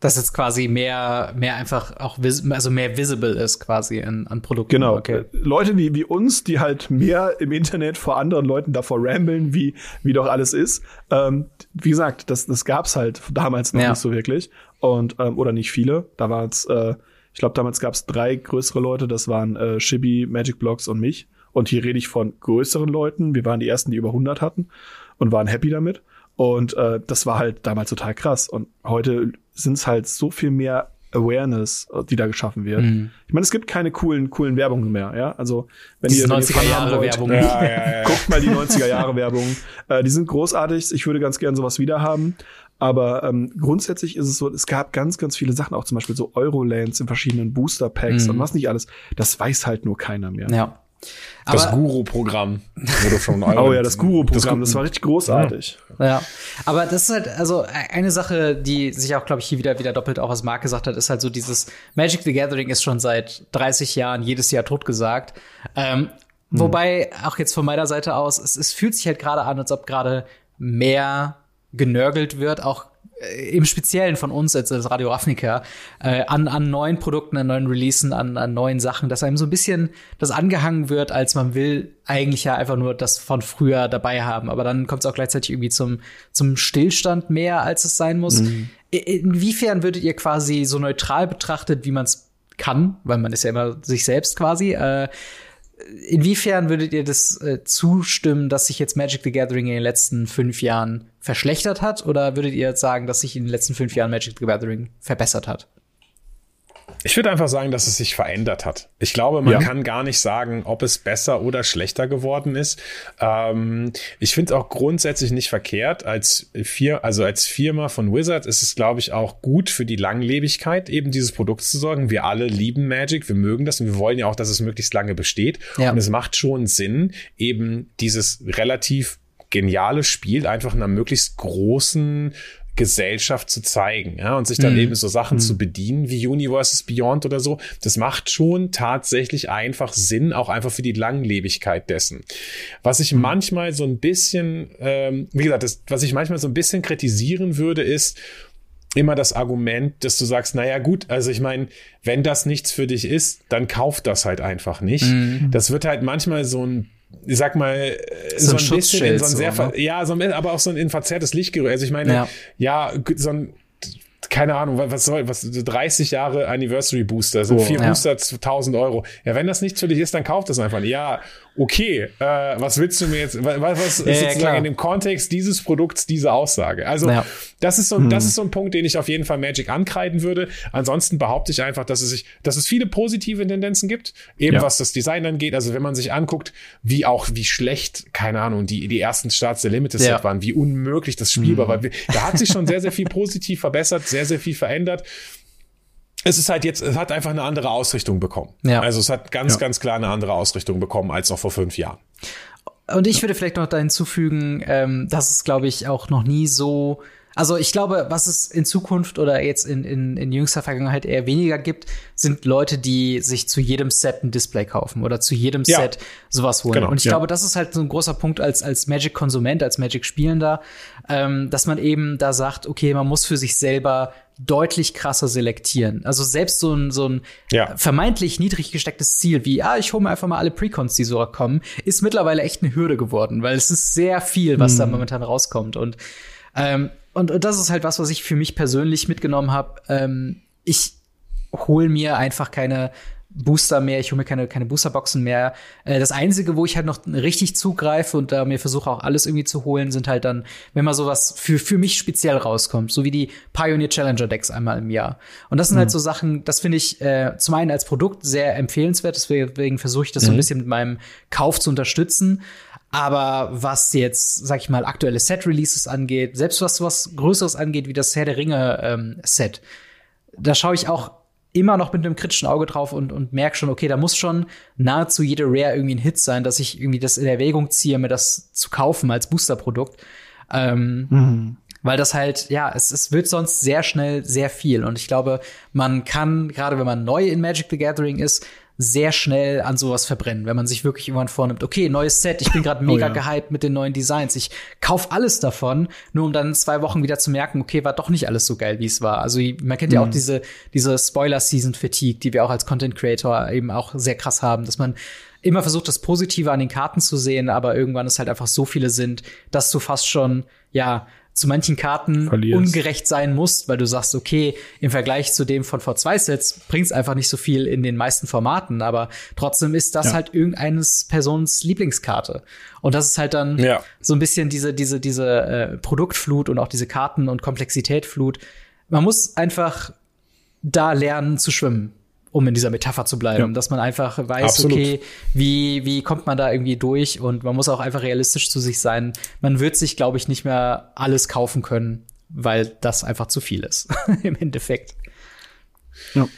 dass jetzt quasi mehr, mehr einfach auch, also mehr visible ist quasi in, an Produkten. Genau. Okay. Leute wie, wie uns, die halt mehr im Internet vor anderen Leuten davor rambeln, wie, wie doch alles ist. Ähm, wie gesagt, das, das gab's halt damals noch ja. nicht so wirklich. Und, ähm, oder nicht viele. Da war es, äh, ich glaube, damals gab's drei größere Leute, das waren äh, Shibi, Magic Blocks und mich. Und hier rede ich von größeren Leuten. Wir waren die ersten, die über 100 hatten und waren happy damit. Und äh, das war halt damals total krass. Und heute sind es halt so viel mehr Awareness, äh, die da geschaffen wird. Mhm. Ich meine, es gibt keine coolen, coolen Werbungen mehr, ja. Also wenn Diese ihr 90er Jahre Werbung, ja, ja, ja, guckt mal die 90er Jahre Werbung. Äh, die sind großartig. Ich würde ganz gern sowas wieder haben. Aber ähm, grundsätzlich ist es so, es gab ganz, ganz viele Sachen, auch zum Beispiel so Eurolands in verschiedenen Booster Packs mhm. und was nicht alles. Das weiß halt nur keiner mehr. Ja. Das Guru-Programm wurde schon Oh ja, das Guru-Programm, das, das, war richtig großartig. Ja. ja. aber das ist halt, also eine Sache, die sich auch, glaube ich, hier wieder, wieder doppelt auch was Marc gesagt hat, ist halt so dieses Magic the Gathering ist schon seit 30 Jahren jedes Jahr totgesagt. Ähm, hm. Wobei, auch jetzt von meiner Seite aus, es, es fühlt sich halt gerade an, als ob gerade mehr genörgelt wird, auch im Speziellen von uns als, als Radio Ravnica äh, an, an neuen Produkten, an neuen Releasen, an, an neuen Sachen, dass einem so ein bisschen das angehangen wird, als man will eigentlich ja einfach nur das von früher dabei haben. Aber dann kommt es auch gleichzeitig irgendwie zum, zum Stillstand mehr, als es sein muss. Mhm. Inwiefern würdet ihr quasi so neutral betrachtet, wie man es kann, weil man ist ja immer sich selbst quasi, äh, inwiefern würdet ihr das äh, zustimmen, dass sich jetzt Magic the Gathering in den letzten fünf Jahren verschlechtert hat? Oder würdet ihr jetzt sagen, dass sich in den letzten fünf Jahren Magic the Gathering verbessert hat? Ich würde einfach sagen, dass es sich verändert hat. Ich glaube, man ja. kann gar nicht sagen, ob es besser oder schlechter geworden ist. Ähm, ich finde es auch grundsätzlich nicht verkehrt. Als, Fir also als Firma von Wizard ist es, glaube ich, auch gut für die Langlebigkeit eben dieses Produkts zu sorgen. Wir alle lieben Magic, wir mögen das und wir wollen ja auch, dass es möglichst lange besteht. Ja. Und es macht schon Sinn, eben dieses relativ geniale Spiel einfach einer möglichst großen Gesellschaft zu zeigen, ja, und sich dann mhm. eben so Sachen mhm. zu bedienen wie Universes Beyond oder so. Das macht schon tatsächlich einfach Sinn, auch einfach für die Langlebigkeit dessen. Was ich mhm. manchmal so ein bisschen, ähm, wie gesagt, das, was ich manchmal so ein bisschen kritisieren würde, ist, immer das Argument, dass du sagst, naja gut, also ich meine, wenn das nichts für dich ist, dann kauf das halt einfach nicht. Mhm. Das wird halt manchmal so ein ich sag mal, so, so ein, bisschen in so ein sehr, so, ne? ja, so ein, aber auch so ein in verzerrtes Lichtgerühl. Also ich meine, ja, ja so ein keine Ahnung, was soll, was, 30 Jahre Anniversary Booster, sind oh, vier ja. Booster 1000 Euro. Ja, wenn das nicht für dich ist, dann kauf das einfach. Ja, okay, äh, was willst du mir jetzt, was, was ist ja, sozusagen ja, in dem Kontext dieses Produkts diese Aussage? Also, ja. das ist so, hm. das ist so ein Punkt, den ich auf jeden Fall Magic ankreiden würde. Ansonsten behaupte ich einfach, dass es sich, dass es viele positive Tendenzen gibt, eben was das Design angeht. Also, wenn man sich anguckt, wie auch, wie schlecht, keine Ahnung, die, die ersten Starts der Limited Set waren, wie unmöglich das spielbar hm. war. Da hat sich schon sehr, sehr viel positiv verbessert, sehr, sehr viel verändert es ist halt jetzt, es hat einfach eine andere Ausrichtung bekommen. Ja. Also es hat ganz, ja. ganz klar eine andere Ausrichtung bekommen als noch vor fünf Jahren. Und ich würde vielleicht noch da hinzufügen, ähm, dass es, glaube ich, auch noch nie so also ich glaube, was es in Zukunft oder jetzt in, in, in jüngster Vergangenheit eher weniger gibt, sind Leute, die sich zu jedem Set ein Display kaufen oder zu jedem ja. Set sowas holen. Genau, und ich ja. glaube, das ist halt so ein großer Punkt als, als Magic-Konsument, als Magic-Spielender, ähm, dass man eben da sagt, okay, man muss für sich selber deutlich krasser selektieren. Also selbst so ein, so ein ja. vermeintlich niedrig gestecktes Ziel wie, ah, ich hole mir einfach mal alle Precons, die so kommen, ist mittlerweile echt eine Hürde geworden, weil es ist sehr viel, was hm. da momentan rauskommt. Und ähm, und, und das ist halt was, was ich für mich persönlich mitgenommen habe. Ähm, ich hole mir einfach keine Booster mehr, ich hole mir keine, keine Boosterboxen mehr. Äh, das Einzige, wo ich halt noch richtig zugreife und da mir versuche auch alles irgendwie zu holen, sind halt dann, wenn mal sowas für, für mich speziell rauskommt, so wie die Pioneer Challenger Decks einmal im Jahr. Und das sind halt mhm. halt so Sachen, das finde ich äh, zum einen als Produkt sehr empfehlenswert, deswegen versuche ich das mhm. so ein mhm. bisschen mit meinem Kauf zu unterstützen. Aber was jetzt, sag ich mal, aktuelle Set-Releases angeht, selbst was was Größeres angeht, wie das Herr der Ringe ähm, Set, da schaue ich auch immer noch mit einem kritischen Auge drauf und, und merke schon, okay, da muss schon nahezu jede Rare irgendwie ein Hit sein, dass ich irgendwie das in Erwägung ziehe, mir das zu kaufen als Boosterprodukt. Ähm, mhm. Weil das halt, ja, es, es wird sonst sehr schnell sehr viel. Und ich glaube, man kann, gerade wenn man neu in Magic the Gathering ist, sehr schnell an sowas verbrennen, wenn man sich wirklich irgendwann vornimmt, okay, neues Set, ich bin gerade mega oh, ja. gehypt mit den neuen Designs, ich kauf alles davon, nur um dann zwei Wochen wieder zu merken, okay, war doch nicht alles so geil, wie es war. Also man kennt mhm. ja auch mhm. diese diese Spoiler Season Fatigue, die wir auch als Content Creator eben auch sehr krass haben, dass man immer versucht, das Positive an den Karten zu sehen, aber irgendwann es halt einfach so viele sind, dass du fast schon ja zu manchen Karten Verlierst. ungerecht sein musst, weil du sagst, okay, im Vergleich zu dem von V2-Sets bringt's einfach nicht so viel in den meisten Formaten, aber trotzdem ist das ja. halt irgendeines Personens Lieblingskarte. Und das ist halt dann ja. so ein bisschen diese, diese, diese äh, Produktflut und auch diese Karten- und Komplexitätflut. Man muss einfach da lernen zu schwimmen um in dieser Metapher zu bleiben, ja. dass man einfach weiß, Absolut. okay, wie, wie kommt man da irgendwie durch und man muss auch einfach realistisch zu sich sein. Man wird sich, glaube ich, nicht mehr alles kaufen können, weil das einfach zu viel ist im Endeffekt. Ja.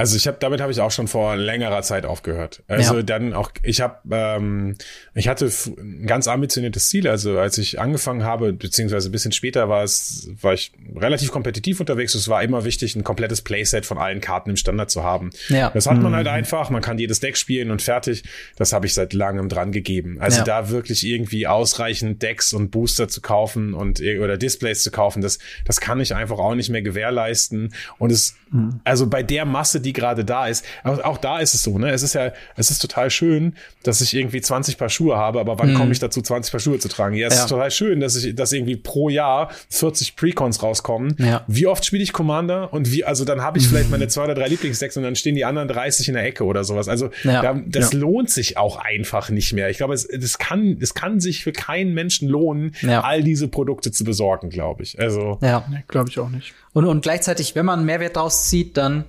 Also ich habe damit habe ich auch schon vor längerer Zeit aufgehört. Also ja. dann auch ich habe ähm, ich hatte ein ganz ambitioniertes Ziel. Also als ich angefangen habe beziehungsweise ein bisschen später war es war ich relativ kompetitiv unterwegs. Es war immer wichtig ein komplettes Playset von allen Karten im Standard zu haben. Ja. Das hat man halt mhm. halt einfach. Man kann jedes Deck spielen und fertig. Das habe ich seit langem dran gegeben. Also ja. da wirklich irgendwie ausreichend Decks und Booster zu kaufen und oder Displays zu kaufen, das das kann ich einfach auch nicht mehr gewährleisten. Und es mhm. also bei der Masse, die gerade da ist. Aber auch da ist es so, ne? Es ist ja, es ist total schön, dass ich irgendwie 20 Paar Schuhe habe, aber wann mhm. komme ich dazu, 20 Paar Schuhe zu tragen? Ja, es ja. ist total schön, dass ich, dass irgendwie pro Jahr 40 Precons rauskommen. Ja. Wie oft spiele ich Commander? Und wie, also dann habe ich vielleicht meine zwei oder drei Lieblingsdecks und dann stehen die anderen 30 in der Ecke oder sowas. Also ja. da, das lohnt sich auch einfach nicht mehr. Ich glaube, es, das kann, es kann sich für keinen Menschen lohnen, all diese Produkte zu besorgen, glaube ich. Also, ja, glaube ich auch nicht. Und, und gleichzeitig, wenn man Mehrwert daraus zieht, dann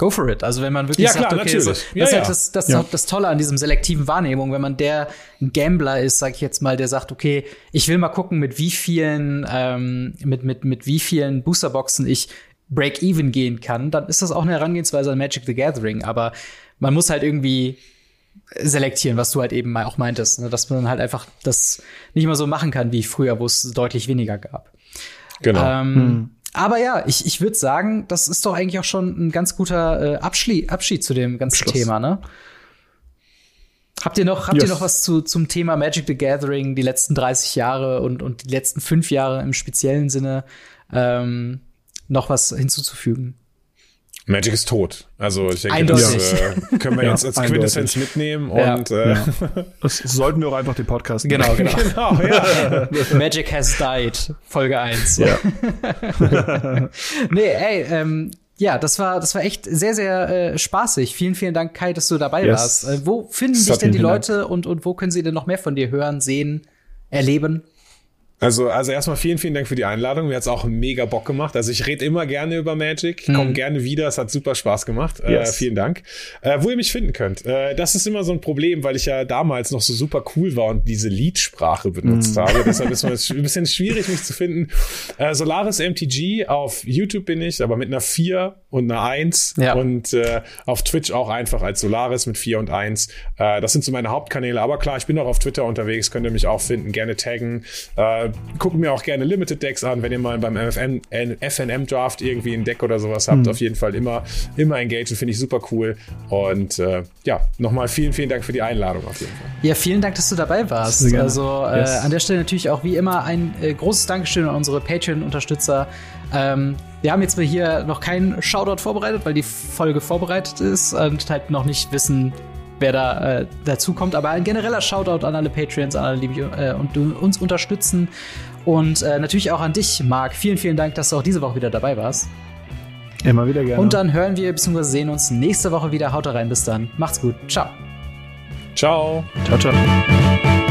go for it. Also wenn man wirklich ja, sagt, klar, okay, so, das ja, ist halt das, das, ja. das Tolle an diesem selektiven Wahrnehmung, wenn man der Gambler ist, sag ich jetzt mal, der sagt, okay, ich will mal gucken, mit wie vielen, ähm, mit, mit, mit wie vielen Boosterboxen ich Break-Even gehen kann, dann ist das auch eine Herangehensweise an Magic the Gathering. Aber man muss halt irgendwie selektieren, was du halt eben auch meintest, ne? dass man halt einfach das nicht mehr so machen kann wie früher, wo es deutlich weniger gab. Genau. Ähm, hm. Aber ja, ich, ich würde sagen, das ist doch eigentlich auch schon ein ganz guter äh, Abschied, Abschied zu dem ganzen Schluss. Thema, ne? Habt ihr noch, habt yes. ihr noch was zu, zum Thema Magic the Gathering, die letzten 30 Jahre und, und die letzten fünf Jahre im speziellen Sinne ähm, noch was hinzuzufügen? Magic ist tot. Also ich denke, eindeutig. das äh, können wir ja, jetzt als Quintessenz mitnehmen ja. und äh, ja. das sollten wir auch einfach den Podcast Genau, genau. genau ja. Magic has died, Folge 1. Ja. nee, ey, ähm, ja, das war, das war echt sehr, sehr äh, spaßig. Vielen, vielen Dank, Kai, dass du dabei yes. warst. Äh, wo finden sich denn die Leute und, und wo können sie denn noch mehr von dir hören, sehen, erleben? Also, also erstmal vielen, vielen Dank für die Einladung. Mir hat's auch mega Bock gemacht. Also ich rede immer gerne über Magic, mhm. komme gerne wieder. Es hat super Spaß gemacht. Äh, yes. Äh, vielen Dank. Äh, wo ihr mich finden könnt. Äh, das ist immer so ein Problem, weil ich ja damals noch so super cool war und diese Liedsprache benutzt mhm. habe. Deshalb ist es ein bisschen schwierig, mich zu finden. Äh, Solaris MTG, auf YouTube bin ich, aber mit einer 4 und einer 1. Ja. Und äh, auf Twitch auch einfach als Solaris mit 4 und 1. Äh, das sind so meine Hauptkanäle. Aber klar, ich bin auch auf Twitter unterwegs, könnt ihr mich auch finden, gerne taggen. Äh, gucke mir auch gerne Limited Decks an, wenn ihr mal beim MFN, FNM Draft irgendwie ein Deck oder sowas habt. Mhm. Auf jeden Fall immer, immer engagieren, finde ich super cool. Und äh, ja, nochmal vielen, vielen Dank für die Einladung auf jeden Fall. Ja, vielen Dank, dass du dabei warst. Also äh, yes. an der Stelle natürlich auch wie immer ein äh, großes Dankeschön an unsere Patreon-Unterstützer. Ähm, wir haben jetzt mal hier noch keinen Shoutout vorbereitet, weil die Folge vorbereitet ist und halt noch nicht wissen, wer da äh, dazu kommt. Aber ein genereller Shoutout an alle Patreons, an alle, die äh, und uns unterstützen. Und äh, natürlich auch an dich, Marc. Vielen, vielen Dank, dass du auch diese Woche wieder dabei warst. Immer wieder gerne. Und dann hören wir bzw. sehen uns nächste Woche wieder. Haut rein, bis dann. Macht's gut. Ciao. Ciao. Ciao, ciao.